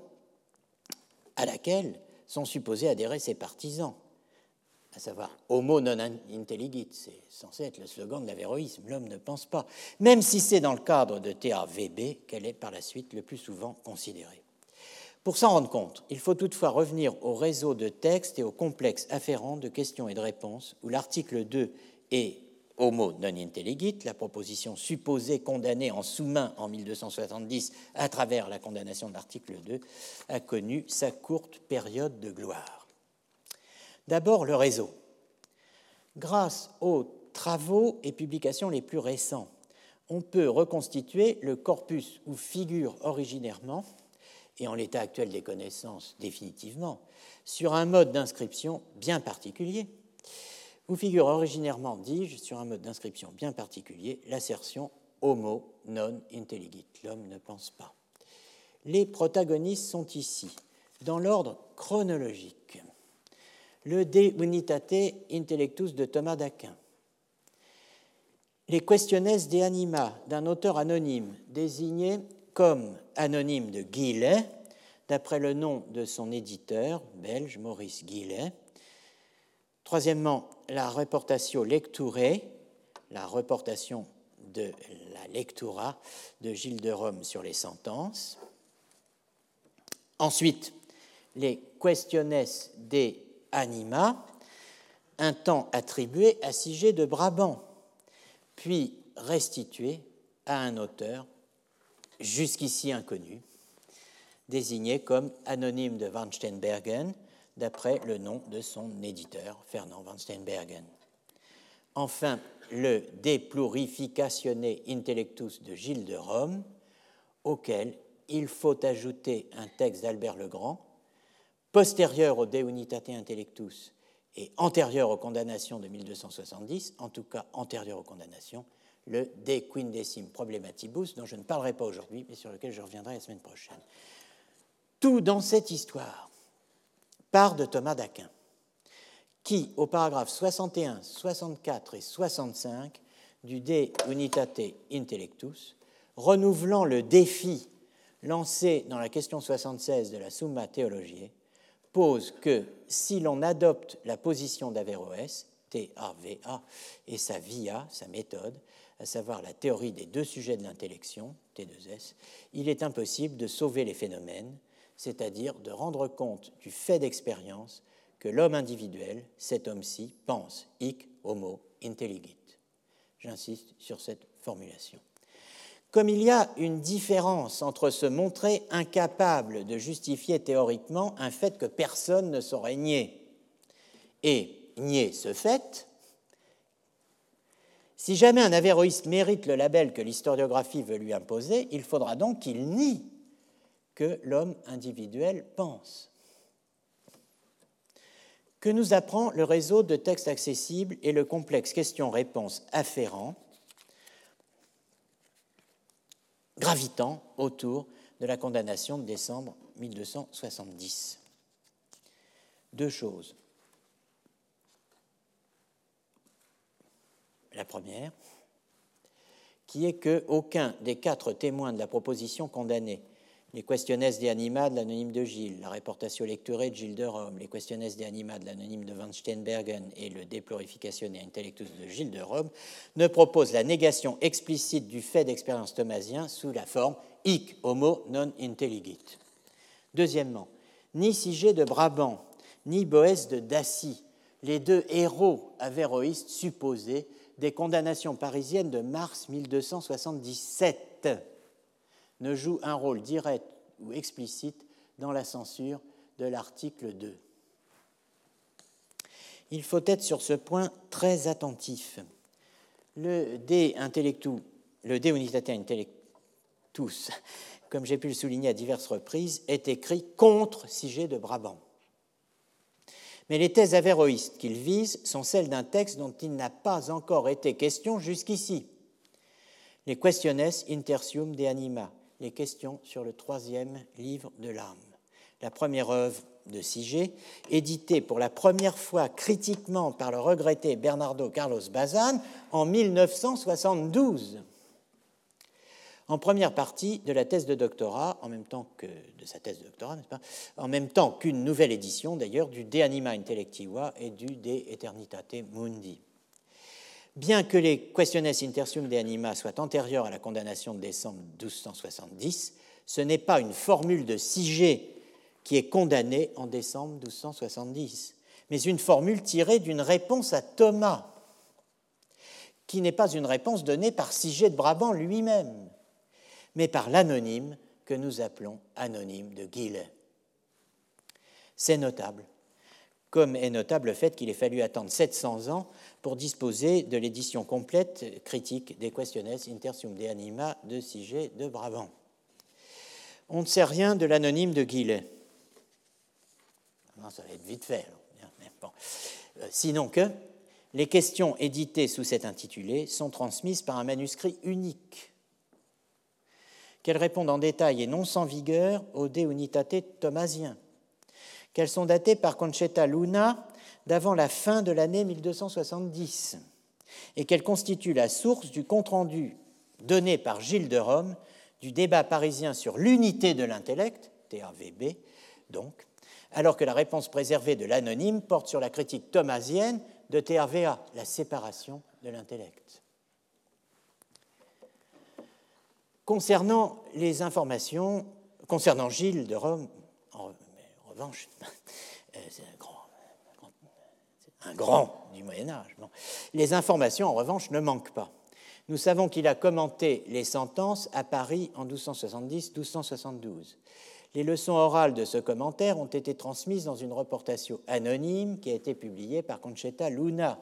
à laquelle sont supposés adhérer ses partisans, à savoir Homo non intelligit, c'est censé être le slogan de l'avéroïsme, l'homme ne pense pas, même si c'est dans le cadre de TAVB qu'elle est par la suite le plus souvent considérée. Pour s'en rendre compte, il faut toutefois revenir au réseau de textes et au complexe afférent de questions et de réponses où l'article 2 est Homo non intelligit, la proposition supposée condamnée en sous-main en 1270 à travers la condamnation de l'article 2, a connu sa courte période de gloire. D'abord, le réseau. Grâce aux travaux et publications les plus récents, on peut reconstituer le corpus où figure originairement, et en l'état actuel des connaissances définitivement, sur un mode d'inscription bien particulier, où figure originairement, dis-je, sur un mode d'inscription bien particulier, l'assertion homo non intelligit, l'homme ne pense pas. Les protagonistes sont ici, dans l'ordre chronologique le De Unitate Intellectus de Thomas d'Aquin, les Questiones de Anima d'un auteur anonyme désigné comme anonyme de Guillet, d'après le nom de son éditeur belge Maurice Guillet. Troisièmement, la Reportatio Lecturae, la reportation de la Lectura de Gilles de Rome sur les sentences. Ensuite, les Questiones de Anima, un temps attribué à Sigé de Brabant, puis restitué à un auteur jusqu'ici inconnu, désigné comme anonyme de Van Steenbergen, d'après le nom de son éditeur, Fernand Van Steenbergen. Enfin, le De Plurificatione Intellectus de Gilles de Rome, auquel il faut ajouter un texte d'Albert Legrand, postérieur au De Unitate Intellectus et antérieur aux condamnations de 1270, en tout cas antérieur aux condamnations, le De Quindecim Problematibus, dont je ne parlerai pas aujourd'hui, mais sur lequel je reviendrai la semaine prochaine. Tout dans cette histoire part de Thomas d'Aquin, qui, au paragraphe 61, 64 et 65 du De Unitate Intellectus, renouvelant le défi lancé dans la question 76 de la Summa Theologiae, pose que si l'on adopte la position d'Averroès, TAVA, et sa via, sa méthode, à savoir la théorie des deux sujets de l'intellection, T2S, il est impossible de sauver les phénomènes, c'est-à-dire de rendre compte du fait d'expérience que l'homme individuel, cet homme-ci, pense hic homo intelligit. J'insiste sur cette formulation. Comme il y a une différence entre se montrer incapable de justifier théoriquement un fait que personne ne saurait nier et nier ce fait, si jamais un avéroïste mérite le label que l'historiographie veut lui imposer, il faudra donc qu'il nie que l'homme individuel pense. Que nous apprend le réseau de textes accessibles et le complexe question-réponse afférent gravitant autour de la condamnation de décembre 1270 Deux choses. La première, qui est qu'aucun des quatre témoins de la proposition condamnée les questionnes de anima de l'anonyme de Gilles, la reportatio lecturée de Gilles de Rome, les questionnes de anima de l'anonyme de Van Steenbergen et le De Intellectus de Gilles de Rome ne proposent la négation explicite du fait d'expérience thomasien sous la forme hic homo non intelligit. Deuxièmement, ni Sigé de Brabant, ni Boès de Dacy, les deux héros avéroïstes supposés des condamnations parisiennes de mars 1277 ne joue un rôle direct ou explicite dans la censure de l'article 2. Il faut être sur ce point très attentif. Le De, intellectu, le de Intellectus, comme j'ai pu le souligner à diverses reprises, est écrit contre Sigé de Brabant. Mais les thèses avéroïstes qu'il vise sont celles d'un texte dont il n'a pas encore été question jusqu'ici. Les Questiones Intertium de Anima, les questions sur le troisième livre de l'âme. La première œuvre de Sigé, éditée pour la première fois critiquement par le regretté Bernardo Carlos Bazan en 1972. En première partie de la thèse de doctorat, en même temps que de sa thèse de doctorat, n'est-ce pas En même temps qu'une nouvelle édition d'ailleurs du De Anima Intellectiva et du De Eternitate Mundi. Bien que les Questiones Intertium de Anima soient antérieurs à la condamnation de décembre 1270, ce n'est pas une formule de Sigé qui est condamnée en décembre 1270, mais une formule tirée d'une réponse à Thomas, qui n'est pas une réponse donnée par Sigé de Brabant lui-même, mais par l'anonyme que nous appelons anonyme de Guillet. C'est notable comme est notable le fait qu'il ait fallu attendre 700 ans pour disposer de l'édition complète critique des Questiones Intertium de Anima de Sigé de Brabant. On ne sait rien de l'anonyme de Guillet. Ça va être vite fait. Euh, sinon que les questions éditées sous cet intitulé sont transmises par un manuscrit unique, qu'elles répondent en détail et non sans vigueur au De Unitate thomasien, qu'elles sont datées par Concetta Luna d'avant la fin de l'année 1270 et qu'elles constituent la source du compte-rendu donné par Gilles de Rome du débat parisien sur l'unité de l'intellect, TAVB donc, alors que la réponse préservée de l'anonyme porte sur la critique thomasienne de TRVA, la séparation de l'intellect. Concernant les informations, concernant Gilles de Rome, revanche, euh, c'est un grand, un grand du Moyen Âge. Les informations, en revanche, ne manquent pas. Nous savons qu'il a commenté les sentences à Paris en 1270-1272. Les leçons orales de ce commentaire ont été transmises dans une reportation anonyme qui a été publiée par Conchetta Luna,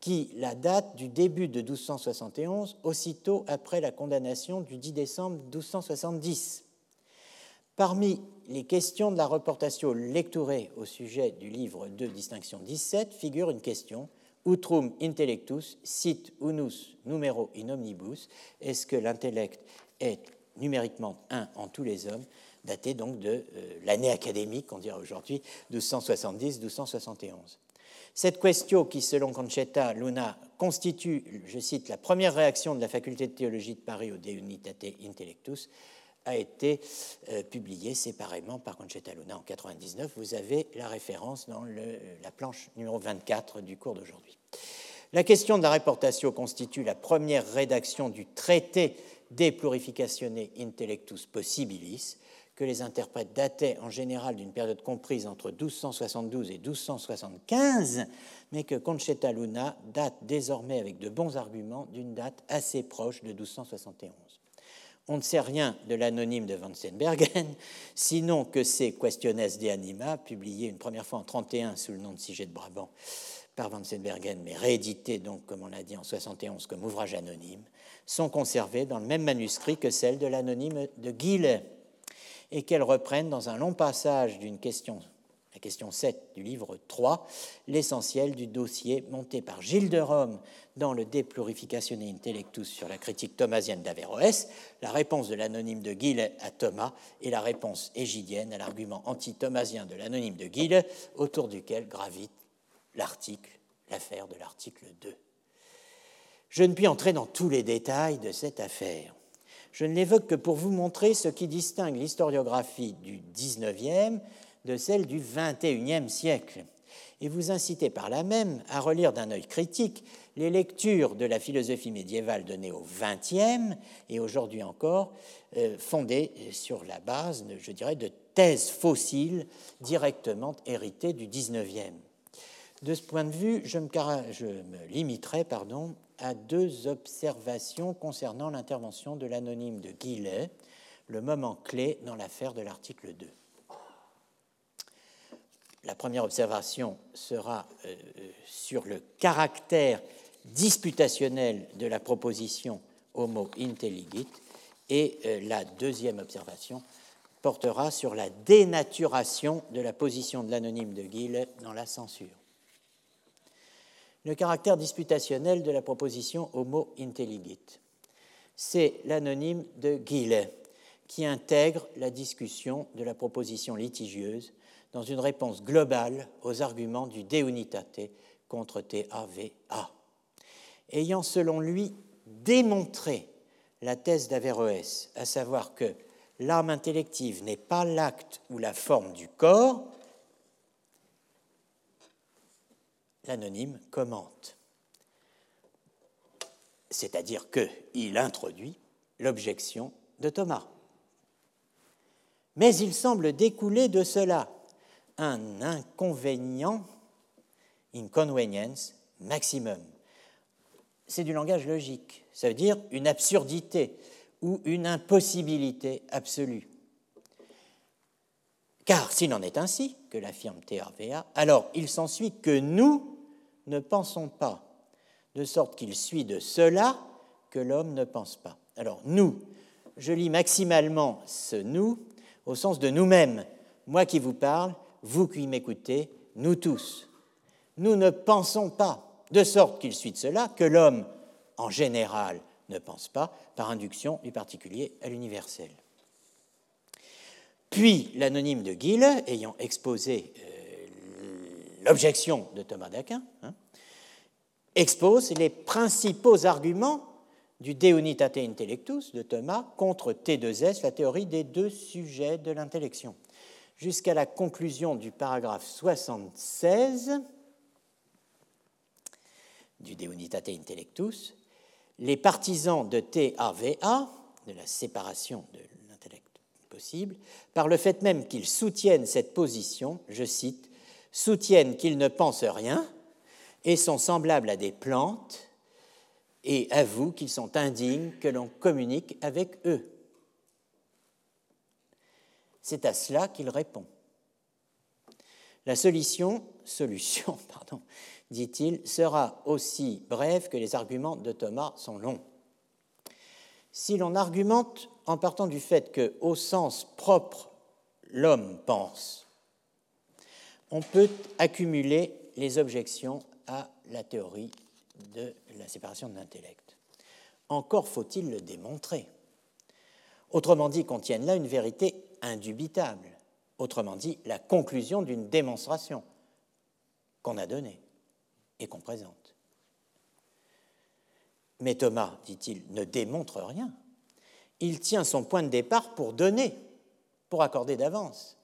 qui la date du début de 1271, aussitôt après la condamnation du 10 décembre 1270. Parmi les questions de la reportation lecturée au sujet du livre 2, distinction 17, figure une question Utrum intellectus sit unus numero in omnibus. Est-ce que l'intellect est numériquement un en tous les hommes? Daté donc de euh, l'année académique, on dirait aujourd'hui, 1270-1271. Cette question, qui selon Conchetta Luna constitue, je cite, la première réaction de la faculté de théologie de Paris au De Unitate Intellectus, a été euh, publiée séparément par Conchetta Luna en 1999. Vous avez la référence dans la planche numéro 24 du cours d'aujourd'hui. La question de la réportation constitue la première rédaction du traité De Plurificatione Intellectus Possibilis, que les interprètes dataient en général d'une période comprise entre 1272 et 1275, mais que Conchetta Luna date désormais avec de bons arguments d'une date assez proche de 1271. On ne sait rien de l'anonyme de Vansenbergen, sinon que ces Questiones de Anima, publiés une première fois en 31 sous le nom de Siget de Brabant par Vansenbergen, mais réédités donc, comme on l'a dit, en 71 comme ouvrage anonyme, sont conservés dans le même manuscrit que celle de l'anonyme de Guille et qu'elles reprennent dans un long passage d'une question, question 7 du livre 3, l'essentiel du dossier monté par Gilles de Rome dans le De Plurificatione Intellectus sur la critique thomasienne d'Averroès, la réponse de l'anonyme de Guille à Thomas et la réponse égidienne à l'argument anti-thomasien de l'anonyme de Guille, autour duquel gravite l'article, l'affaire de l'article 2. Je ne puis entrer dans tous les détails de cette affaire. Je ne l'évoque que pour vous montrer ce qui distingue l'historiographie du XIXe de celle du XXIe siècle, et vous inciter par là même à relire d'un œil critique les lectures de la philosophie médiévale données au XXe et aujourd'hui encore, euh, fondées sur la base, je dirais, de thèses fossiles directement héritées du XIXe. De ce point de vue, je me, je me limiterai pardon, à deux observations concernant l'intervention de l'anonyme de Guillet, le moment clé dans l'affaire de l'article 2. La première observation sera euh, sur le caractère disputationnel de la proposition homo intelligit et euh, la deuxième observation portera sur la dénaturation de la position de l'anonyme de Guillet dans la censure le caractère disputationnel de la proposition Homo intelligit. C'est l'anonyme de Guillet qui intègre la discussion de la proposition litigieuse dans une réponse globale aux arguments du De Unitate contre TAVA. Ayant selon lui démontré la thèse d'Averroès, à savoir que l'âme intellective n'est pas l'acte ou la forme du corps, l'anonyme commente. C'est-à-dire qu'il introduit l'objection de Thomas. Mais il semble découler de cela un inconvénient, inconvenience maximum. C'est du langage logique, ça veut dire une absurdité ou une impossibilité absolue. Car s'il en est ainsi, que l'affirme TRVA, alors il s'ensuit que nous, ne pensons pas, de sorte qu'il suit de cela que l'homme ne pense pas. Alors nous, je lis maximalement ce nous au sens de nous-mêmes, moi qui vous parle, vous qui m'écoutez, nous tous. Nous ne pensons pas, de sorte qu'il suit de cela que l'homme, en général, ne pense pas, par induction du particulier à l'universel. Puis l'anonyme de Guille, ayant exposé euh, l'objection de Thomas d'Aquin, hein, expose les principaux arguments du De Unitate Intellectus de Thomas contre T2S, la théorie des deux sujets de l'intellection, jusqu'à la conclusion du paragraphe 76 du De Unitate Intellectus. Les partisans de TAVA, de la séparation de l'intellect possible, par le fait même qu'ils soutiennent cette position, je cite, soutiennent qu'ils ne pensent rien et sont semblables à des plantes et avouent qu'ils sont indignes que l'on communique avec eux. C'est à cela qu'il répond. La solution, solution pardon, dit-il, sera aussi brève que les arguments de Thomas sont longs. Si l'on argumente en partant du fait que, au sens propre, l'homme pense, on peut accumuler les objections à la théorie de la séparation de l'intellect. Encore faut-il le démontrer. Autrement dit, qu'on tienne là une vérité indubitable. Autrement dit, la conclusion d'une démonstration qu'on a donnée et qu'on présente. Mais Thomas, dit-il, ne démontre rien. Il tient son point de départ pour donner, pour accorder d'avance.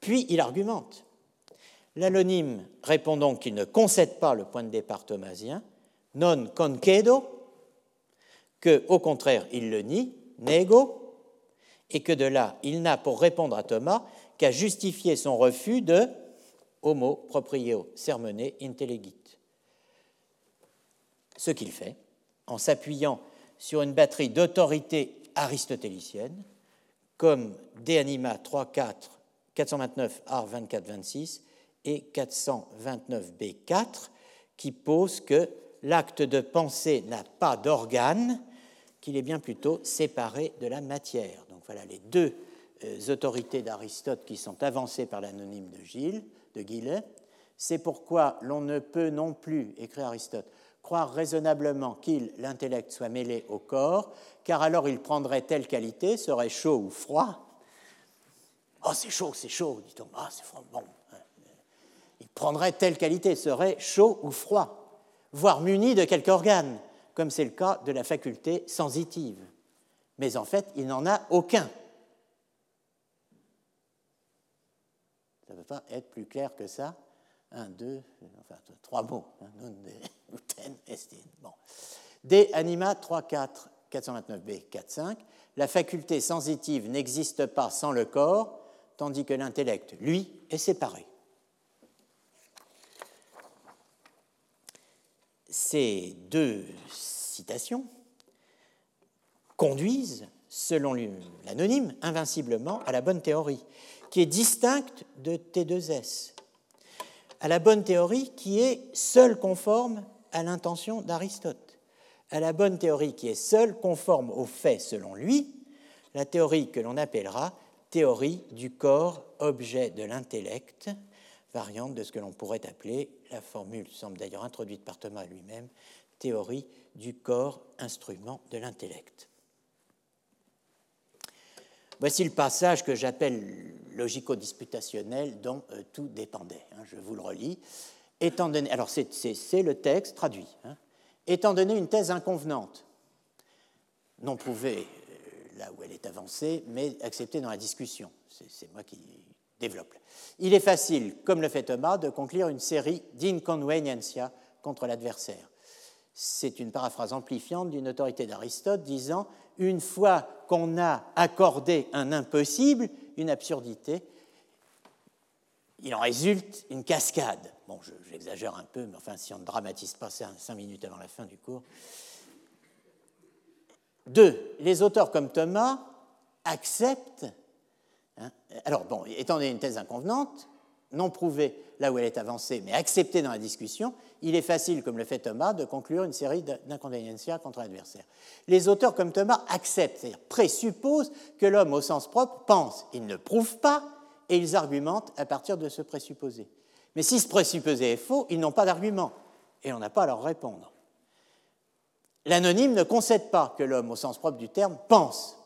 Puis il argumente. L'anonyme répond donc qu'il ne concède pas le point de départ thomasien, non concedo, que au contraire il le nie, nego, et que de là il n'a pour répondre à Thomas qu'à justifier son refus de homo proprio sermone intelligit. Ce qu'il fait en s'appuyant sur une batterie d'autorité aristotélicienne, comme De Anima 3.4, 429 Art 24-26 et 429b4, qui pose que l'acte de penser n'a pas d'organe, qu'il est bien plutôt séparé de la matière. Voilà les deux euh, autorités d'Aristote qui sont avancées par l'anonyme de Gilles, de Guillet. C'est pourquoi l'on ne peut non plus, écrit Aristote, croire raisonnablement qu'il, l'intellect, soit mêlé au corps, car alors il prendrait telle qualité, serait chaud ou froid. Oh, c'est chaud, c'est chaud, dit-on. Ah, c'est froid. Bon, il prendrait telle qualité, serait chaud ou froid, voire muni de quelque organe, comme c'est le cas de la faculté sensitive. Mais en fait, il n'en a aucun. Ça ne peut pas être plus clair que ça. Un, deux, enfin trois mots. Hein, bon. D anima 3, 4, 429b, 4, 5. La faculté sensitive n'existe pas sans le corps, tandis que l'intellect, lui, est séparé. Ces deux citations conduisent, selon l'anonyme, invinciblement à la bonne théorie, qui est distincte de T2S, à la bonne théorie qui est seule conforme à l'intention d'Aristote, à la bonne théorie qui est seule conforme aux faits selon lui, la théorie que l'on appellera théorie du corps objet de l'intellect, variante de ce que l'on pourrait appeler, la formule semble d'ailleurs introduite par Thomas lui-même, théorie du corps instrument de l'intellect. Voici le passage que j'appelle logico-disputationnel dont euh, tout dépendait. Hein, je vous le relis. Étant donné, alors c'est le texte traduit. Hein. étant donné une thèse inconvenante, non prouvée euh, là où elle est avancée, mais acceptée dans la discussion. C'est moi qui développe. Il est facile, comme le fait Thomas, de conclure une série d'inconvenientia contre l'adversaire. C'est une paraphrase amplifiante d'une autorité d'Aristote disant Une fois qu'on a accordé un impossible, une absurdité, il en résulte une cascade. Bon, j'exagère un peu, mais enfin, si on ne dramatise pas cinq minutes avant la fin du cours. Deux, les auteurs comme Thomas acceptent Hein. Alors, bon, étant donné une thèse inconvenante, non prouvée là où elle est avancée, mais acceptée dans la discussion, il est facile, comme le fait Thomas, de conclure une série d'inconvénientia contre l'adversaire. Les auteurs comme Thomas acceptent, c'est-à-dire présupposent que l'homme au sens propre pense. Ils ne prouvent pas et ils argumentent à partir de ce présupposé. Mais si ce présupposé est faux, ils n'ont pas d'argument et on n'a pas à leur répondre. L'anonyme ne concède pas que l'homme au sens propre du terme pense.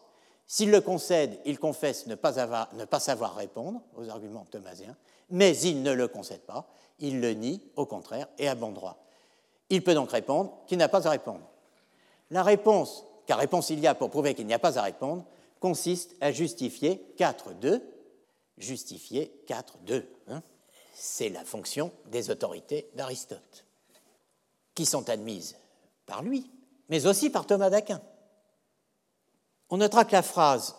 S'il le concède, il confesse ne pas, ne pas savoir répondre aux arguments thomasiens, mais il ne le concède pas, il le nie, au contraire, et à bon droit. Il peut donc répondre qu'il n'a pas à répondre. La réponse, car réponse il y a pour prouver qu'il n'y a pas à répondre, consiste à justifier 4.2, justifier 4.2. Hein. C'est la fonction des autorités d'Aristote, qui sont admises par lui, mais aussi par Thomas d'Aquin. On notera que la phrase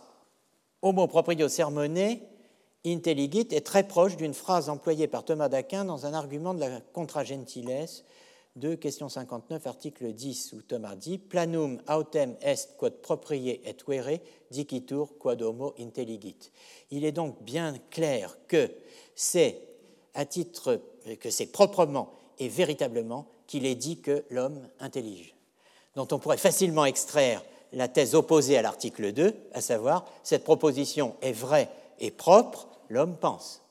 Homo proprio sermone intelligit est très proche d'une phrase employée par Thomas d'Aquin dans un argument de la Contra Gentiles de question 59, article 10, où Thomas dit Planum autem est quod proprie et vere, dicitur quod homo intelligit. Il est donc bien clair que c'est à titre que c'est proprement et véritablement qu'il est dit que l'homme intellige, dont on pourrait facilement extraire la thèse opposée à l'article 2, à savoir cette proposition est vraie et propre, l'homme pense.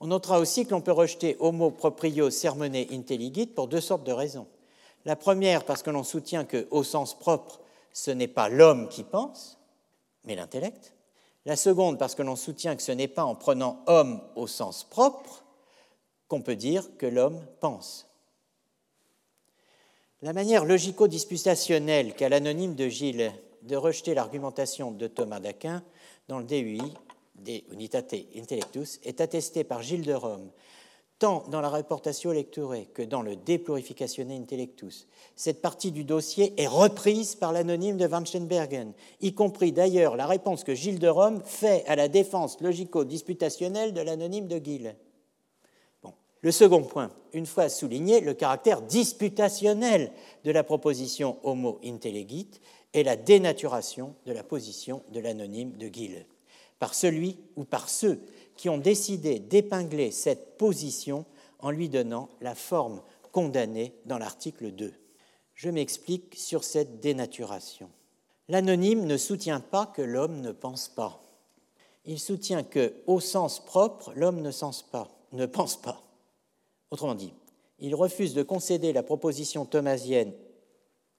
On notera aussi que l'on peut rejeter homo proprio sermone intelligit pour deux sortes de raisons. La première, parce que l'on soutient que, au sens propre, ce n'est pas l'homme qui pense, mais l'intellect. La seconde, parce que l'on soutient que ce n'est pas en prenant homme au sens propre qu'on peut dire que l'homme pense. La manière logico-disputationnelle qu'a l'anonyme de Gilles de rejeter l'argumentation de Thomas d'Aquin dans le DUI de Unitate Intellectus est attesté par Gilles de Rome, tant dans la Reportatio Lecturae que dans le De Plurificatione Intellectus. Cette partie du dossier est reprise par l'anonyme de Van Steenbergen, y compris d'ailleurs la réponse que Gilles de Rome fait à la défense logico-disputationnelle de l'anonyme de Gilles. Le second point, une fois souligné le caractère disputationnel de la proposition homo intelligit et la dénaturation de la position de l'anonyme de Gilles par celui ou par ceux qui ont décidé d'épingler cette position en lui donnant la forme condamnée dans l'article 2. Je m'explique sur cette dénaturation. L'anonyme ne soutient pas que l'homme ne pense pas. Il soutient que, au sens propre, l'homme ne, pense pas. Autrement dit, il refuse de concéder la proposition thomasienne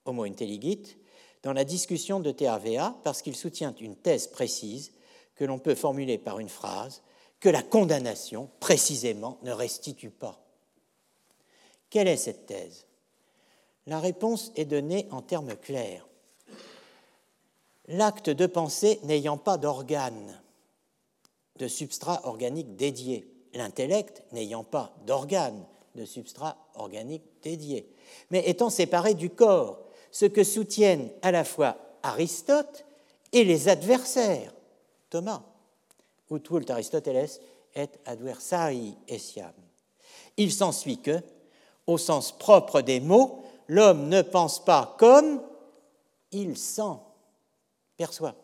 homo intelligit dans la discussion de TAVA parce qu'il soutient une thèse précise que l'on peut formuler par une phrase que la condamnation, précisément, ne restitue pas. Quelle est cette thèse? La réponse est donnée en termes clairs. L'acte de pensée n'ayant pas d'organe, de substrat organique dédié, l'intellect n'ayant pas d'organe, de substrat organique dédié, mais étant séparé du corps, ce que soutiennent à la fois Aristote et les adversaires Thomas, Aristoteles et adversarii essiam. Il s'ensuit que, au sens propre des mots, l'homme ne pense pas comme il sent, perçoit.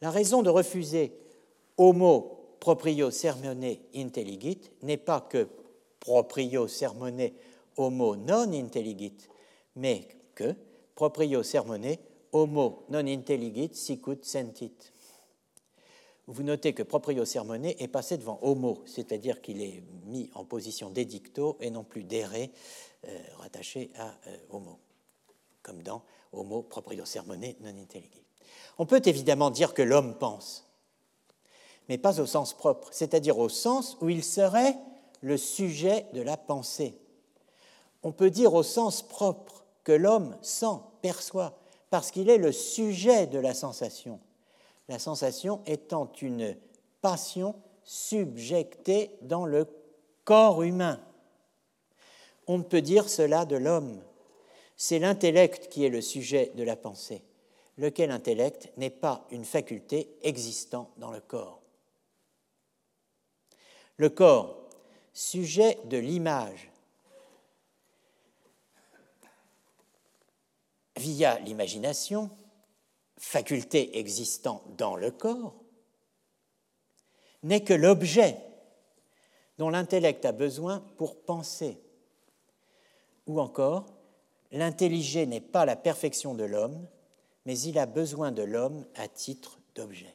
La raison de refuser homo proprio sermone intelligit n'est pas que proprio sermone homo non intelligit, mais que proprio sermone homo non intelligit sicut sentit vous notez que proprio sermone est passé devant homo, c'est-à-dire qu'il est mis en position d'édicto et non plus d'ere, euh, rattaché à euh, homo, comme dans homo proprio sermone non intelligit. On peut évidemment dire que l'homme pense, mais pas au sens propre, c'est-à-dire au sens où il serait le sujet de la pensée. On peut dire au sens propre que l'homme sent, perçoit, parce qu'il est le sujet de la sensation la sensation étant une passion subjectée dans le corps humain. On ne peut dire cela de l'homme. C'est l'intellect qui est le sujet de la pensée, lequel intellect n'est pas une faculté existant dans le corps. Le corps, sujet de l'image, via l'imagination, faculté existant dans le corps, n'est que l'objet dont l'intellect a besoin pour penser. Ou encore, l'intelligé n'est pas la perfection de l'homme, mais il a besoin de l'homme à titre d'objet.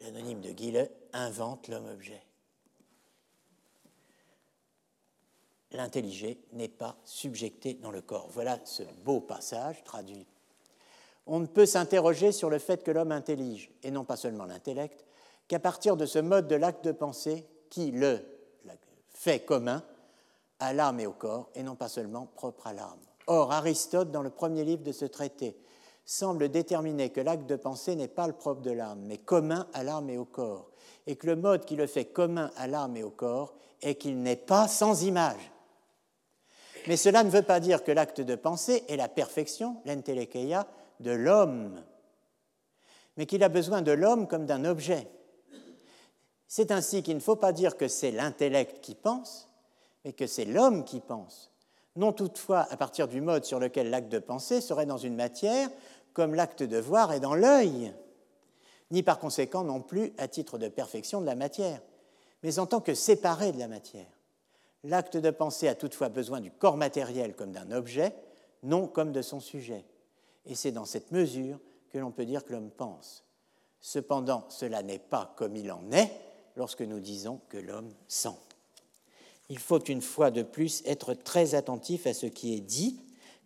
L'anonyme de Guille invente l'homme-objet. L'intelligé n'est pas subjecté dans le corps. Voilà ce beau passage traduit on ne peut s'interroger sur le fait que l'homme intellige, et non pas seulement l'intellect, qu'à partir de ce mode de l'acte de pensée qui le fait commun à l'âme et au corps, et non pas seulement propre à l'âme. Or, Aristote, dans le premier livre de ce traité, semble déterminer que l'acte de pensée n'est pas le propre de l'âme, mais commun à l'âme et au corps, et que le mode qui le fait commun à l'âme et au corps est qu'il n'est pas sans image. Mais cela ne veut pas dire que l'acte de pensée est la perfection, l'entelecheia, de l'homme, mais qu'il a besoin de l'homme comme d'un objet. C'est ainsi qu'il ne faut pas dire que c'est l'intellect qui pense, mais que c'est l'homme qui pense. Non toutefois à partir du mode sur lequel l'acte de penser serait dans une matière comme l'acte de voir est dans l'œil, ni par conséquent non plus à titre de perfection de la matière, mais en tant que séparé de la matière. L'acte de penser a toutefois besoin du corps matériel comme d'un objet, non comme de son sujet. Et c'est dans cette mesure que l'on peut dire que l'homme pense. Cependant, cela n'est pas comme il en est lorsque nous disons que l'homme sent. Il faut une fois de plus être très attentif à ce qui est dit,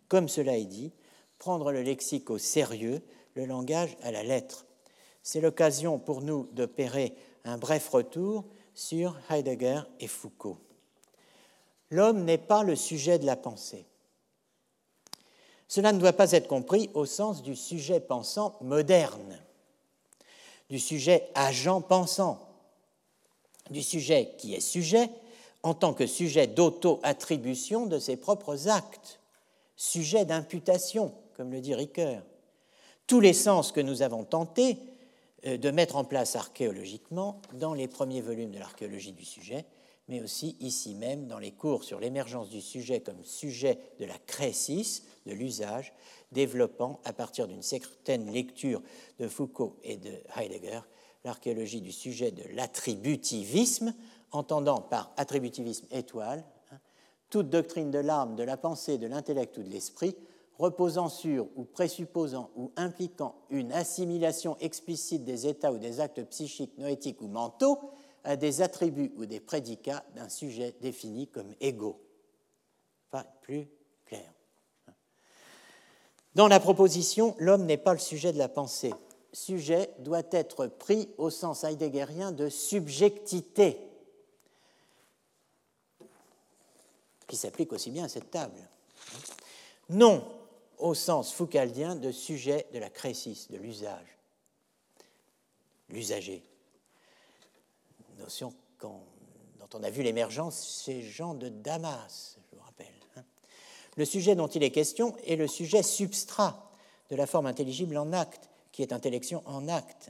comme cela est dit, prendre le lexique au sérieux, le langage à la lettre. C'est l'occasion pour nous d'opérer un bref retour sur Heidegger et Foucault. L'homme n'est pas le sujet de la pensée. Cela ne doit pas être compris au sens du sujet pensant moderne, du sujet agent pensant, du sujet qui est sujet en tant que sujet d'auto-attribution de ses propres actes, sujet d'imputation, comme le dit Ricoeur. Tous les sens que nous avons tenté euh, de mettre en place archéologiquement dans les premiers volumes de l'archéologie du sujet, mais aussi ici même dans les cours sur l'émergence du sujet comme sujet de la crécis, de l'usage, développant à partir d'une certaine lecture de Foucault et de Heidegger l'archéologie du sujet de l'attributivisme, entendant par attributivisme étoile hein, toute doctrine de l'âme, de la pensée, de l'intellect ou de l'esprit reposant sur ou présupposant ou impliquant une assimilation explicite des états ou des actes psychiques, noétiques ou mentaux des attributs ou des prédicats d'un sujet défini comme égaux. Enfin, plus clair. Dans la proposition, l'homme n'est pas le sujet de la pensée. Sujet doit être pris au sens heideggerien de subjectité, qui s'applique aussi bien à cette table. Non au sens foucaldien de sujet de la crécis, de l'usage, l'usager. Notion dont on a vu l'émergence chez Jean de Damas, je vous rappelle. Hein. Le sujet dont il est question est le sujet substrat de la forme intelligible en acte, qui est intellection en acte.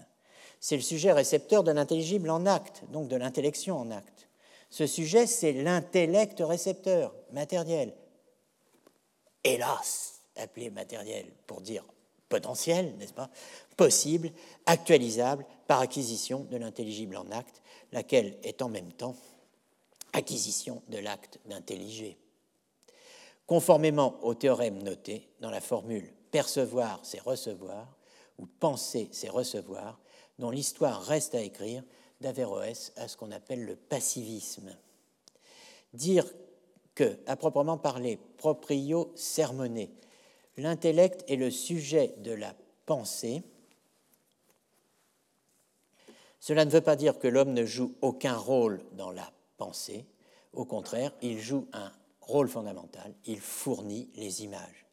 C'est le sujet récepteur de l'intelligible en acte, donc de l'intellection en acte. Ce sujet, c'est l'intellect récepteur, matériel. Hélas, appelé matériel pour dire potentiel, n'est-ce pas, possible, actualisable par acquisition de l'intelligible en acte, laquelle est en même temps acquisition de l'acte d'intelliger. Conformément au théorème noté dans la formule percevoir, c'est recevoir, ou penser, c'est recevoir, dont l'histoire reste à écrire d'Averroès à ce qu'on appelle le passivisme. Dire que, à proprement parler, proprio sermoné, l'intellect est le sujet de la pensée, cela ne veut pas dire que l'homme ne joue aucun rôle dans la pensée. Au contraire, il joue un rôle fondamental. Il fournit les images.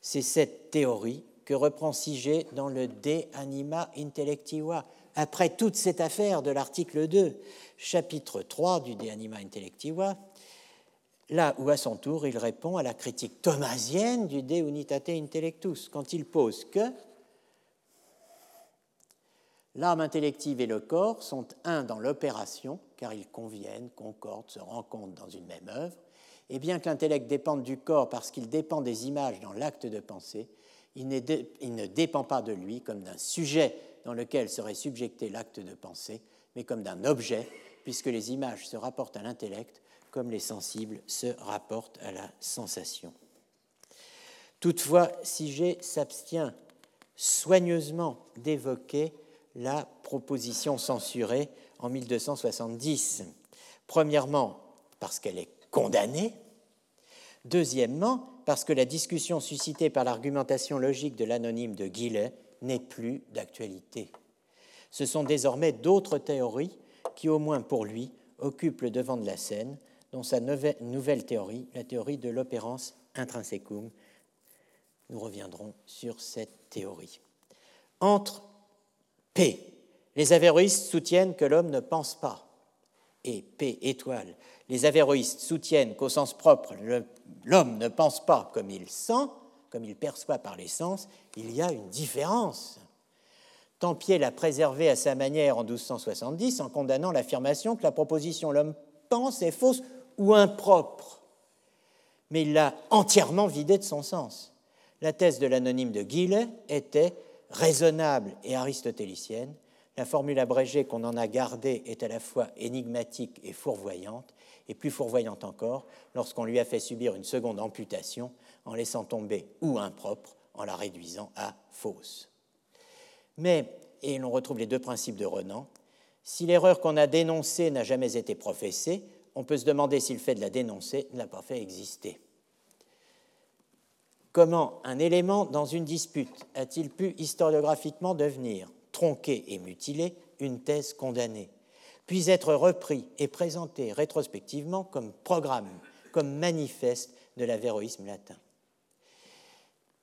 C'est cette théorie que reprend Sigé dans le De Anima Intellectiva. Après toute cette affaire de l'article 2, chapitre 3 du De Anima Intellectiva, là où à son tour il répond à la critique thomasienne du De Unitate Intellectus, quand il pose que l'âme intellective et le corps sont un dans l'opération, car ils conviennent, concordent, se rencontrent dans une même œuvre, et bien que l'intellect dépende du corps parce qu'il dépend des images dans l'acte de pensée, il, ne dépend pas de lui comme d'un sujet dans lequel serait subjecté l'acte de pensée, mais comme d'un objet, puisque les images se rapportent à l'intellect comme les sensibles se rapportent à la sensation. Toutefois, Sigé s'abstient soigneusement d'évoquer la proposition censurée en 1270. Premièrement, parce qu'elle est condamnée. Deuxièmement, parce que la discussion suscitée par l'argumentation logique de l'anonyme de Guillet n'est plus d'actualité. Ce sont désormais d'autres théories qui, au moins pour lui, occupent le devant de la scène, dont sa nouvelle théorie, la théorie de l'opérance intrinsecum. Nous reviendrons sur cette théorie. Entre Les avéroïstes soutiennent que l'homme ne pense pas, et P étoile, les avéroïstes soutiennent qu'au sens propre, l'homme ne pense pas comme il sent, comme il perçoit par les sens, il y a une différence. Tempier l'a préservé à sa manière en 1270 en condamnant l'affirmation que la proposition l'homme pense est fausse ou impropre, mais il l'a entièrement vidé de son sens. La thèse de l'anonyme de Guillet était raisonnable et aristotélicienne. La formule abrégée qu'on en a gardée est à la fois énigmatique et fourvoyante, et plus fourvoyante encore lorsqu'on lui a fait subir une seconde amputation en laissant tomber ou impropre en la réduisant à fausse. Mais, et l'on retrouve les deux principes de Renan, si l'erreur qu'on a dénoncée n'a jamais été professée, on peut se demander si le fait de la dénoncer ne l'a pas fait exister. Comment un élément dans une dispute a-t-il pu historiographiquement devenir, tronqué et mutilé, une thèse condamnée, puis être repris et présenté rétrospectivement comme programme, comme manifeste de l'avéroïsme latin?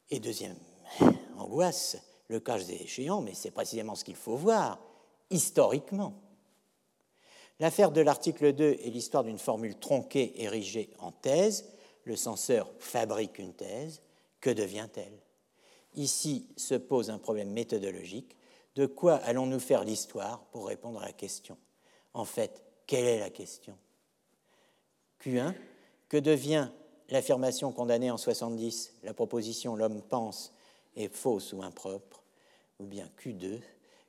Et deuxième angoisse, le cas des échéants, mais c'est précisément ce qu'il faut voir, historiquement. L'affaire de l'article 2 est l'histoire d'une formule tronquée érigée en thèse. Le censeur fabrique une thèse. Que devient-elle? Ici se pose un problème méthodologique. De quoi allons-nous faire l'histoire pour répondre à la question? En fait, quelle est la question? Q1, que devient l'affirmation condamnée en 70, la proposition l'homme pense est fausse ou impropre Ou bien Q2,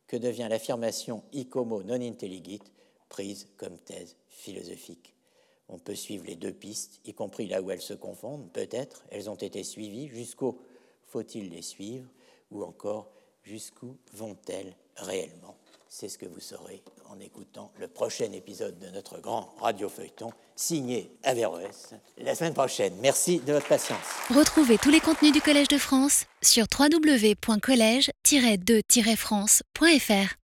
que devient l'affirmation icomo non intelligit prise comme thèse philosophique? On peut suivre les deux pistes, y compris là où elles se confondent, peut-être, elles ont été suivies, jusqu'où faut-il les suivre, ou encore jusqu'où vont-elles réellement? C'est ce que vous saurez en écoutant le prochain épisode de notre grand radio-feuilleton signé Averroès la semaine prochaine. Merci de votre patience. Retrouvez tous les contenus du Collège de France sur www.colège-2-france.fr.